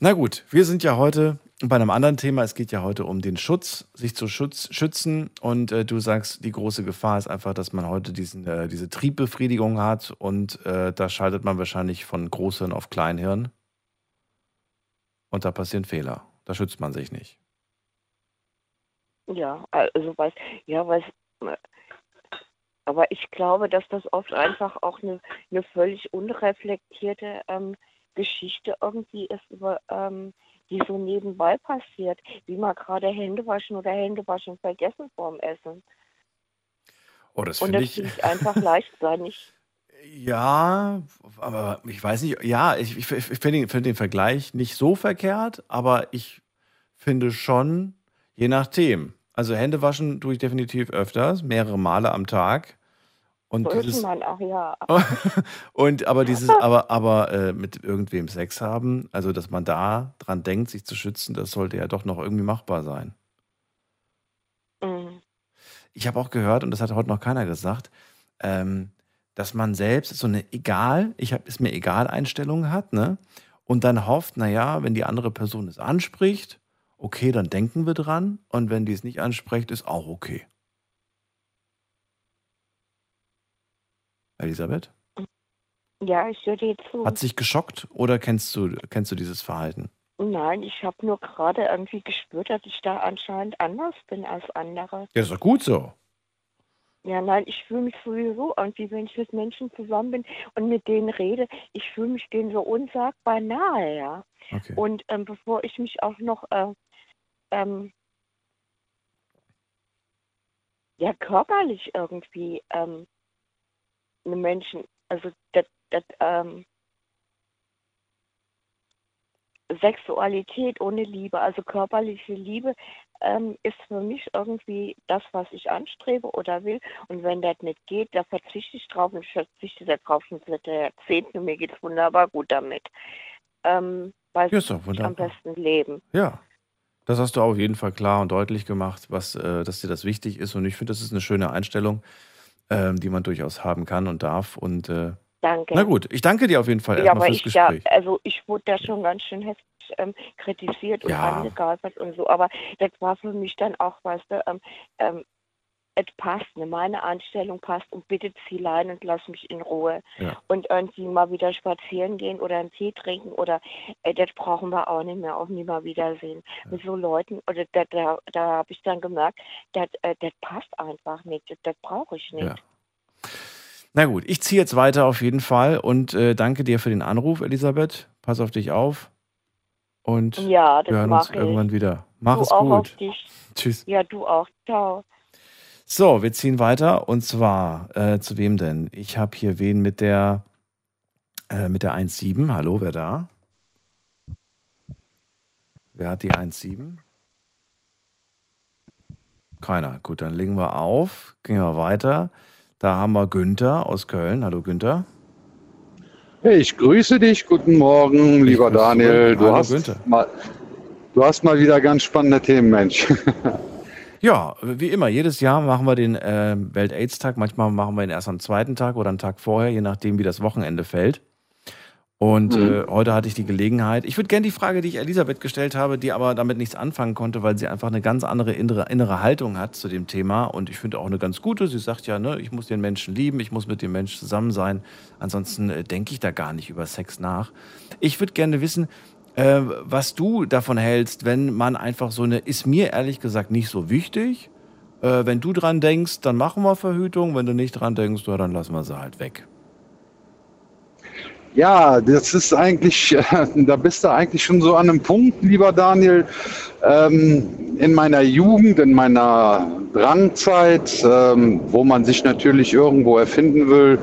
C: Na gut, wir sind ja heute bei einem anderen Thema. Es geht ja heute um den Schutz, sich zu Schutz, schützen. Und äh, du sagst, die große Gefahr ist einfach, dass man heute diesen, äh, diese Triebbefriedigung hat und äh, da schaltet man wahrscheinlich von Großhirn auf Kleinhirn. Und da passieren Fehler. Da schützt man sich nicht.
L: Ja, also weiß, ja, weiß, aber ich glaube, dass das oft einfach auch eine, eine völlig unreflektierte ähm, Geschichte irgendwie ist, über, ähm, die so nebenbei passiert, wie mal gerade Hände waschen oder Hände waschen vergessen vorm Essen.
C: Oh, das
L: Und
C: finde
L: das
C: ich.
L: finde ich einfach (laughs) leichtsinnig.
C: Ja, aber ich weiß nicht, ja, ich, ich, ich finde den, find den Vergleich nicht so verkehrt, aber ich finde schon, je nachdem. Also Hände waschen tue ich definitiv öfters, mehrere Male am Tag. Und
L: So ist
C: dieses,
L: man auch, ja. (laughs)
C: und aber dieses, aber, aber äh, mit irgendwem Sex haben, also dass man da dran denkt, sich zu schützen, das sollte ja doch noch irgendwie machbar sein.
L: Mhm.
C: Ich habe auch gehört, und das hat heute noch keiner gesagt, ähm, dass man selbst so eine egal, ich hab, ist mir egal Einstellung hat, ne? Und dann hofft, naja, wenn die andere Person es anspricht, okay, dann denken wir dran. Und wenn die es nicht anspricht, ist auch okay. Elisabeth,
L: Ja, ich höre dir zu.
C: hat sich geschockt oder kennst du, kennst du dieses Verhalten?
L: Nein, ich habe nur gerade irgendwie gespürt, dass ich da anscheinend anders bin als andere.
C: Ja, ist doch gut so.
L: Ja, nein, ich fühle mich sowieso irgendwie, wenn ich mit Menschen zusammen bin und mit denen rede, ich fühle mich denen so unsagbar nahe, ja.
C: Okay.
L: Und ähm, bevor ich mich auch noch äh, ähm, ja körperlich irgendwie ähm, einem Menschen, also das, das ähm, Sexualität ohne Liebe, also körperliche Liebe, ähm, ist für mich irgendwie das, was ich anstrebe oder will. Und wenn das nicht geht, da verzichte ich drauf und ich verzichte darauf schon seit Jahrzehnten und mir geht es wunderbar gut damit. Ähm, weiß
C: Ja,
L: ich am besten leben.
C: Ja. Das hast du auf jeden Fall klar und deutlich gemacht, was, äh, dass dir das wichtig ist. Und ich finde, das ist eine schöne Einstellung, ähm, die man durchaus haben kann und darf. Und äh,
L: Danke.
C: na gut, ich danke dir auf jeden Fall
L: Ja,
C: erstmal
L: aber
C: fürs
L: ich ja, also ich wurde da schon ganz schön heftig ähm, kritisiert und
C: Ja.
L: angegaukelt und so, aber das war für mich dann auch, weißt du, ähm, ähm, es passt, ne? meine Einstellung passt und bitte zieh lein und lass mich in Ruhe.
C: Ja.
L: Und irgendwie mal wieder spazieren gehen oder einen Tee trinken oder äh, das brauchen wir auch nicht mehr, auch nie mal wiedersehen. Mit so Leuten, oder da, da, da habe ich dann gemerkt, das, äh, passt einfach nicht, das, brauche ich nicht.
C: Ja. Na gut, ich ziehe jetzt weiter auf jeden Fall und äh, danke dir für den Anruf, Elisabeth. Pass auf dich auf. Und
L: Ja,
C: wir hören uns
L: ich.
C: irgendwann wieder. Mach
L: du
C: es gut.
L: auf dich.
C: Tschüss.
L: Ja, du auch. Ciao.
C: So, wir ziehen weiter und zwar äh, zu wem denn? Ich habe hier wen mit der äh, mit der 1.7. Hallo, wer da? Wer hat die 1.7? Keiner. Gut, dann legen wir auf. Gehen wir weiter. Da haben wir Günther aus Köln. Hallo Günther.
M: Hey, ich grüße dich. Guten Morgen, lieber
C: grüße
M: Daniel. Du
C: Hallo,
M: hast,
C: Günther.
M: mal, du hast mal wieder ganz spannende Themen, Mensch. (laughs)
C: Ja, wie immer, jedes Jahr machen wir den äh, Welt-Aids-Tag. Manchmal machen wir ihn erst am zweiten Tag oder einen Tag vorher, je nachdem, wie das Wochenende fällt. Und
M: Mhm.
C: äh, heute hatte ich die Gelegenheit. Ich würde gerne die Frage, die ich Elisabeth gestellt habe, die aber damit nichts anfangen konnte, weil sie einfach eine ganz andere innere, innere Haltung hat zu dem Thema. Und ich finde auch eine ganz gute. Sie sagt ja, ne, ich muss den Menschen lieben, ich muss mit dem Menschen zusammen sein. Ansonsten äh, denke ich da gar nicht über Sex nach. Ich würde gerne wissen, äh, was du davon hältst, wenn man einfach so eine, ist mir ehrlich gesagt nicht so wichtig. Äh, wenn du dran denkst, dann machen wir Verhütung. Wenn du nicht dran denkst, dann lassen wir sie halt weg.
M: Ja, das ist eigentlich, (laughs) da bist du eigentlich schon so an einem Punkt, lieber Daniel. Ähm, in meiner Jugend, in meiner Drangzeit, ähm, wo man sich natürlich irgendwo erfinden will,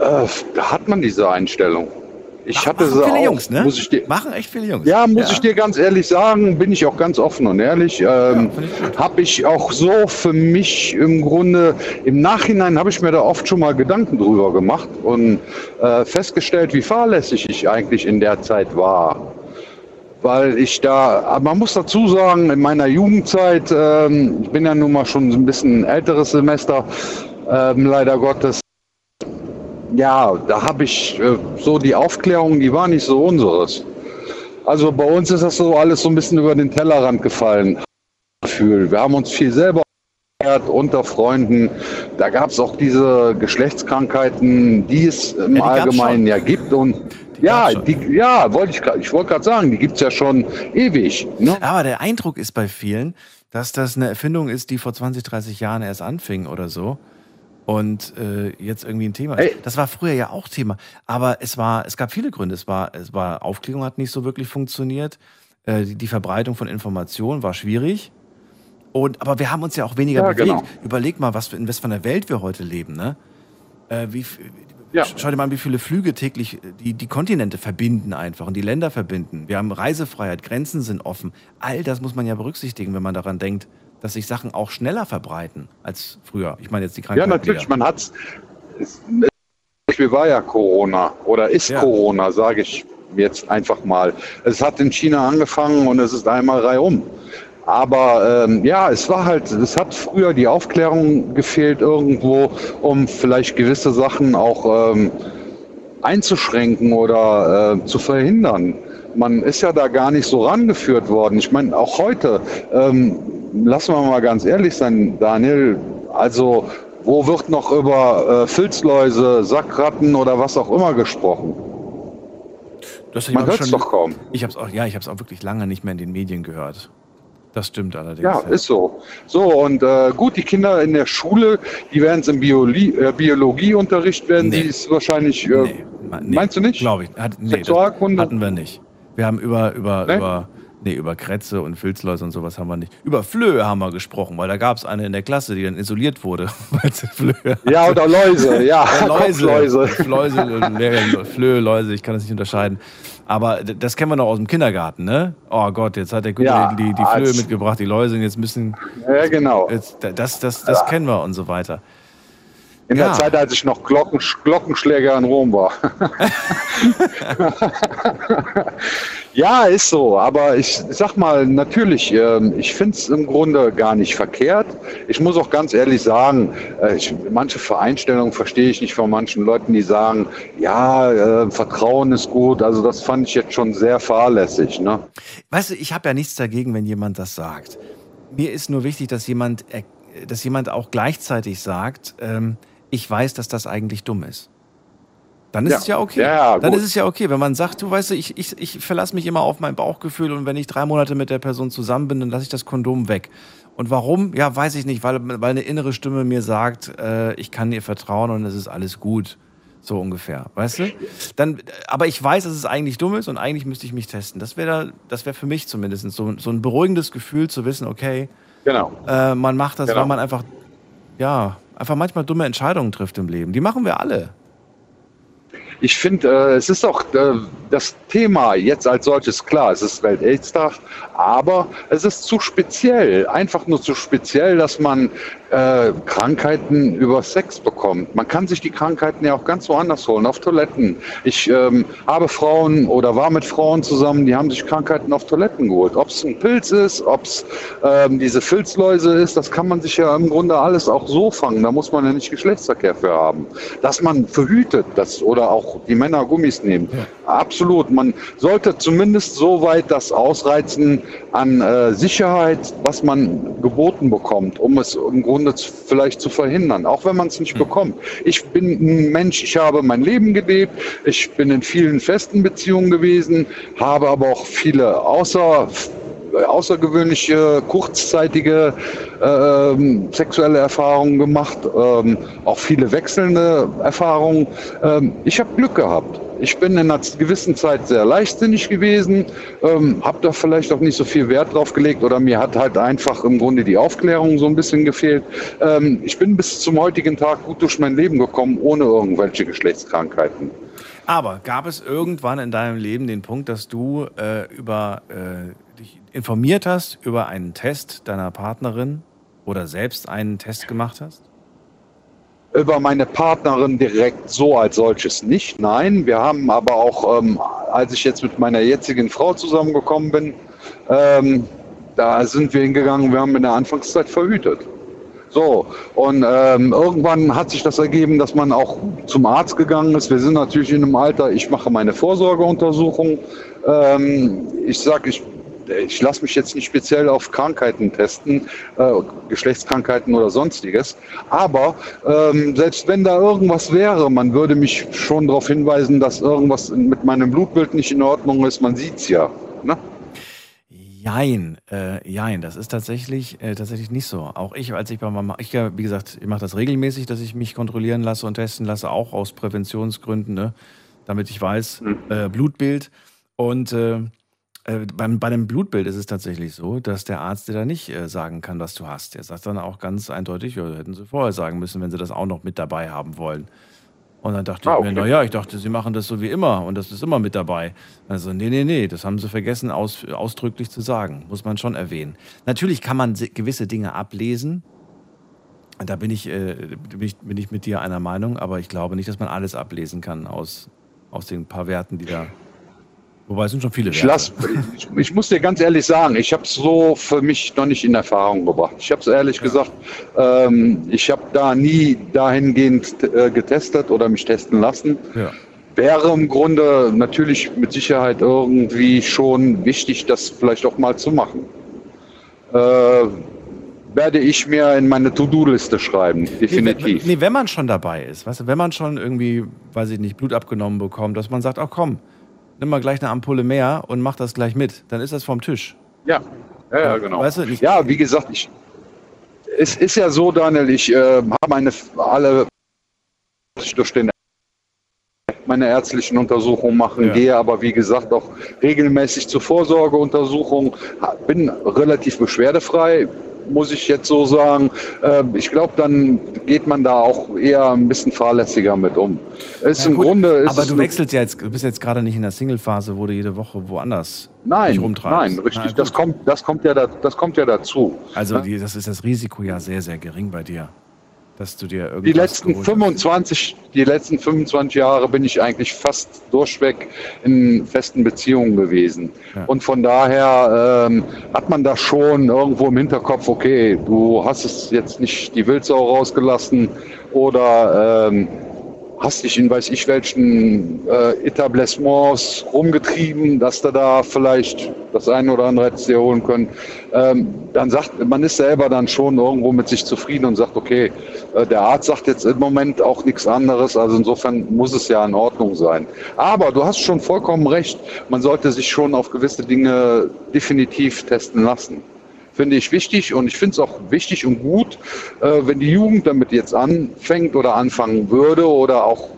M: äh, hat man diese Einstellung. Ich hatte sie
C: viele
M: auch.
C: Jungs, ne?
M: Muss ich dir,
C: Machen echt viele Jungs.
M: Ja, muss
C: Ja.
M: ich dir ganz ehrlich sagen, bin ich auch ganz offen und ehrlich. Ähm, habe ich auch so für mich im Grunde, im Nachhinein habe ich mir da oft schon mal Gedanken drüber gemacht und äh, festgestellt, wie fahrlässig ich eigentlich in der Zeit war. Weil ich da, aber man muss dazu sagen, in meiner Jugendzeit, ähm, ich bin ja nun mal schon ein bisschen älteres Semester, ähm, leider Gottes, ja, da habe ich äh, so die Aufklärung, die war nicht so unseres. Also bei uns ist das so alles so ein bisschen über den Tellerrand gefallen. Gefühl. Wir haben uns viel selber erklärt unter Freunden. Da gab es auch diese Geschlechtskrankheiten, die es im
C: Ja, die
M: Allgemeinen ja gibt. Und ja, die, ja, wollte ich, ich wollte gerade sagen, die gibt es ja schon ewig. Ne?
C: Aber der Eindruck ist bei vielen, dass das eine Erfindung ist, die vor 20, 30 Jahren erst anfing oder so. Und äh, jetzt irgendwie ein Thema ist.
M: Ey.
C: Das war früher ja auch Thema. Aber es war, es gab viele Gründe. Es war, es war, Aufklärung hat nicht so wirklich funktioniert. Äh, die, die Verbreitung von Informationen war schwierig. Und, aber wir haben uns ja auch weniger
M: Ja,
C: bewegt.
M: genau.
C: Überleg mal, was für, in was für einer Welt wir heute leben, ne? Äh, wie,
M: Ja.
C: Schau dir mal an, wie viele Flüge täglich die, die Kontinente verbinden einfach und die Länder verbinden. Wir haben Reisefreiheit, Grenzen sind offen. All das muss man ja berücksichtigen, wenn man daran denkt, dass sich Sachen auch schneller verbreiten als früher. Ich meine jetzt die
M: Ja,
C: Krankheit.
M: natürlich, man hat's. es- Wie war ja Corona oder ist
C: Ja.
M: Corona, sage ich jetzt einfach mal. Es hat in China angefangen und es ist einmal reihum. Aber ähm, ja, es war halt, es hat früher die Aufklärung gefehlt irgendwo, um vielleicht gewisse Sachen auch ähm, einzuschränken oder äh, zu verhindern. Man ist ja da gar nicht so rangeführt worden. Ich meine, auch heute, ähm, lassen wir mal ganz ehrlich sein, Daniel, also wo wird noch über äh, Filzläuse, Sackratten oder was auch immer gesprochen?
C: Das
M: Man hört's
C: schon-
M: doch kaum.
C: Ich habe es auch, ja, ich habe es auch wirklich lange nicht mehr in den Medien gehört. Das stimmt allerdings.
M: Ja, ist so. So, und äh, gut, die Kinder in der Schule, die werden es im Bioli äh, Biologieunterricht werden, die ist wahrscheinlich, äh, meinst du nicht?
C: Glaube ich. Hat, nee, hatten wir nicht. Wir haben über, über,
M: Nee?
C: über, nee, über Krätze und Filzläuse und sowas haben wir nicht. Über Flöhe haben wir gesprochen, weil da gab es eine in der Klasse, die dann isoliert wurde. (laughs) weil sie Flöhe
M: Ja, oder Läuse, ja,
C: Läuse. Läuse, Läuse, Flöhe, Läuse, ich kann das nicht unterscheiden. Aber das kennen wir noch aus dem Kindergarten, ne? Oh Gott, jetzt hat der Günther
M: Ja,
C: die, die Flöhe mitgebracht, die Läuse, und jetzt müssen.
M: Ja, genau.
C: Jetzt, das, das, das kennen wir und so weiter.
M: In
C: Ja.
M: der Zeit, als ich noch Glocken, Glockenschläger in Rom war. (laughs) ja, ist so. Aber ich sag mal, natürlich, ähm, ich finde es im Grunde gar nicht verkehrt. Ich muss auch ganz ehrlich sagen, äh, ich, manche Vereinstellungen verstehe ich nicht von manchen Leuten, die sagen, ja, äh, Vertrauen ist gut. Also das fand ich jetzt schon sehr fahrlässig. Ne?
C: Weißt du, ich habe ja nichts dagegen, wenn jemand das sagt. Mir ist nur wichtig, dass jemand, er- dass jemand auch gleichzeitig sagt, ähm, ich weiß, dass das eigentlich dumm ist. Dann ist
M: Ja.
C: es ja okay.
M: Ja,
C: Dann ist es ja okay, wenn man sagt, du weißt du, ich, ich, ich verlasse mich immer auf mein Bauchgefühl und wenn ich drei Monate mit der Person zusammen bin, dann lasse ich das Kondom weg. Und warum? Ja, weiß ich nicht, weil, weil eine innere Stimme mir sagt, äh, ich kann ihr vertrauen und es ist alles gut. So ungefähr, weißt du? Dann, aber ich weiß, dass es eigentlich dumm ist und eigentlich müsste ich mich testen. Das wäre das wäre für mich zumindest so, so ein beruhigendes Gefühl zu wissen, okay,
M: Genau.
C: äh, man macht das,
M: Genau.
C: weil man einfach, ja, einfach manchmal dumme Entscheidungen trifft im Leben. Die machen wir alle.
M: Ich finde, äh, es ist auch äh, das Thema jetzt als solches klar. Es ist Welt-Aids-Tag, aber es ist zu speziell. Einfach nur zu speziell, dass man äh, Krankheiten über Sex bekommt. Man kann sich die Krankheiten ja auch ganz woanders holen, auf Toiletten. Ich ähm, habe Frauen oder war mit Frauen zusammen, die haben sich Krankheiten auf Toiletten geholt. Ob es ein Pilz ist, ob es ähm, diese Filzläuse ist, das kann man sich ja im Grunde alles auch so fangen. Da muss man ja nicht Geschlechtsverkehr für haben. Dass man verhütet, das oder auch die Männer Gummis nehmen. Absolut. Man sollte zumindest so weit das ausreizen an äh, Sicherheit, was man geboten bekommt, um es im Grunde zu, vielleicht zu verhindern, auch wenn man es nicht bekommt. Ich bin ein Mensch, ich habe mein Leben gelebt, ich bin in vielen festen Beziehungen gewesen, habe aber auch viele außer außergewöhnliche, kurzzeitige ähm, sexuelle Erfahrungen gemacht, ähm, auch viele wechselnde Erfahrungen. Ähm, ich habe Glück gehabt. Ich bin in einer gewissen Zeit sehr leichtsinnig gewesen, ähm, habe da vielleicht auch nicht so viel Wert drauf gelegt oder mir hat halt einfach im Grunde die Aufklärung so ein bisschen gefehlt. Ähm, ich bin bis zum heutigen Tag gut durch mein Leben gekommen, ohne irgendwelche Geschlechtskrankheiten.
C: Aber gab es irgendwann in deinem Leben den Punkt, dass du äh, über äh, dich informiert hast über einen Test deiner Partnerin oder selbst einen Test gemacht hast?
M: Über meine Partnerin direkt so als solches nicht. Nein, wir haben aber auch, ähm, als ich jetzt mit meiner jetzigen Frau zusammengekommen bin, ähm, da sind wir hingegangen, wir haben in der Anfangszeit verhütet. So, und ähm, irgendwann hat sich das ergeben, dass man auch zum Arzt gegangen ist. Wir sind natürlich in einem Alter, ich mache meine Vorsorgeuntersuchung. Ähm, ich sage, ich, ich lasse mich jetzt nicht speziell auf Krankheiten testen, äh, Geschlechtskrankheiten oder sonstiges. Aber ähm, selbst wenn da irgendwas wäre, man würde mich schon darauf hinweisen, dass irgendwas mit meinem Blutbild nicht in Ordnung ist. Man sieht's ja. Ne?
C: Jein, äh, jein, das ist tatsächlich, äh, tatsächlich nicht so. Auch ich, als ich bei meinem, ich, ja, wie gesagt, ich mache das regelmäßig, dass ich mich kontrollieren lasse und testen lasse, auch aus Präventionsgründen, ne? damit ich weiß, äh, Blutbild. Und äh, äh, beim, bei dem Blutbild ist es tatsächlich so, dass der Arzt dir da nicht äh, sagen kann, was du hast. Der sagt dann auch ganz eindeutig, ja, hätten sie vorher sagen müssen, wenn sie das auch noch mit dabei haben wollen. Und dann dachte
M: Ah,
C: ich mir,
M: okay.
C: naja, ich dachte, sie machen das so wie immer und das ist immer mit dabei. Also, nee, nee, nee, das haben sie vergessen aus, ausdrücklich zu sagen. Muss man schon erwähnen. Natürlich kann man se- gewisse Dinge ablesen. Da bin ich, äh, bin, ich, bin ich mit dir einer Meinung, aber ich glaube nicht, dass man alles ablesen kann aus, aus den paar Werten, die da. Wobei es sind schon viele
M: Ich, lass, ich, ich muss dir ganz ehrlich sagen, ich habe es so für mich noch nicht in Erfahrung gebracht. Ich habe es ehrlich gesagt, ähm, ich habe da nie dahingehend äh, getestet oder mich testen lassen.
C: Ja.
M: Wäre im Grunde natürlich mit Sicherheit irgendwie schon wichtig, das vielleicht auch mal zu machen. Äh, werde ich mir in meine To-Do-Liste schreiben, definitiv.
C: Nee, wenn, nee, wenn man schon dabei ist, weißt du, wenn man schon irgendwie, weiß ich nicht, Blut abgenommen bekommt, dass man sagt, ach komm, nimm mal gleich eine Ampulle mehr und mach das gleich mit, dann ist das vom Tisch.
M: Ja, ja, ja genau.
C: Weißt du,
M: Ja, wie gesagt, ich, es ist ja so, Daniel, ich äh, habe meine alle durch den meine ärztlichen Untersuchungen machen,
C: Ja.
M: gehe aber wie gesagt auch regelmäßig zur Vorsorgeuntersuchung, bin relativ beschwerdefrei, muss ich jetzt so sagen. Äh, ich glaube, dann geht man da auch eher ein bisschen fahrlässiger mit um. Ist
C: Ja,
M: im
C: gut,
M: Grunde ist
C: aber du wechselst ja jetzt, du bist jetzt gerade nicht in der Single-Phase, wo du jede Woche woanders
M: Nein, nein, richtig.
C: Na,
M: das kommt, das kommt ja, da, das kommt ja dazu.
C: Also
M: Ja.
C: die, das ist das Risiko ja sehr, sehr gering bei dir. Dass du dir
M: Die
C: irgendwas
M: letzten
C: geholt hast?
M: 25, die letzten 25 Jahre bin ich eigentlich fast durchweg in festen Beziehungen gewesen.
C: Ja.
M: Und von daher ähm, hat man da schon irgendwo im Hinterkopf, okay, du hast es jetzt nicht die Wildsau rausgelassen oder ähm, hast dich in weiß ich welchen äh, Etablissements rumgetrieben, dass du da vielleicht das eine oder andere hättest dir holen können. Ähm, dann sagt, man ist selber dann schon irgendwo mit sich zufrieden und sagt, okay, äh, der Arzt sagt jetzt im Moment auch nichts anderes, also insofern muss es ja in Ordnung sein. Aber du hast schon vollkommen recht, man sollte sich schon auf gewisse Dinge definitiv testen lassen finde ich wichtig und ich finde es auch wichtig und gut, äh, wenn die Jugend damit jetzt anfängt oder anfangen würde oder auch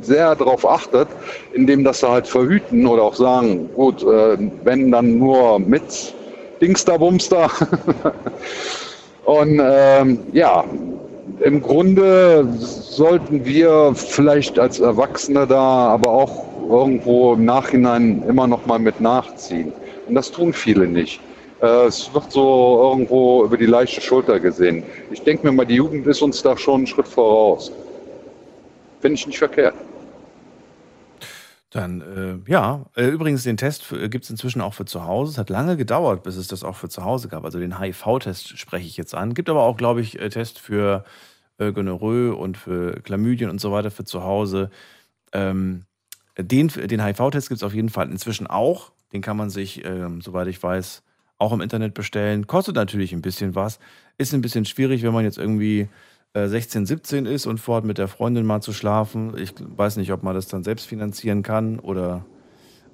M: sehr darauf achtet, indem das sie halt verhüten oder auch sagen, gut, äh, wenn dann nur mit Dingster Bumster. (laughs) und ähm, ja, im Grunde sollten wir vielleicht als Erwachsene da aber auch irgendwo im Nachhinein immer noch mal mit nachziehen. Und das tun viele nicht. Äh, Es wird so irgendwo über die leichte Schulter gesehen. Ich denke mir mal, die Jugend ist uns da schon einen Schritt voraus. Finde ich nicht verkehrt.
C: Dann, äh, ja, äh, übrigens, den Test gibt es inzwischen auch für zu Hause. Es hat lange gedauert, bis es das auch für zu Hause gab. Also den HIV-Test spreche ich jetzt an. Gibt aber auch, glaube ich, äh, Test für äh, Gonorrhoe und für Chlamydien und so weiter für zu Hause. Ähm, den den HIV-Test gibt es auf jeden Fall inzwischen auch. Den kann man sich, ähm, soweit ich weiß, auch im Internet bestellen. Kostet natürlich ein bisschen was. Ist ein bisschen schwierig, wenn man jetzt irgendwie äh, 16, 17 ist und vorhat mit der Freundin mal zu schlafen. Ich weiß nicht, ob man das dann selbst finanzieren kann oder.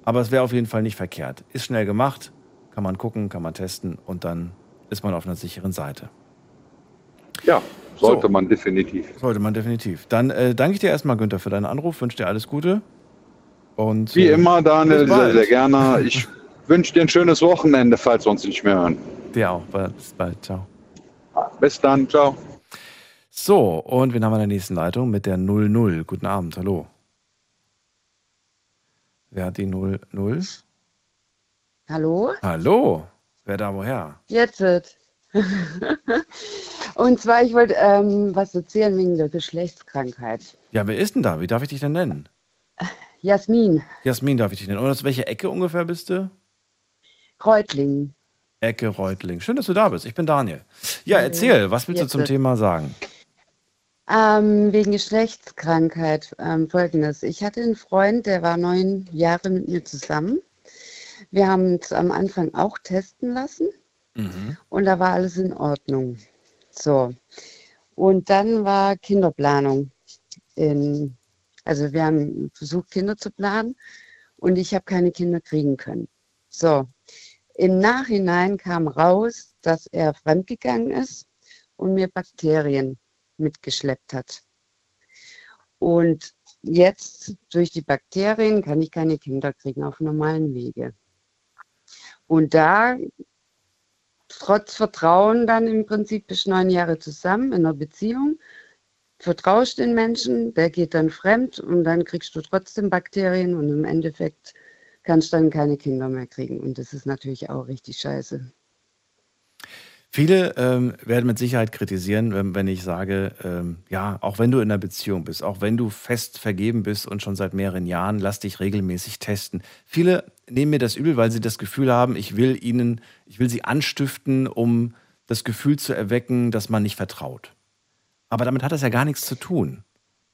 C: Aber es wäre auf jeden Fall nicht verkehrt. Ist schnell gemacht, kann man gucken, kann man testen und dann ist man auf einer sicheren Seite.
M: Ja, sollte man definitiv.
C: Sollte man definitiv. Dann äh, danke ich dir erstmal, Günther, für deinen Anruf. Wünsche dir alles Gute. Und,
M: Wie
C: äh,
M: immer, Daniel, sehr, sehr gerne. Ich (laughs) wünsche dir ein schönes Wochenende, falls wir uns nicht mehr hören.
C: Dir auch. Bis bald. Ciao.
M: Bis dann. Ciao.
C: So, und wen haben wir in der nächsten Leitung mit der 00? Guten Abend, hallo. Wer hat die 00?
N: Hallo?
C: Hallo. Wer da woher?
N: Jetzt wird. (laughs) Und zwar, ich wollte ähm, was erzählen wegen der Geschlechtskrankheit.
C: Ja, wer ist denn da? Wie darf ich dich denn nennen?
N: Jasmin,
C: Jasmin darf ich dich nennen. Und aus welcher Ecke ungefähr bist du?
N: Kreutling.
C: Ecke Reutling. Schön, dass du da bist. Ich bin Daniel. Ja, erzähl, was willst du zum Thema sagen?
N: Ähm, wegen Geschlechtskrankheit. Ähm, Folgendes. Ich hatte einen Freund, der war neun Jahre mit mir zusammen. Wir haben uns am Anfang auch testen lassen
C: Mhm.
N: und da war alles in Ordnung. So. Und dann war Kinderplanung. In, also wir haben versucht, Kinder zu planen und ich habe keine Kinder kriegen können. So. Im Nachhinein kam raus, dass er fremdgegangen ist und mir Bakterien mitgeschleppt hat. Und jetzt durch die Bakterien kann ich keine Kinder kriegen auf normalen Wege. Und da trotz Vertrauen dann im Prinzip bis neun Jahre zusammen in einer Beziehung, vertraust den Menschen, der geht dann fremd und dann kriegst du trotzdem Bakterien und im Endeffekt kannst dann keine Kinder mehr kriegen. Und das ist natürlich auch richtig scheiße.
C: Viele ähm, werden mit Sicherheit kritisieren, wenn, wenn ich sage, ähm, ja, auch wenn du in einer Beziehung bist, auch wenn du fest vergeben bist und schon seit mehreren Jahren, lass dich regelmäßig testen. Viele nehmen mir das übel, weil sie das Gefühl haben, ich will ihnen, ich will sie anstiften, um das Gefühl zu erwecken, dass man nicht vertraut. Aber damit hat das ja gar nichts zu tun.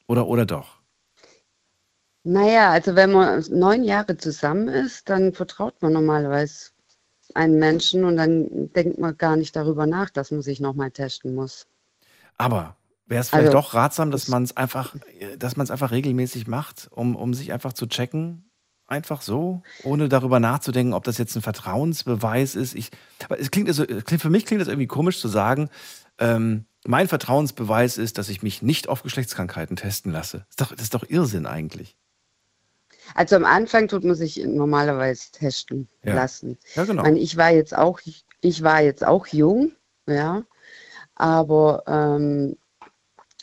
C: Oder, oder doch?
N: Naja, also wenn man neun Jahre zusammen ist, dann vertraut man normalerweise einen Menschen und dann denkt man gar nicht darüber nach, dass man sich nochmal testen muss.
C: Aber wäre es vielleicht
N: Also,
C: doch ratsam, dass man es einfach, dass man es einfach regelmäßig macht, um, um sich einfach zu checken? Einfach so, ohne darüber nachzudenken, ob das jetzt ein Vertrauensbeweis ist. Ich, aber es klingt, also, für mich klingt das irgendwie komisch zu sagen, ähm, mein Vertrauensbeweis ist, dass ich mich nicht auf Geschlechtskrankheiten testen lasse. Das ist doch, das ist doch Irrsinn eigentlich.
N: Also am Anfang tut man sich normalerweise testen
C: Ja.
N: lassen.
C: Ja, genau.
N: Ich, meine, ich war jetzt auch, ich war jetzt auch jung, ja, aber ähm,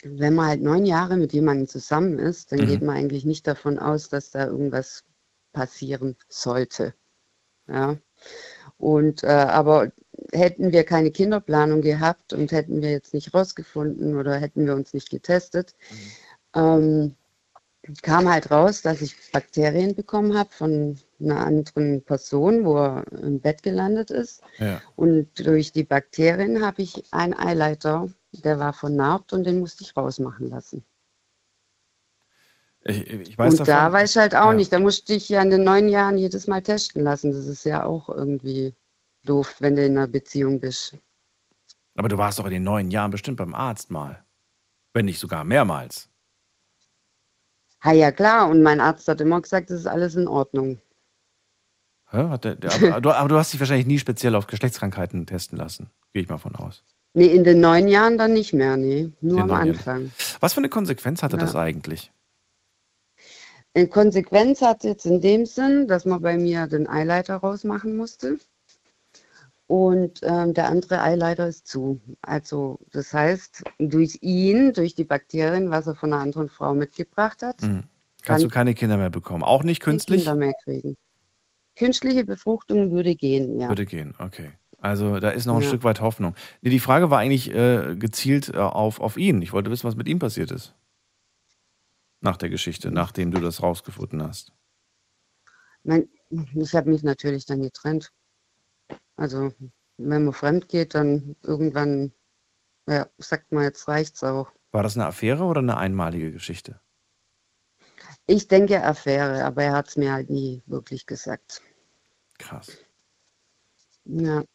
N: wenn man halt neun Jahre mit jemandem zusammen ist, dann
C: Mhm.
N: geht man eigentlich nicht davon aus, dass da irgendwas passieren sollte. Ja. Und äh, aber hätten wir keine Kinderplanung gehabt und hätten wir jetzt nicht rausgefunden oder hätten wir uns nicht getestet, ähm, kam halt raus, dass ich Bakterien bekommen habe von einer anderen Person, wo er im Bett gelandet ist.
C: Ja.
N: Und durch die Bakterien habe ich einen Eileiter, der war vernarbt und den musste ich rausmachen lassen.
C: Ich, ich weiß
N: und
C: davon,
N: da weiß ich halt auch
C: Ja.
N: nicht, da musste ich ja in den neun Jahren jedes Mal testen lassen. Das ist ja auch irgendwie doof, wenn du in einer Beziehung bist.
C: Aber du warst doch in den neun Jahren bestimmt beim Arzt mal. Wenn nicht sogar mehrmals.
N: Ha ja klar, und mein Arzt hat immer gesagt, das ist alles in Ordnung.
C: Der, der, aber, du, aber du hast dich wahrscheinlich nie speziell auf Geschlechtskrankheiten testen lassen. Gehe ich mal von aus.
N: Nee, in den neun Jahren dann nicht mehr, nee. Nur am
C: neun Jahren.
N: Anfang.
C: Was für eine Konsequenz hatte
N: Ja.
C: das eigentlich?
N: Eine Konsequenz hat jetzt in dem Sinn, dass man bei mir den Eileiter rausmachen musste. Und ähm, der andere Eileiter ist zu. Also das heißt, durch ihn, durch die Bakterien, was er von einer anderen Frau mitgebracht hat,
C: Mhm. Kannst
N: Dann-
C: du keine Kinder mehr bekommen? Auch nicht künstlich?
N: Kinder mehr kriegen. Künstliche Befruchtung würde gehen, ja.
C: Würde gehen, okay. Also da ist noch ein
N: Ja.
C: Stück weit Hoffnung. Nee, die Frage war eigentlich äh, gezielt äh, auf, auf ihn. Ich wollte wissen, was mit ihm passiert ist. Nach der Geschichte, nachdem du das rausgefunden hast.
N: Mein, ich habe mich natürlich dann getrennt. Also, wenn man fremd geht, dann irgendwann, ja, sagt man, jetzt reicht's auch.
C: War das eine Affäre oder eine einmalige Geschichte?
N: Ich denke Affäre, aber er hat es mir halt nie wirklich gesagt.
C: Krass.
N: Ja.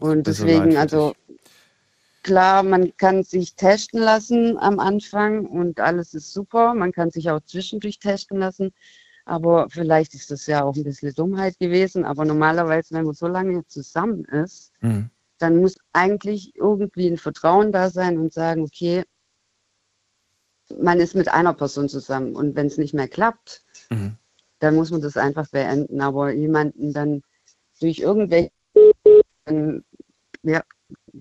N: Und deswegen, also klar, man kann sich testen lassen am Anfang und alles ist super. Man kann sich auch zwischendurch testen lassen. Aber vielleicht ist das ja auch ein bisschen Dummheit gewesen. Aber normalerweise, wenn man so lange zusammen ist,
C: Mhm.
N: dann muss eigentlich irgendwie ein Vertrauen da sein und sagen, okay, man ist mit einer Person zusammen und wenn es nicht mehr klappt,
C: Mhm.
N: dann muss man das einfach beenden. Aber jemanden dann durch irgendwelche, dann, ja,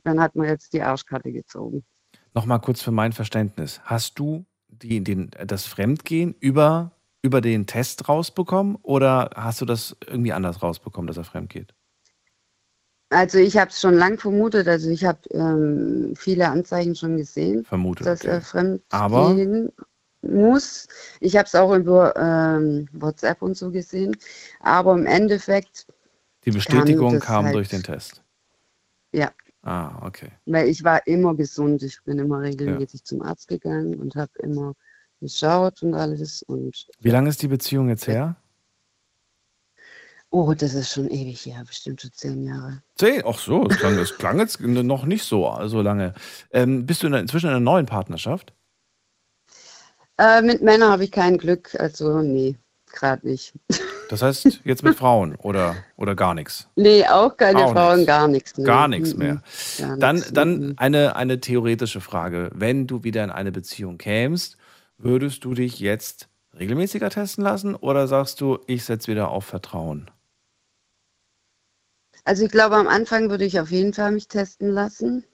N: dann hat man jetzt die Arschkarte gezogen.
C: Nochmal kurz für mein Verständnis. Hast du die, den, das Fremdgehen über, über den Test rausbekommen oder hast du das irgendwie anders rausbekommen, dass er fremdgeht?
N: Also ich habe es schon lang vermutet, also ich habe ähm, viele Anzeichen schon gesehen,
C: Vermutet,
N: dass er fremd
C: Aber?
N: gehen muss. Ich habe es auch über ähm, WhatsApp und so gesehen. Aber im Endeffekt,
C: Die Bestätigung
N: das
C: kam
N: halt-
C: durch den Test.
N: ja,
C: Ah, okay.
N: weil ich war immer gesund. Ich bin immer regelmäßig zum Arzt gegangen und habe immer geschaut und alles. Und
C: Wie lange ist die Beziehung jetzt her?
N: oh, das ist schon ewig her, bestimmt schon zehn Jahre.
C: Zehn? Ach so, es klang, es klang jetzt noch nicht so, so lange. Ähm, bist du in der, inzwischen in einer neuen Partnerschaft?
N: Äh, mit Männern habe ich kein Glück, also nee, gerade nicht. (laughs)
C: Das heißt, jetzt mit Frauen oder, oder gar nichts?
N: Nee, auch keine
C: Auch
N: Frauen,
C: nichts.
N: gar nichts. Nee.
C: Gar nichts mehr.
N: Gar
C: Dann, dann eine, eine theoretische Frage. Wenn du wieder in eine Beziehung kämst, würdest du dich jetzt regelmäßiger testen lassen oder sagst du, ich setze wieder auf Vertrauen?
N: Also ich glaube, am Anfang würde ich auf jeden Fall mich testen lassen.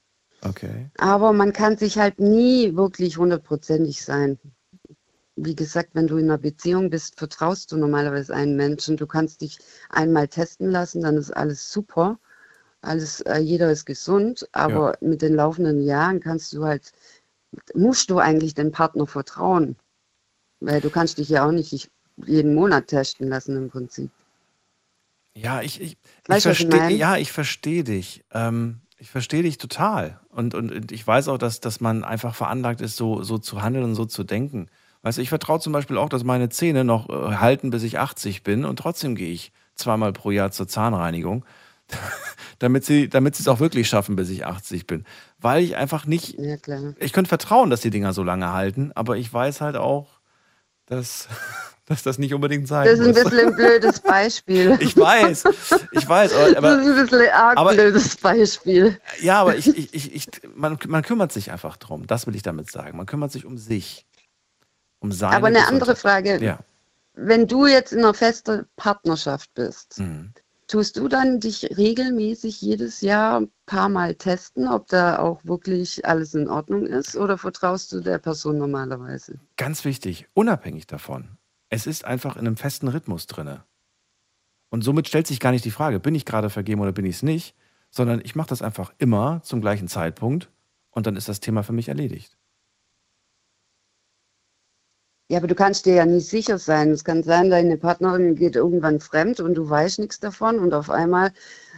C: Okay.
N: Aber man kann sich halt nie wirklich hundertprozentig sein. Wie gesagt, wenn du in einer Beziehung bist, vertraust du normalerweise einem Menschen. Du kannst dich einmal testen lassen, dann ist alles super. Alles, äh, jeder ist gesund, aber mit den laufenden Jahren kannst du halt, musst du eigentlich dem Partner vertrauen. Weil du kannst dich ja auch nicht jeden Monat testen lassen im Prinzip.
C: Ja, ich, ich, ich
N: Weißt
C: verstehe, ja, ich verstehe dich. Ähm, ich verstehe dich total. Und, und, und ich weiß auch, dass, dass man einfach veranlagt ist, so, so zu handeln und so zu denken. Weißt du, ich vertraue zum Beispiel auch, dass meine Zähne noch äh, halten, bis ich 80 bin und trotzdem gehe ich zweimal pro Jahr zur Zahnreinigung, (laughs) damit sie damit sie es auch wirklich schaffen, bis ich 80 bin. Weil ich einfach nicht,
N: Ja,
C: ich könnte vertrauen, dass die Dinger so lange halten, aber ich weiß halt auch, dass, (laughs) dass das nicht unbedingt sein
N: Das ist ein
C: muss.
N: bisschen ein blödes (laughs) Beispiel.
C: Ich weiß, ich weiß, aber, aber
N: das ist ein bisschen ein arg
C: aber-
N: blödes Beispiel.
C: Ja, aber ich, ich, ich, man, man kümmert sich einfach drum. Das will ich damit sagen. Man kümmert sich um sich. Um seine
N: Aber eine andere. Frage.
C: Ja.
N: Wenn du jetzt in einer festen Partnerschaft bist,
C: Mhm.
N: Tust du dann dich regelmäßig jedes Jahr ein paar Mal testen, ob da auch wirklich alles in Ordnung ist oder vertraust du der Person normalerweise?
C: Ganz wichtig, unabhängig davon. Es ist einfach in einem festen Rhythmus drinne. Und somit stellt sich gar nicht die Frage, bin ich gerade vergeben oder bin ich es nicht, sondern ich mache das einfach immer zum gleichen Zeitpunkt und dann ist das Thema für mich erledigt.
N: Ja, aber du kannst dir ja nicht sicher sein. Es kann sein, deine Partnerin geht irgendwann fremd und du weißt nichts davon und auf einmal.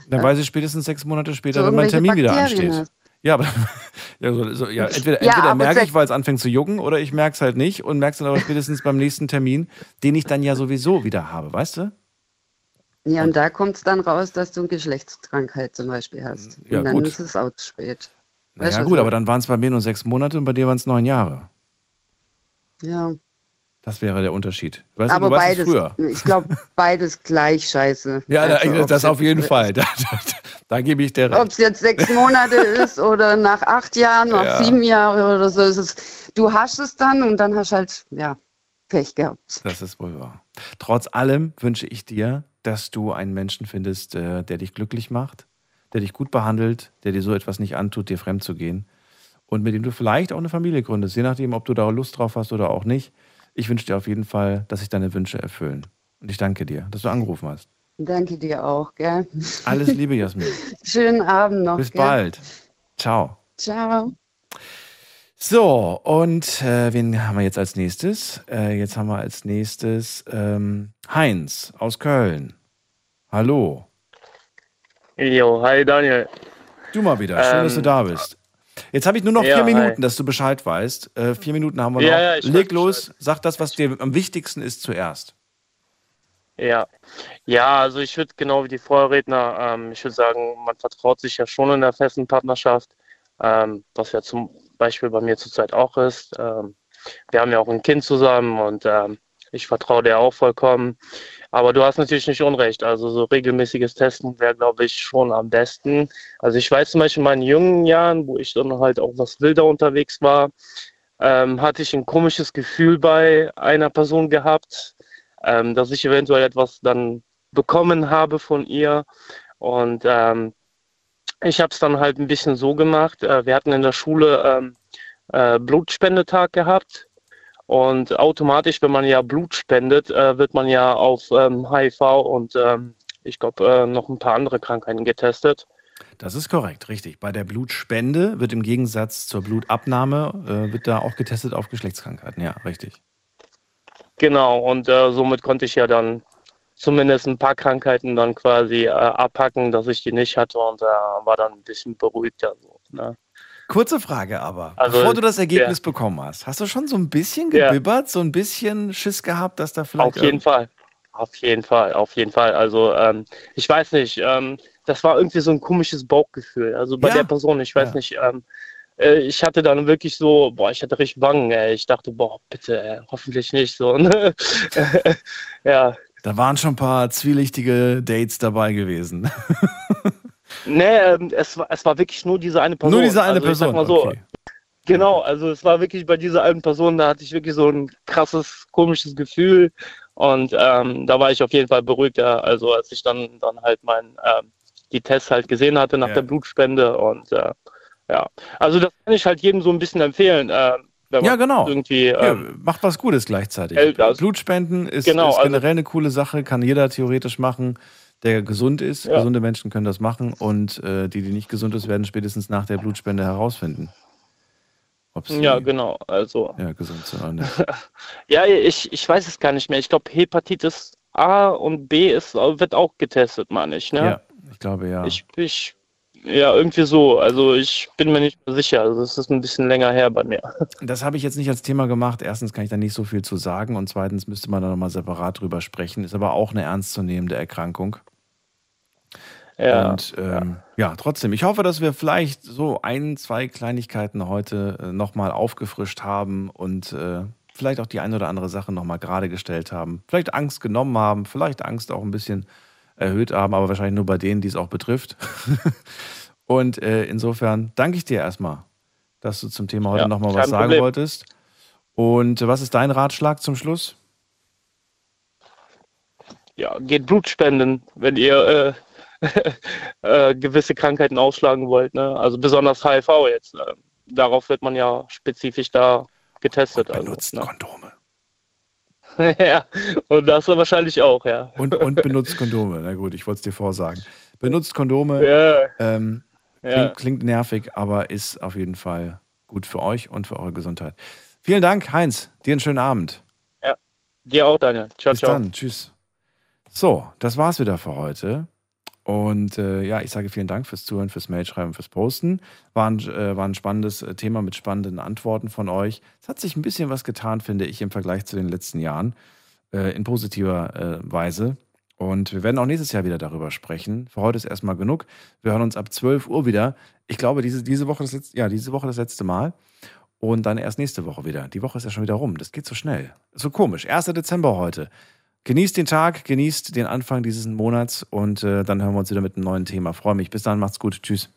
C: Dann
N: äh,
C: weiß ich spätestens sechs Monate später,
N: so
C: wenn mein Termin wieder
N: Bakterien
C: ansteht.
N: hast.
C: Ja, aber (laughs) ja, so, so, ja, entweder,
N: Ja,
C: entweder merke ich, weil es anfängt zu jucken, oder ich merke es halt nicht und merke es dann aber spätestens beim nächsten Termin, den ich dann ja sowieso wieder habe, weißt du?
N: Ja, und da kommt es dann raus, dass du eine Geschlechtskrankheit zum Beispiel hast.
C: Ja,
N: und dann
C: gut.
N: ist es auch zu spät. Weißt du,
C: gut, aber dann waren es bei mir nur sechs Monate und bei dir waren es neun Jahre.
N: Ja.
C: Das wäre der Unterschied. Weißt du,
N: aber
C: du
N: beides,
C: früher.
N: ich glaube, beides gleich scheiße. (laughs)
C: Ja, da,
N: Also,
C: das
N: ob's
C: auf jeden Fall. (laughs) Da, da, da gebe ich dir recht.
N: Ob es jetzt sechs Monate ist oder nach acht Jahren, nach
C: Ja.
N: sieben Jahren oder so, ist es, du hast es dann und dann hast halt, ja, Pech gehabt.
C: Das ist wohl wahr. Trotz allem wünsche ich dir, dass du einen Menschen findest, äh, der dich glücklich macht, der dich gut behandelt, der dir so etwas nicht antut, dir fremd zu gehen und mit dem du vielleicht auch eine Familie gründest, je nachdem, ob du da Lust drauf hast oder auch nicht. Ich wünsche dir auf jeden Fall, dass sich deine Wünsche erfüllen. Und ich danke dir, dass du angerufen hast.
N: Danke dir auch, gell?
C: Alles (laughs) Liebe, Jasmin.
N: Schönen Abend noch.
C: Bis
N: gell?
C: bald. Ciao.
N: Ciao.
C: So, und äh, wen haben wir jetzt als nächstes? Äh, jetzt haben wir als nächstes ähm, Heinz aus Köln. Hallo.
O: Jo, hi Daniel.
C: Du mal wieder. Schön, dass du
O: Ähm,
C: da bist. Jetzt habe ich nur noch
O: ja,
C: vier
O: hi.
C: Minuten, dass du Bescheid weißt. Äh, vier Minuten haben wir noch.
O: Ja, ja,
C: Leg los, sag das, was dir am wichtigsten ist zuerst.
O: Ja, ja, also ich würde genau wie die Vorredner, ähm, ich würde sagen, man vertraut sich ja schon in der festen Partnerschaft, ähm, was ja zum Beispiel bei mir zurzeit auch ist. Ähm, wir haben ja auch ein Kind zusammen und ähm, ich vertraue dir auch vollkommen. Aber du hast natürlich nicht Unrecht. Also so regelmäßiges Testen wäre, glaube ich, schon am besten. Also ich weiß zum Beispiel in meinen jungen Jahren, wo ich dann halt auch was wilder unterwegs war, ähm, hatte ich ein komisches Gefühl bei einer Person gehabt, ähm, dass ich eventuell etwas dann bekommen habe von ihr. Und ähm, ich habe es dann halt ein bisschen so gemacht. Äh, wir hatten in der Schule ähm, äh, Blutspendetag gehabt. Und automatisch, wenn man ja Blut spendet, äh, wird man ja auf ähm, HIV und ähm, ich glaube äh, noch ein paar andere Krankheiten getestet.
C: Das ist korrekt, richtig. Bei der Blutspende wird im Gegensatz zur Blutabnahme, äh, wird da auch getestet auf Geschlechtskrankheiten. Ja, richtig.
O: Genau, und äh, somit konnte ich ja dann zumindest ein paar Krankheiten dann quasi äh, abhacken, dass ich die nicht hatte und äh, war dann ein bisschen beruhigter. So, ne?
C: Kurze Frage aber.
O: Also,
C: Bevor du das Ergebnis
O: ja.
C: bekommen hast, hast du schon so ein bisschen
O: Ja.
C: gebibbert, so ein bisschen Schiss gehabt, dass da vielleicht.
O: Auf jeden Fall. Auf jeden Fall, auf jeden Fall. Also ähm, ich weiß nicht, ähm, das war irgendwie so ein komisches Bauchgefühl. Also bei
C: Ja.
O: der Person, ich weiß
C: Ja.
O: nicht, ähm, äh, ich hatte dann wirklich so, boah, ich hatte richtig Wangen, ey. Ich dachte, boah, bitte, ey, hoffentlich nicht so. (laughs) Ne? ja.
C: Da waren schon ein paar zwielichtige Dates dabei gewesen. (laughs)
O: Nee, ähm, es war, es war wirklich nur diese eine Person.
C: Nur diese eine
O: also,
C: Person,
O: Mal so,
C: okay.
O: Genau, also es war wirklich bei dieser einen Person, da hatte ich wirklich so ein krasses, komisches Gefühl. Und ähm, da war ich auf jeden Fall beruhigter, also als ich dann, dann halt mein, ähm, die Tests halt gesehen hatte nach
C: Ja.
O: der Blutspende. Und äh, ja, also das kann ich halt jedem so ein bisschen empfehlen. Äh,
C: Ja, genau.
O: Irgendwie,
C: Ja,
O: ähm,
C: macht was Gutes gleichzeitig.
O: Äh,
C: Blutspenden ist,
O: Genau,
C: ist
O: also-
C: generell eine coole Sache, kann jeder theoretisch machen, der gesund ist.
O: Ja.
C: Gesunde Menschen können das machen und äh, die, die nicht gesund ist, werden spätestens nach der Blutspende herausfinden. Ob sie
O: ja, genau, also.
C: ja, gesund sind oder nicht. (laughs)
O: Ja, ich, ich weiß es gar nicht mehr. Ich glaube, Hepatitis A und B ist, wird auch getestet, meine ich, ne?
C: Ja, ich glaube ja.
O: Ich, ich, ja, irgendwie so. Also ich bin mir nicht mehr sicher. Also es ist ein bisschen länger her bei mir. (laughs)
C: Das habe ich jetzt nicht als Thema gemacht. Erstens kann ich da nicht so viel zu sagen und zweitens müsste man da nochmal separat drüber sprechen. Ist aber auch eine ernstzunehmende Erkrankung.
O: Ja,
C: und ähm, ja. trotzdem, ich hoffe, dass wir vielleicht so ein, zwei Kleinigkeiten heute äh, nochmal aufgefrischt haben und äh, vielleicht auch die eine oder andere Sache nochmal gerade gestellt haben. Vielleicht Angst genommen haben, vielleicht Angst auch ein bisschen erhöht haben, aber wahrscheinlich nur bei denen, die es auch betrifft. (laughs) und äh, insofern danke ich dir erstmal, dass du zum Thema heute
O: Ja,
C: nochmal was sagen
O: Problem.
C: wolltest. Und äh, was ist dein Ratschlag zum Schluss?
O: Ja, geht Blut spenden, wenn ihr (laughs) äh, gewisse Krankheiten ausschlagen wollt. Ne? Also besonders HIV jetzt. Äh, darauf wird man ja spezifisch da getestet. Und benutzt also, ne?
C: Kondome. (laughs)
O: ja, und das wahrscheinlich auch, ja.
C: Und, und benutzt Kondome. Na gut, ich wollte es dir vorsagen. benutzt Kondome.
O: Ja.
C: Ähm, klingt,
O: Ja.
C: klingt nervig, aber ist auf jeden Fall gut für euch und für eure Gesundheit. Vielen Dank, Heinz. Dir einen schönen Abend.
O: Ja. Dir auch, Daniel. Ciao,
C: Bis
O: ciao.
C: dann. Tschüss. So, das war's wieder für heute. Und äh, ja, ich sage vielen Dank fürs Zuhören, fürs Mailschreiben, fürs Posten. War ein, äh, war ein spannendes äh, Thema mit spannenden Antworten von euch. Es hat sich ein bisschen was getan, finde ich, im Vergleich zu den letzten Jahren. Äh, in positiver äh, Weise. Und wir werden auch nächstes Jahr wieder darüber sprechen. Für heute ist erstmal genug. Wir hören uns ab 12 Uhr wieder. Ich glaube, diese, diese, Woche das letzte, ja, diese Woche das letzte Mal. Und dann erst nächste Woche wieder. Die Woche ist ja schon wieder rum. Das geht so schnell. So komisch. 1. Dezember heute. Genießt den Tag, genießt den Anfang dieses Monats und äh, dann hören wir uns wieder mit einem neuen Thema. Freue mich. Bis dann, macht's gut. Tschüss.